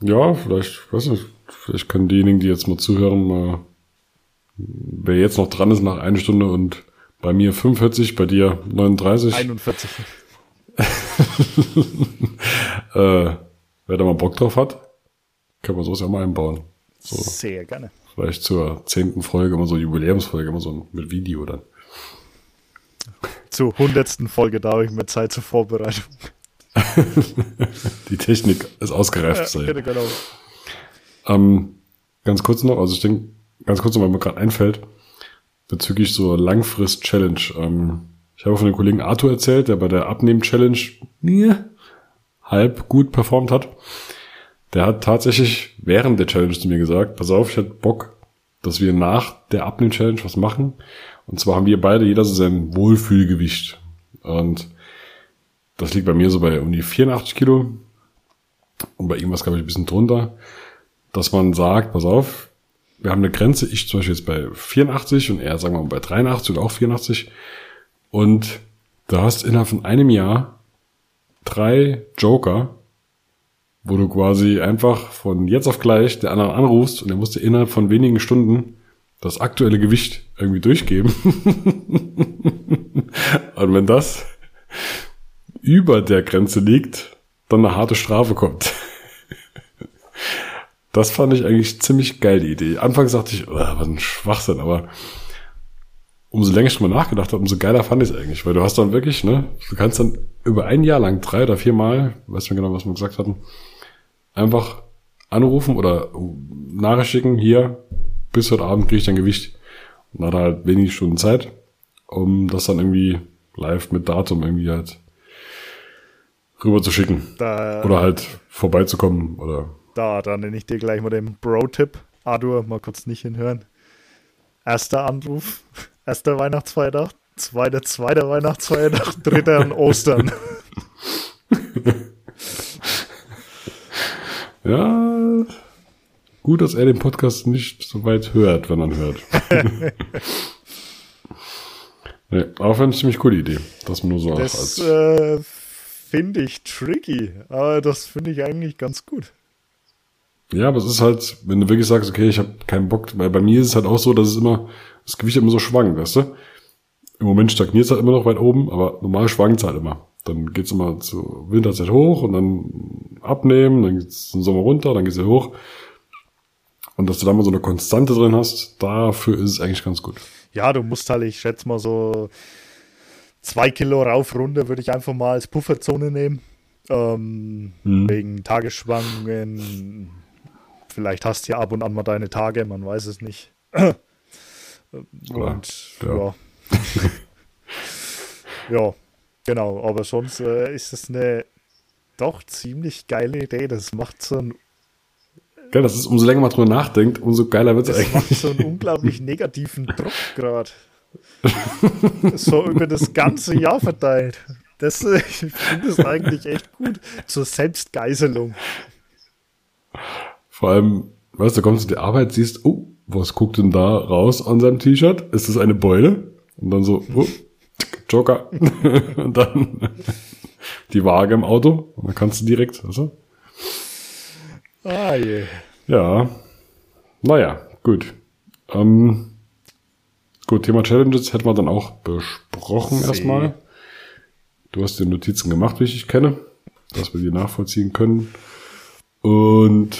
Ja, vielleicht, weiß nicht, vielleicht können diejenigen, die jetzt mal zuhören, mal, wer jetzt noch dran ist nach einer Stunde und bei mir 45, bei dir 39, 41. äh, wer da mal Bock drauf hat, können wir sowas ja mal einbauen. So, Sehr gerne. Vielleicht zur zehnten Folge, immer so Jubiläumsfolge, immer so mit Video dann. Zur hundertsten Folge da habe ich mir Zeit zur Vorbereitung. Die Technik ist ausgereift. Ja, genau, genau. Ähm, ganz kurz noch, also ich denke, ganz kurz noch, weil mir gerade einfällt, bezüglich so Langfrist-Challenge. Ähm, ich habe von dem Kollegen Arthur erzählt, der bei der Abnehmen-Challenge halb gut performt hat. Der hat tatsächlich während der Challenge zu mir gesagt, pass auf, ich hätte Bock, dass wir nach der Abnehmen-Challenge was machen. Und zwar haben wir beide jeder so sein Wohlfühlgewicht. Und das liegt bei mir so bei um die 84 Kilo. Und bei ihm was, glaube ich, ein bisschen drunter dass man sagt, pass auf, wir haben eine Grenze, ich zum Beispiel jetzt bei 84 und er, sagen wir mal, bei 83 oder auch 84 und du hast innerhalb von einem Jahr drei Joker, wo du quasi einfach von jetzt auf gleich der anderen anrufst und er musste innerhalb von wenigen Stunden das aktuelle Gewicht irgendwie durchgeben. und wenn das über der Grenze liegt, dann eine harte Strafe kommt. Das fand ich eigentlich ziemlich geil, die Idee. Anfangs dachte ich, oh, was ein Schwachsinn, aber umso länger ich drüber nachgedacht habe, umso geiler fand ich es eigentlich, weil du hast dann wirklich, ne, du kannst dann über ein Jahr lang, drei oder vier Mal, weiß mehr genau, was wir gesagt hatten, einfach anrufen oder Nachricht schicken, hier, bis heute Abend kriege ich dein Gewicht. Und dann hat halt wenig Stunden Zeit, um das dann irgendwie live mit Datum irgendwie halt rüber zu schicken. Da, Oder halt vorbeizukommen oder da, da nenne ich dir gleich mal den Bro-Tipp. Adur, mal kurz nicht hinhören. Erster Anruf, erster Weihnachtsfeiertag, zweiter, zweiter Weihnachtsfeiertag, dritter an Ostern. Ja, gut, dass er den Podcast nicht so weit hört, wenn ihn hört. nee, aber fand ich ziemlich coole Idee, dass man nur so Das als, äh, finde ich tricky, aber das finde ich eigentlich ganz gut. Ja, aber es ist halt, wenn du wirklich sagst, okay, ich habe keinen Bock, weil bei mir ist es halt auch so, dass es immer, das Gewicht immer so schwankt, weißt du? Im Moment stagniert es halt immer noch weit oben, aber normal schwankt es halt immer. Dann geht's immer zur Winterzeit hoch und dann abnehmen, dann geht's im Sommer runter, dann geht's wieder hoch. Und dass du da mal so eine Konstante drin hast, dafür ist es eigentlich ganz gut. Ja, du musst halt, ich schätze mal so zwei Kilo rauf, runter würde ich einfach mal als Pufferzone nehmen. Ähm, Wegen Tagesschwankungen. Vielleicht hast du ja ab und an mal deine Tage, man weiß es nicht. Und ja. ja. Ja, genau. Aber sonst äh, ist es eine doch ziemlich geile Idee. Das macht so ein, Geil, das ist, umso länger man drüber nachdenkt, umso geiler wird's das eigentlich. macht so einen unglaublich negativen Druck gerade. so über das ganze Jahr verteilt. Das, äh, ich finde es eigentlich echt gut. Zur Selbstgeißelung. Vor allem, weißt du, kommst du die Arbeit, siehst, oh, was guckt denn da raus an seinem T-Shirt? Ist das eine Beule? Und dann so, oh, Joker. und dann die Waage im Auto. Und dann kannst du direkt, du? Ah je. Ja. Naja, gut. Ähm, gut, Thema Challenges hätten wir dann auch besprochen See. erstmal. Du hast dir Notizen gemacht, wie ich dich kenne, dass wir die nachvollziehen können. Und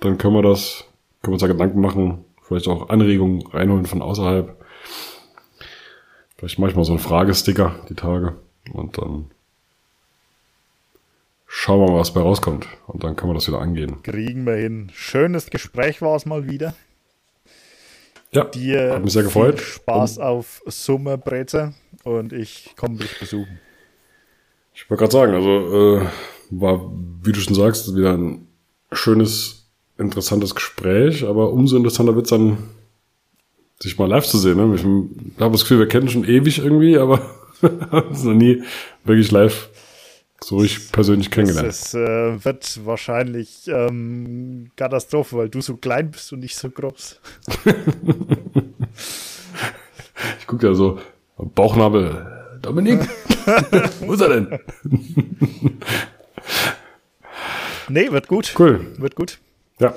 dann können wir das, können wir uns da Gedanken machen, vielleicht auch Anregungen reinholen von außerhalb. Vielleicht manchmal so ein Fragesticker die Tage und dann schauen wir mal, was bei rauskommt. Und dann können wir das wieder angehen. Kriegen wir hin. Schönes Gespräch war es mal wieder. Ja, Dir hat mich sehr gefreut. Spaß auf Summerbreze und ich komme dich besuchen. Ich wollte gerade sagen, also äh, war, wie du schon sagst, wieder ein schönes, interessantes Gespräch, aber umso interessanter wird's dann, sich mal live zu sehen. Ne? Ich habe das Gefühl, wir kennen schon ewig irgendwie, aber haben uns noch nie wirklich live so richtig persönlich kennengelernt. Es äh, wird wahrscheinlich ähm, Katastrophe, weil du so klein bist und ich so groß. Ich gucke ja so, Bauchnabel, Dominik, wo ist er denn? Nee, wird gut. Cool, Wird gut. ja.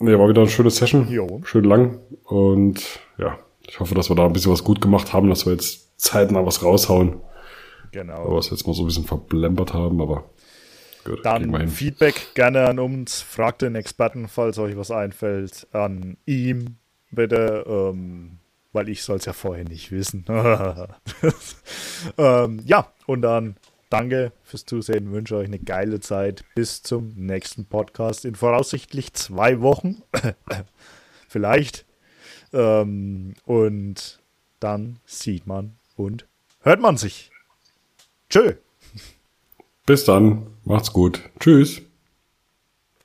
Nee, war wieder eine schöne Session. Jo. Schön lang. Und ja, ich hoffe, dass wir da ein bisschen was gut gemacht haben, dass wir jetzt zeitnah was raushauen. Genau. Aber es jetzt mal so ein bisschen verblempert haben, aber gut, Dann. Feedback gerne an uns. Fragt den Experten, falls euch was einfällt, an ihm bitte, ähm, weil ich soll es ja vorher nicht wissen. ähm, ja, und dann danke fürs Zusehen, wünsche euch eine geile Zeit. Bis zum nächsten Podcast in voraussichtlich zwei Wochen. Vielleicht. Ähm, und dann sieht man und hört man sich. Tschö. Bis dann, macht's gut. Tschüss.